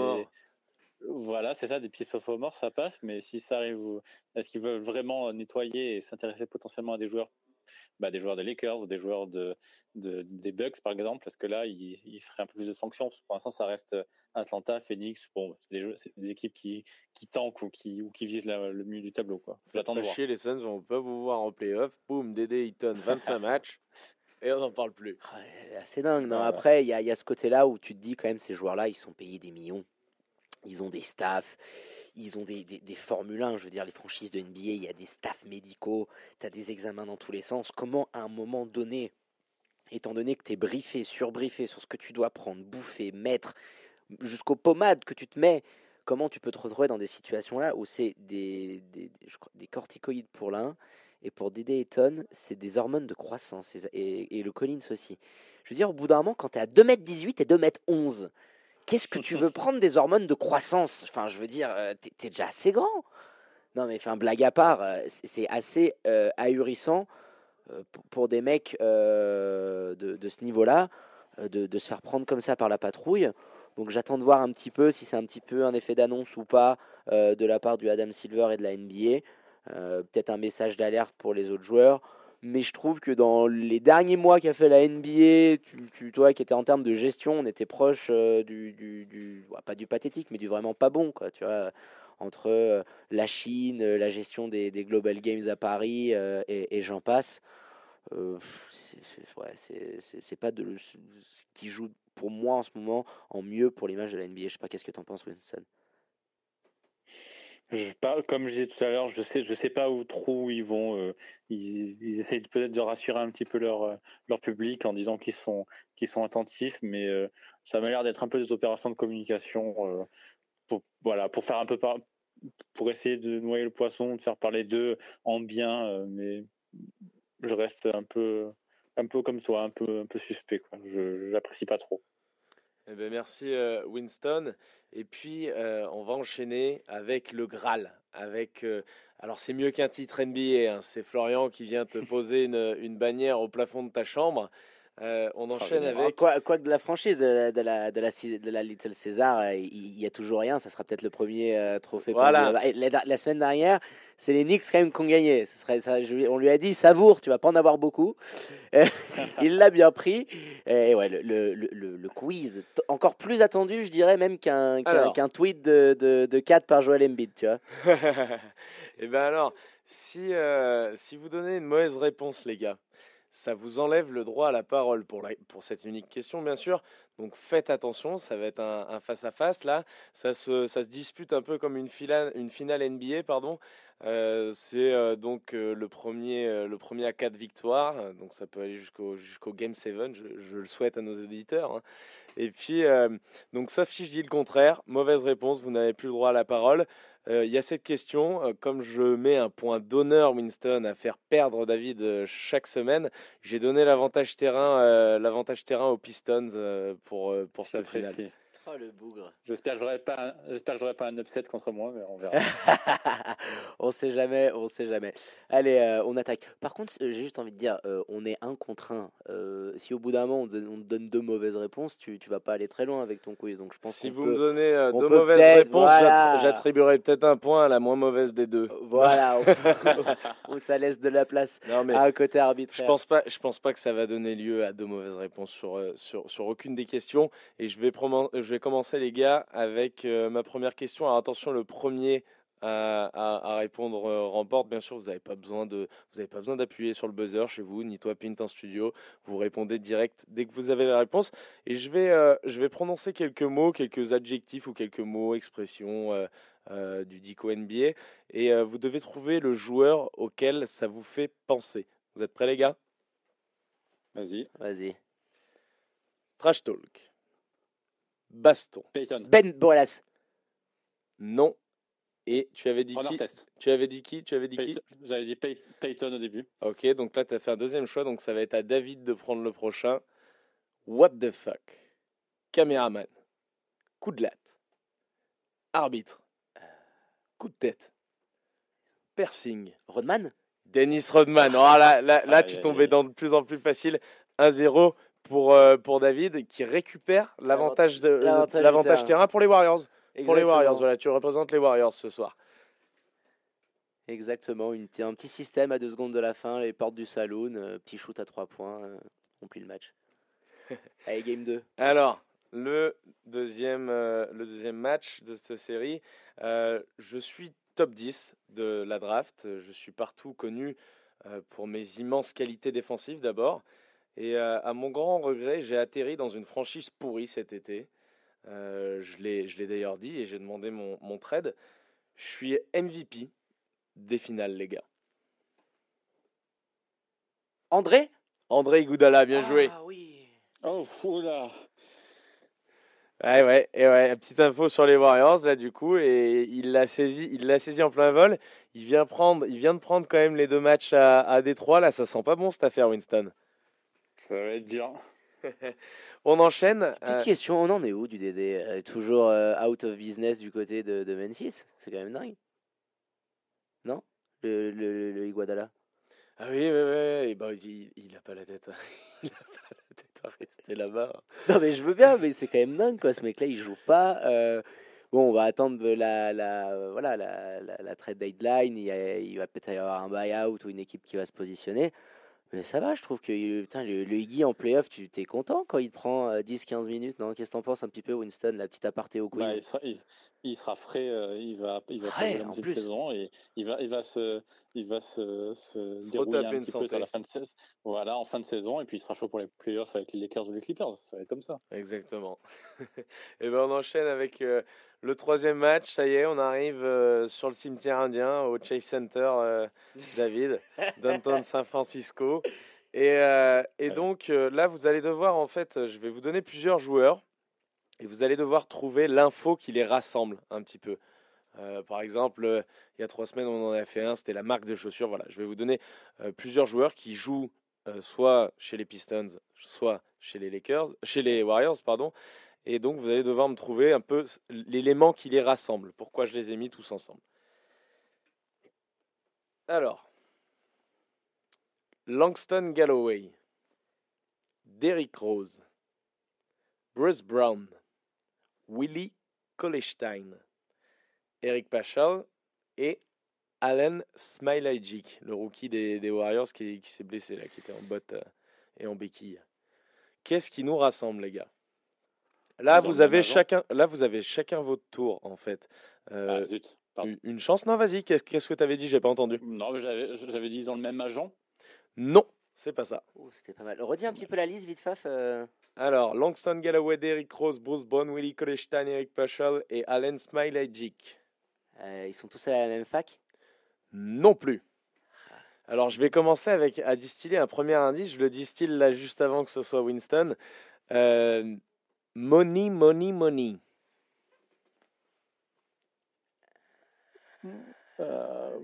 voilà, c'est ça, des petits sophomores, ça passe, mais si ça arrive, est-ce qu'ils veulent vraiment nettoyer et s'intéresser potentiellement à des joueurs, bah, des joueurs des Lakers ou des joueurs de, des Bucks par exemple, parce que là, ils, ils, feraient un peu plus de sanctions? pour l'instant, ça reste Atlanta, Phoenix, bon, c'est des, équipes qui, qui tankent ou qui, ou qui visent le milieu du tableau. Quoi. Faut pas chier, les Suns, on peut vous voir en playoff. Boum, Dédé Eaton, 25 matchs. Et on n'en parle plus. Ah, c'est dingue. Non, Après, il y a, y a ce côté-là où tu te dis quand même, ces joueurs-là, ils sont payés des millions ils ont des staffs, ils ont des, des, des, Formule 1, je veux dire, les franchises de NBA, il y a des staffs médicaux, tu as des examens dans tous les sens. Comment, à un moment donné, étant donné que tu es briefé, surbriefé sur ce que tu dois prendre, bouffer, mettre, jusqu'aux pommades que tu te mets, comment tu peux te retrouver dans des situations-là où c'est des, des, des, corticoïdes pour l'un, et pour Dédé Eton, c'est des hormones de croissance, et, et, le Collins aussi. Je veux dire, au bout d'un moment, quand tu es à 2m18 et 2m11, qu'est-ce que tu veux prendre des hormones de croissance? Enfin, je veux dire, euh, t'es es déjà assez grand. Non, mais enfin, blague à part, euh, c'est assez euh, ahurissant pour, des mecs de, ce niveau-là. de, de se faire prendre comme ça par la patrouille. Donc j'attends de voir un petit peu si c'est un petit peu un effet d'annonce ou pas euh, de la part du Adam Silver et de la NBA. Peut-être un message d'alerte pour les autres joueurs. Mais je trouve que dans les derniers mois qu'a fait la NBA, tu, tu- toi qui étais en termes de gestion, on était proche euh, du, du, ouais, pas du pathétique, mais du vraiment pas bon, quoi. Tu vois, entre euh, la Chine, euh, la gestion des, Global Games à Paris et, j'en passe. C'est ouais, pas de, ce qui joue pour moi en ce moment en mieux pour l'image de la NBA. Je sais pas qu'est-ce que tu en penses, Winston? Comme je disais tout à l'heure, je sais, sais pas où trop ils vont. euh, ils, ils essayent peut-être de rassurer un petit peu leur, euh, public en disant qu'ils sont, attentifs, mais euh, ça m'a l'air d'être un peu des opérations de communication pour, faire un peu pour essayer de noyer le poisson, de faire parler d'eux en bien, mais je reste un peu, comme toi, un peu, suspect. Je j'apprécie pas trop. Eh ben, merci euh, Winston. Et puis, euh, on va enchaîner avec le Graal. Avec, euh, alors, c'est mieux qu'un titre NBA. hein. C'est Florian qui vient te poser une, une bannière au plafond de ta chambre. Euh, on enchaîne avec. Quoi, quoi que de la franchise de la, de la, de la, de la Little César, il il y, a toujours rien. Ça sera peut-être le premier euh, trophée. Voilà. la semaine dernière, c'est les Knicks quand même qui ont gagné. Ce serait, ça, je lui- on lui a dit savoure, tu vas pas en avoir beaucoup. Il l'a bien pris. Et ouais, le, le, le- le- le quiz, encore plus attendu, je dirais même qu'un tweet de, de, de 4 par Joel Embiid, tu vois. Eh bien alors, si, euh, si vous donnez une mauvaise réponse, les gars, ça vous enlève le droit à la parole pour, pour cette unique question, bien sûr. Donc faites attention, ça va être un face-à-face là. Ça se, ça se dispute un peu comme une finale, une finale NBA, pardon. Euh, c'est euh, donc euh, le, premier, le premier à 4 victoires, donc ça peut aller jusqu'au jusqu'au Game 7, je, le souhaite à nos éditeurs. hein. Et puis, donc sauf si je dis le contraire, mauvaise réponse, vous n'avez plus le droit à la parole. Euh, Il y a cette question, euh, comme je mets un point d'honneur, Winston, à faire perdre David euh, chaque semaine, j'ai donné l'avantage terrain, l'avantage terrain aux Pistons pour, pour ce final. Oh le bougre. J'espère que j'aurai pas, un- j'espère que j'aurai pas un upset contre moi, mais on verra. on sait jamais, on sait jamais. Allez, euh, on attaque. Par contre, euh, j'ai juste envie de dire, euh, on est un contre un. Euh, si au bout d'un moment on, te donne deux mauvaises réponses, tu, tu vas pas aller très loin avec ton quiz. Donc je pense Si vous peut- me donnez euh, on deux mauvaises réponses, voilà. j'attribuerai peut-être un point à la moins mauvaise des deux. Voilà, où ça laisse de la place Non mais à un côté Je arbitraire. pense pas, je pense pas que ça va donner lieu à de mauvaises réponses sur, sur, sur aucune des questions. Et je vais, promen- je vais commencer les gars avec euh, ma première question. Alors attention, le premier à, à- à répondre euh, remporte. Bien sûr, vous n'avez pas besoin de, vous avez pas besoin d'appuyer sur le buzzer chez vous, ni toi Pint en studio. Vous répondez direct dès que vous avez la réponse. Et je vais, euh, je vais prononcer quelques mots, quelques adjectifs ou quelques mots, expressions euh, euh, du Dico NBA. Et euh, vous devez trouver le joueur auquel ça vous fait penser. Vous êtes prêts les gars? Vas-y. Vas-y. Trash talk. Baston. Peyton. Ben Bolas. Non. Et tu avais dit Ron qui Artest. Tu avais dit qui Tu avais dit qui Peyton- J'avais dit Peyton au début. Ok, donc là tu as fait un deuxième choix, donc ça va être à David de prendre le prochain. What the fuck? Caméraman. Coup de latte. Arbitre. Coup de tête. Piercing. Rodman? Dennis Rodman. Oh, là, là, là tu tombais dans de plus en plus facile. 1-0 pour, euh, pour David qui récupère l'avantage de- L'avantage l'avantage terrain. pour les Warriors. Pour les Exactement. Warriors, voilà, tu représentes les Warriors ce soir. Exactement, une, un petit système à deux secondes de la fin, les portes du saloon, euh, petit shoot à trois points, euh, on plie le match. Allez, game 2. Alors, le deuxième, euh, le deuxième match de cette série, euh, je suis top 10 de la draft. Je suis partout connu euh, pour mes immenses qualités défensives d'abord. Et euh, à mon grand regret, j'ai atterri dans une franchise pourrie cet été. Euh, je l'ai je l'ai d'ailleurs dit et j'ai demandé mon, mon trade. Je suis MVP des finales, les gars. André? André Iguodala, bien joué. Ah oui. Oh, fou là. Ouais, ouais, et ouais, petite info sur les Warriors là du coup, et il l'a saisi, il l'a saisi en plein vol. Il vient prendre, il vient de prendre quand même les deux matchs à, à Détroit. Là, ça sent pas bon cette affaire, Winston. Ça va être dur. On enchaîne. Petite euh, question, on en est où du DD Euh, Toujours euh, out of business du côté de, de Memphis? C'est quand même dingue. Non? Le, le, le Iguodala Ah oui, oui, oui. Et ben, il, il a pas la tête. il a pas la tête à rester là-bas. Non, mais je veux bien, mais c'est quand même dingue, quoi. Ce mec-là, il joue pas. euh, Bon, on va attendre la, la, voilà, la, la, la trade deadline. Il, y a- il va peut-être y avoir un buyout ou une équipe qui va se positionner. Mais ça va, je trouve que putain, le, le Iggy en playoff, tu t'es content quand il te prend euh, 10-15 minutes, non? Qu'est-ce que t'en penses un petit peu, Winston, la petite aparté au quiz? Bah, il, sera, il, il sera frais, euh, il va, il va faire de plus. saison et il va, il va se, il va se, se Se dérouiller un une petit peu sur la fin de saison. Voilà, en fin de saison et puis il sera chaud pour les playoffs avec les Lakers ou les Clippers. Ça va être comme ça. Exactement. Et ben on enchaîne avec euh, le troisième match. Ça y est, on arrive euh, sur le cimetière indien au Chase Center, euh, David, downtown San Francisco. Et, euh, et donc là, vous allez devoir, en fait, je vais vous donner plusieurs joueurs et vous allez devoir trouver l'info qui les rassemble un petit peu. Par exemple, il y a trois semaines, on en a fait un, c'était la marque de chaussures. Voilà, je vais vous donner plusieurs joueurs qui jouent soit chez les Pistons, soit chez les Lakers, chez les Warriors, pardon. Et donc, vous allez devoir me trouver un peu l'élément qui les rassemble. Pourquoi je les ai mis tous ensemble. Alors, Langston Galloway, Derrick Rose, Bruce Brown, Willie Kolestein, Eric Paschal et Allen Smilajic, le rookie des, des Warriors qui, qui s'est blessé, là, qui était en botte euh, et en béquille. Qu'est-ce qui nous rassemble, les gars? Là, vous avez chacun, là, vous avez chacun votre tour, en fait. Euh, ah, zut. Pardon. une- chance? Non, vas-y. Qu'est-ce que tu avais dit? J'ai pas entendu. Non, j'avais, dit dans le même agent. Non, c'est pas ça. Oh, C'était pas mal. Redis un petit peu la liste, vite faf. euh. Alors, Langston Galloway, Derrick Rose, Bruce Brown, Willie Kolestein, Eric Paschal et Allen Smilajic. Euh, ils sont tous à la même fac? Non plus. Alors, je vais commencer avec à distiller un premier indice. Je le distille là juste avant que ce soit Winston. Euh, money, money, money. Euh,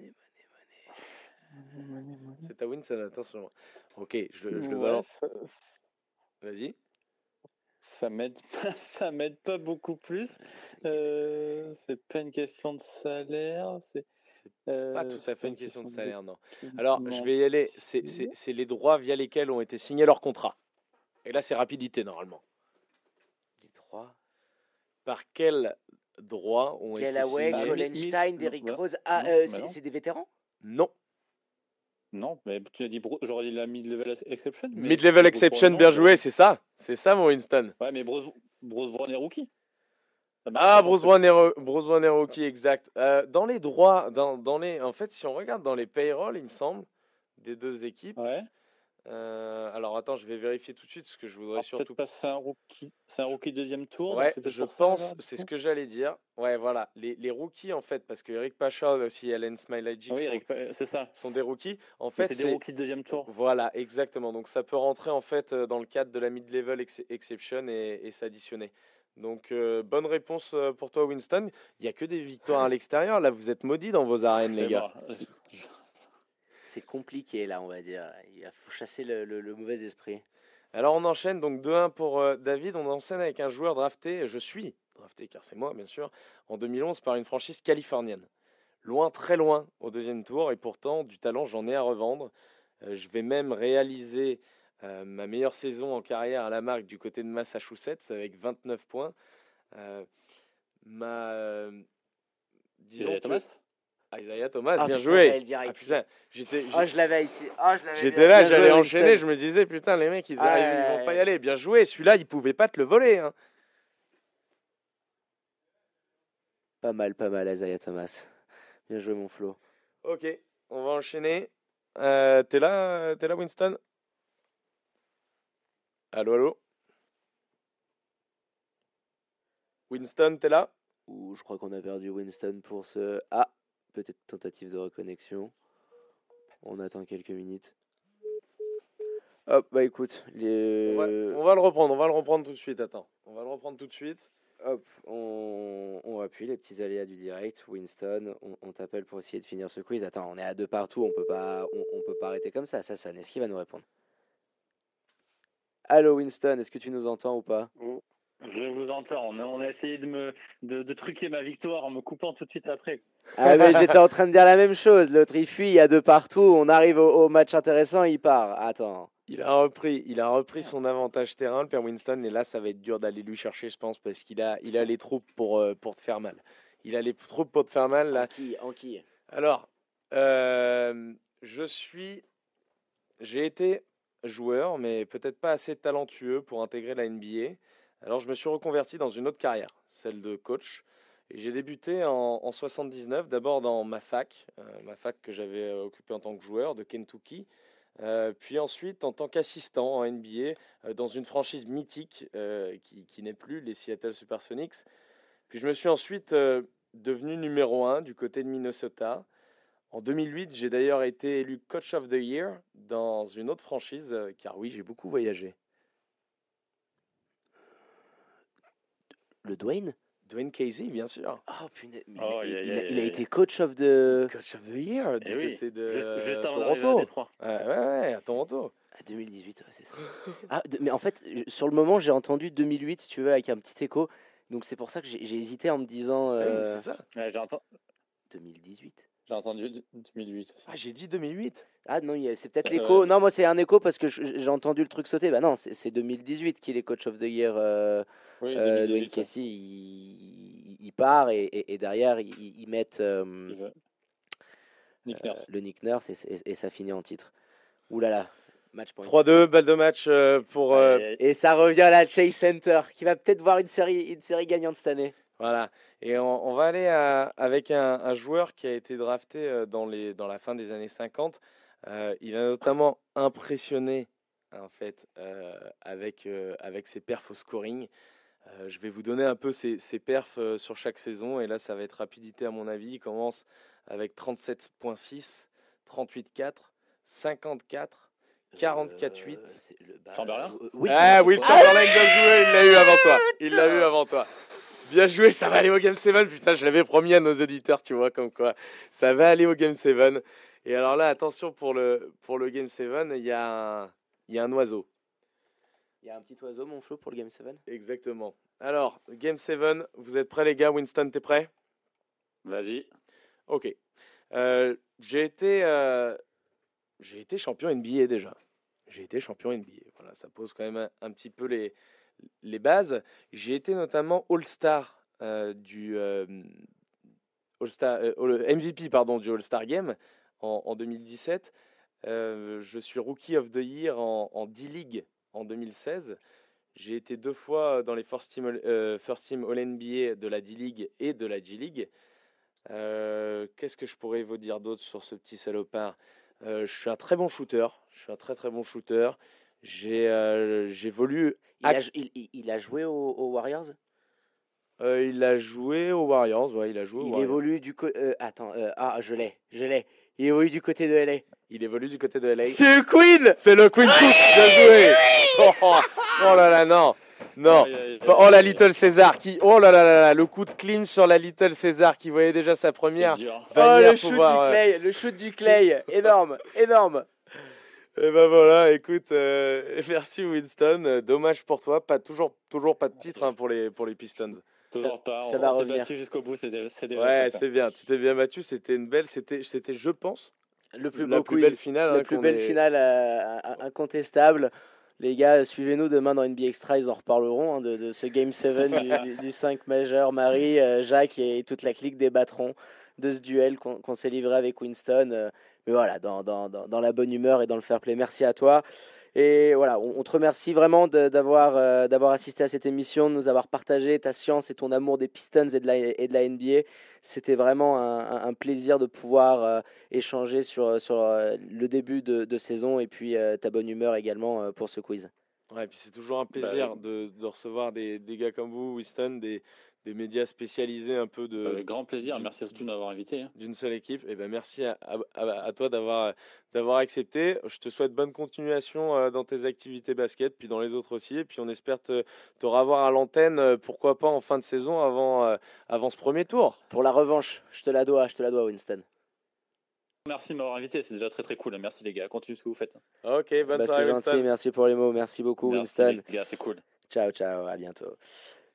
C'est à Winston, attention. Ok, je, le- je le ouais, balance. Vas-y. ça m'aide pas, ça m'aide pas beaucoup plus. Euh, c'est pas une question de salaire. C'est C'est pas euh, tout à fait une question de salaire, non. Alors, je vais y aller. C'est les droits via lesquels ont été signés leurs contrats. Et là, c'est rapidité, normalement. Par quel droit ont Galloway, été mi- Derrick non, Rose. Ah, euh, bah c'est des vétérans? Non. Non, mais tu as dit, j'aurais dit la mid-level exception. mais Mid-level exception, bien joué, c'est ça. C'est ça, mon Winston. Ouais, mais Bruce, Bruce Brown est rookie. Ah, Bruce. Brown est, Bruce Brown est rookie, exact. Euh, dans les droits, dans, dans les, en fait, si on regarde dans les payrolls, il me semble, des deux équipes. Ouais. Euh, alors, attends, je vais vérifier tout de suite, parce que je voudrais Alors, surtout peut-être c'est un rookie, c'est un rookie deuxième tour. Ouais, je pense, c'est ce que j'allais dire. Ouais, voilà, les, les rookies en fait, parce que Eric Paschal aussi, Allen Smilajic Ah oui, Eric, Pa- c'est ça. sont des rookies. En fait, c'est des rookies de deuxième tour. Voilà, exactement. Donc ça peut rentrer en fait euh, dans le cadre de la mid-level ex- exception et, et s'additionner. Donc euh, bonne réponse euh, pour toi, Winston. Il n'y a que des victoires à l'extérieur. Là, vous êtes maudits dans vos arènes, les gars. bon. C'est compliqué là, on va dire. Il faut chasser le, le- le mauvais esprit. Alors on enchaîne donc 2-1 pour euh, David. On enchaîne avec un joueur drafté. Je suis drafté car c'est moi, bien sûr, en 2011 par une franchise californienne. Loin, très loin au deuxième tour. Et pourtant, du talent, j'en ai à revendre. Euh, je vais même réaliser euh, ma meilleure saison en carrière à la marque du côté de Massachusetts avec 29 points. Euh, ma. euh, disons Thomas? Isaiah Thomas, Ah, bien putain, joué. Ah, putain, j'étais, Ah, je l'avais. Ah, l'avais J'étais là, j'allais enchaîner, je me disais, putain, les mecs, ils, Ah, arrivent, ouais, ils vont ouais, pas y aller. Bien joué, celui-là, ils pouvaient pas te le voler. hein. Pas mal, pas mal, Isaiah Thomas. Bien joué, mon Flo. Ok, on va enchaîner. Euh, t'es là, t'es là, Winston? Allô, allô? Winston, t'es là? Ouh, je crois qu'on a perdu Winston pour ce. Ah, peut-être tentative de reconnexion. On attend quelques minutes. Hop, bah écoute, les... on va, on va le reprendre, on va le reprendre tout de suite. Attends, on va le reprendre tout de suite. Hop, on, on appuie les petits aléas du direct. Winston, on, on t'appelle pour essayer de finir ce quiz. Attends, on est à deux partout, on peut pas, on, on peut pas arrêter comme ça. Ça sonne. Est-ce qu'il va nous répondre? Allô Winston, est-ce que tu nous entends ou pas? Je vous entends. On a, on a essayé de me de, de truquer ma victoire en me coupant tout de suite après. Ah mais j'étais en train de dire la même chose. L'autre il fuit, il y a deux partout. On arrive au, au match intéressant, il part. Attends, Il a repris, il a repris son avantage terrain, le père Winston, et là, ça va être dur d'aller lui chercher, je pense, parce qu'il a, il a les troupes pour, euh, pour te faire mal. Il a les troupes pour te faire mal, là. En qui, en qui? Alors, euh, je suis. J'ai été joueur, mais peut-être pas assez talentueux pour intégrer la NBA. Alors, je me suis reconverti dans une autre carrière, celle de coach. J'ai débuté en, en 79, d'abord dans ma fac, euh, ma fac que j'avais euh, occupée en tant que joueur de Kentucky. Euh, puis ensuite en tant qu'assistant en NBA dans une franchise mythique qui, n'est plus les Seattle Supersonics. Puis je me suis ensuite devenu numéro 1 du côté de Minnesota. En 2008, j'ai d'ailleurs été élu Coach of the Year dans une autre franchise, car oui, j'ai beaucoup voyagé. Le Dwayne? Dwayne Casey, bien sûr. Oh punaise, mais Oh, il, a, il été coach of the Coach of the Year du Eh oui, côté de juste, juste avant à Toronto. Détroit. Ouais, ouais, ouais, à Toronto. Ah, 2018, ouais, c'est ça. ah, de- mais en fait, sur le moment, j'ai entendu 2008, si tu veux, avec un petit écho. Donc c'est pour ça que j'ai hésité en me disant Oui, euh, c'est ça. Ouais, j'ai, enten- 2018. j'ai entendu 2008 aussi. Ah, j'ai dit 2008. Ah non, c'est peut-être Euh, l'écho. Non, moi c'est un écho parce que j'ai entendu le truc sauter. Bah non, c'est c'est 2018 qu'il est coach of the year. euh, Oui, euh, 2018, Dwayne ouais. Casey, il, il part et, et- et derrière ils, ils mettent euh, Il. Nick euh, le Nick Nurse et, et- et ça finit en titre. Ouh là là, match point. 3-2, balle de match euh, pour. euh. Et ça revient à la Chase Center qui va peut-être voir une série, une série gagnante cette année. Voilà. Et on, on va aller à- avec un, un joueur qui a été drafté dans, les, dans la fin des années 50. Euh, il a notamment impressionné en fait euh, avec, euh, avec ses perfs au scoring. Euh, je vais vous donner un peu ses, ses perfs euh, sur chaque saison et là ça va être rapidité à mon avis. Il commence avec 37.6, 38.4, 54, 44.8. Euh, c'est le- bah, Chamberlain euh, oui, ah, Will Ah, Chamberlain bien joué, il l'a eu avant toi. Il l'a eu avant toi. Bien joué, ça va aller au Game 7. Putain, je l'avais promis à nos auditeurs, tu vois, comme quoi. Ça va aller au Game 7. Et alors là, attention pour le, pour le Game 7, il y, a un- il y a un oiseau. Il y a un petit oiseau, mon Flo, pour le Game 7 Exactement. Alors, Game 7, vous êtes prêts les gars? Winston, t'es prêt? Vas-y. Ok. Euh, j'ai été, euh, j'ai été champion NBA déjà. J'ai été champion NBA. Voilà, ça pose quand même un, un petit peu les, les bases. J'ai été notamment All-Star euh, du euh, All-Star, euh, All- MVP pardon du All-Star Game en, en 2017. Euh, je suis Rookie of the Year en, en D-League en 2016. J'ai été deux fois dans les First Team, All- euh, First Team All-NBA de la D-League et de la G-League. Euh, Qu'est-ce que je pourrais vous dire d'autre sur ce petit salopard? Euh, Je suis un très bon shooter. Je suis un très très bon shooter. J'ai voulu. il, a, Ac- il, il- il a joué aux, aux Warriors? Il a joué aux Warriors. Ouais, il a joué aux Il Warriors. évolue du attends, ah, je l'ai, je l'ai. Il évolue du côté de LA. Il évolue du côté de LA. C'est le Queen C'est le Queen Cook. Bien joué. Oh, oh, oh là là, non. Non. Aïe, Oh la Little César qui. Oh là là là là. Le coup de clean sur la Little César qui voyait déjà sa première. Oh, le shoot pouvoir, du euh, Clay, le shoot du Clay. énorme, énorme. Et ben voilà, écoute, euh, merci Winston. Euh, Dommage pour toi, pas toujours, toujours pas de titre hein, pour les pour les Pistons. Toujours pas. ça on, va revenir. battu jusqu'au bout. C'est déjà, c'est déjà Ouais, ça. c'est bien. Tu t'es bien battu. C'était une belle, c'était, c'était, je pense, Le plus la beau plus belle finale. la hein, plus belle finale euh, in- incontestable. Les gars, suivez-nous demain dans NBA Extra, ils en reparleront hein, de, de ce Game 7 du, du- du 5 majeur. Marie, euh, Jacques et toute la clique débattront de ce duel qu'on qu'on s'est livré avec Winston. euh, mais voilà, dans, dans, dans, dans la bonne humeur et dans le fair play. Merci à toi. Et voilà, on, on te remercie vraiment de- d'avoir euh, d'avoir assisté à cette émission, de nous avoir partagé ta science et ton amour des Pistons et de la, et de la NBA. C'était vraiment un, un- un plaisir de pouvoir euh, échanger sur, sur euh, le début de, de saison et puis euh, ta bonne humeur également euh, pour ce quiz. Ouais, et puis c'est toujours un Bah, plaisir de, de recevoir des, des gars comme vous, Winston, des, des médias spécialisés un peu de Avec grand plaisir. du- Merci surtout de m'avoir invité. hein. d'une seule équipe. Et ben merci à, à- à- à toi d'avoir d'avoir accepté. Je te souhaite bonne continuation euh, dans tes activités basket, puis dans les autres aussi. Et puis on espère te, te revoir à l'antenne, euh, pourquoi pas en fin de saison avant, euh, avant ce premier tour. Pour la revanche, je te la dois, je te la dois Winston. Merci de m'avoir invité. C'est déjà très très cool. Merci les gars. Continuez ce que vous faites. Ok, bonne Bah, soirée c'est gentil, merci pour les mots, merci beaucoup Merci Winston. les gars. C'est cool. Ciao, ciao, à bientôt.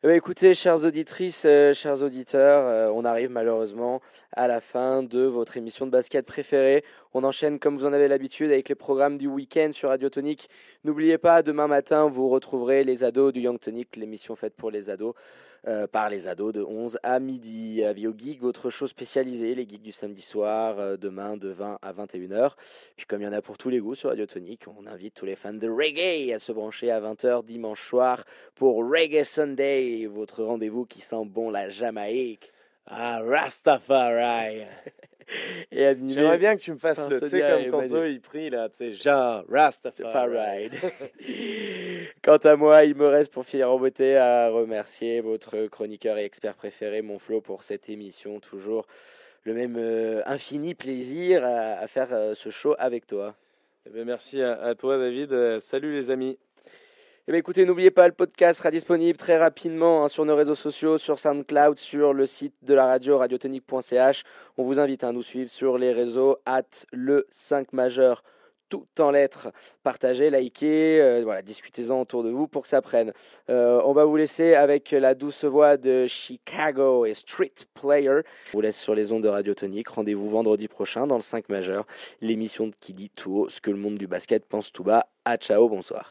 Eh ben, écoutez, chères auditrices, euh, chers auditeurs, euh, on arrive malheureusement à la fin de votre émission de basket préférée. On enchaîne comme vous en avez l'habitude avec les programmes du week-end sur Radio Tonic. N'oubliez pas, demain matin, vous retrouverez les ados du Young Tonic, l'émission faite pour les ados. Euh, par les ados de 11 à midi. Avis aux geeks, votre show spécialisé, les geeks du samedi soir, euh, demain de 20 à 21h. Puis comme il y en a pour tous les goûts sur Radio Tonic, on invite tous les fans de reggae à se brancher à 20h dimanche soir pour Reggae Sunday, votre rendez-vous qui sent bon la Jamaïque. Ah, Rastafari. Et animé J'aimerais bien que tu me fasses le, tu sais, comme quand Manu. eux, ils prient, là, tu sais, genre, Rastafari. Quant à moi, il me reste pour finir en beauté à remercier votre chroniqueur et expert préféré, mon Flo, pour cette émission. Toujours le même euh, infini plaisir à, à faire euh, ce show avec toi. Eh ben, merci à, à toi, David. Euh, salut, les amis. Eh bien, écoutez, n'oubliez pas, le podcast sera disponible très rapidement hein, sur nos réseaux sociaux, sur SoundCloud, sur le site de la radio, radiotonique.ch. On vous invite à nous suivre sur les réseaux, at le 5 majeur, tout en lettres. Partagez, likez, euh, voilà, discutez-en autour de vous pour que ça prenne. Euh, on va vous laisser avec la douce voix de Chicago et Street Player. Je vous laisse sur les ondes de Radio Tonique. Rendez-vous vendredi prochain dans le 5 majeur, l'émission qui dit tout haut ce que le monde du basket pense tout bas. À ciao, bonsoir.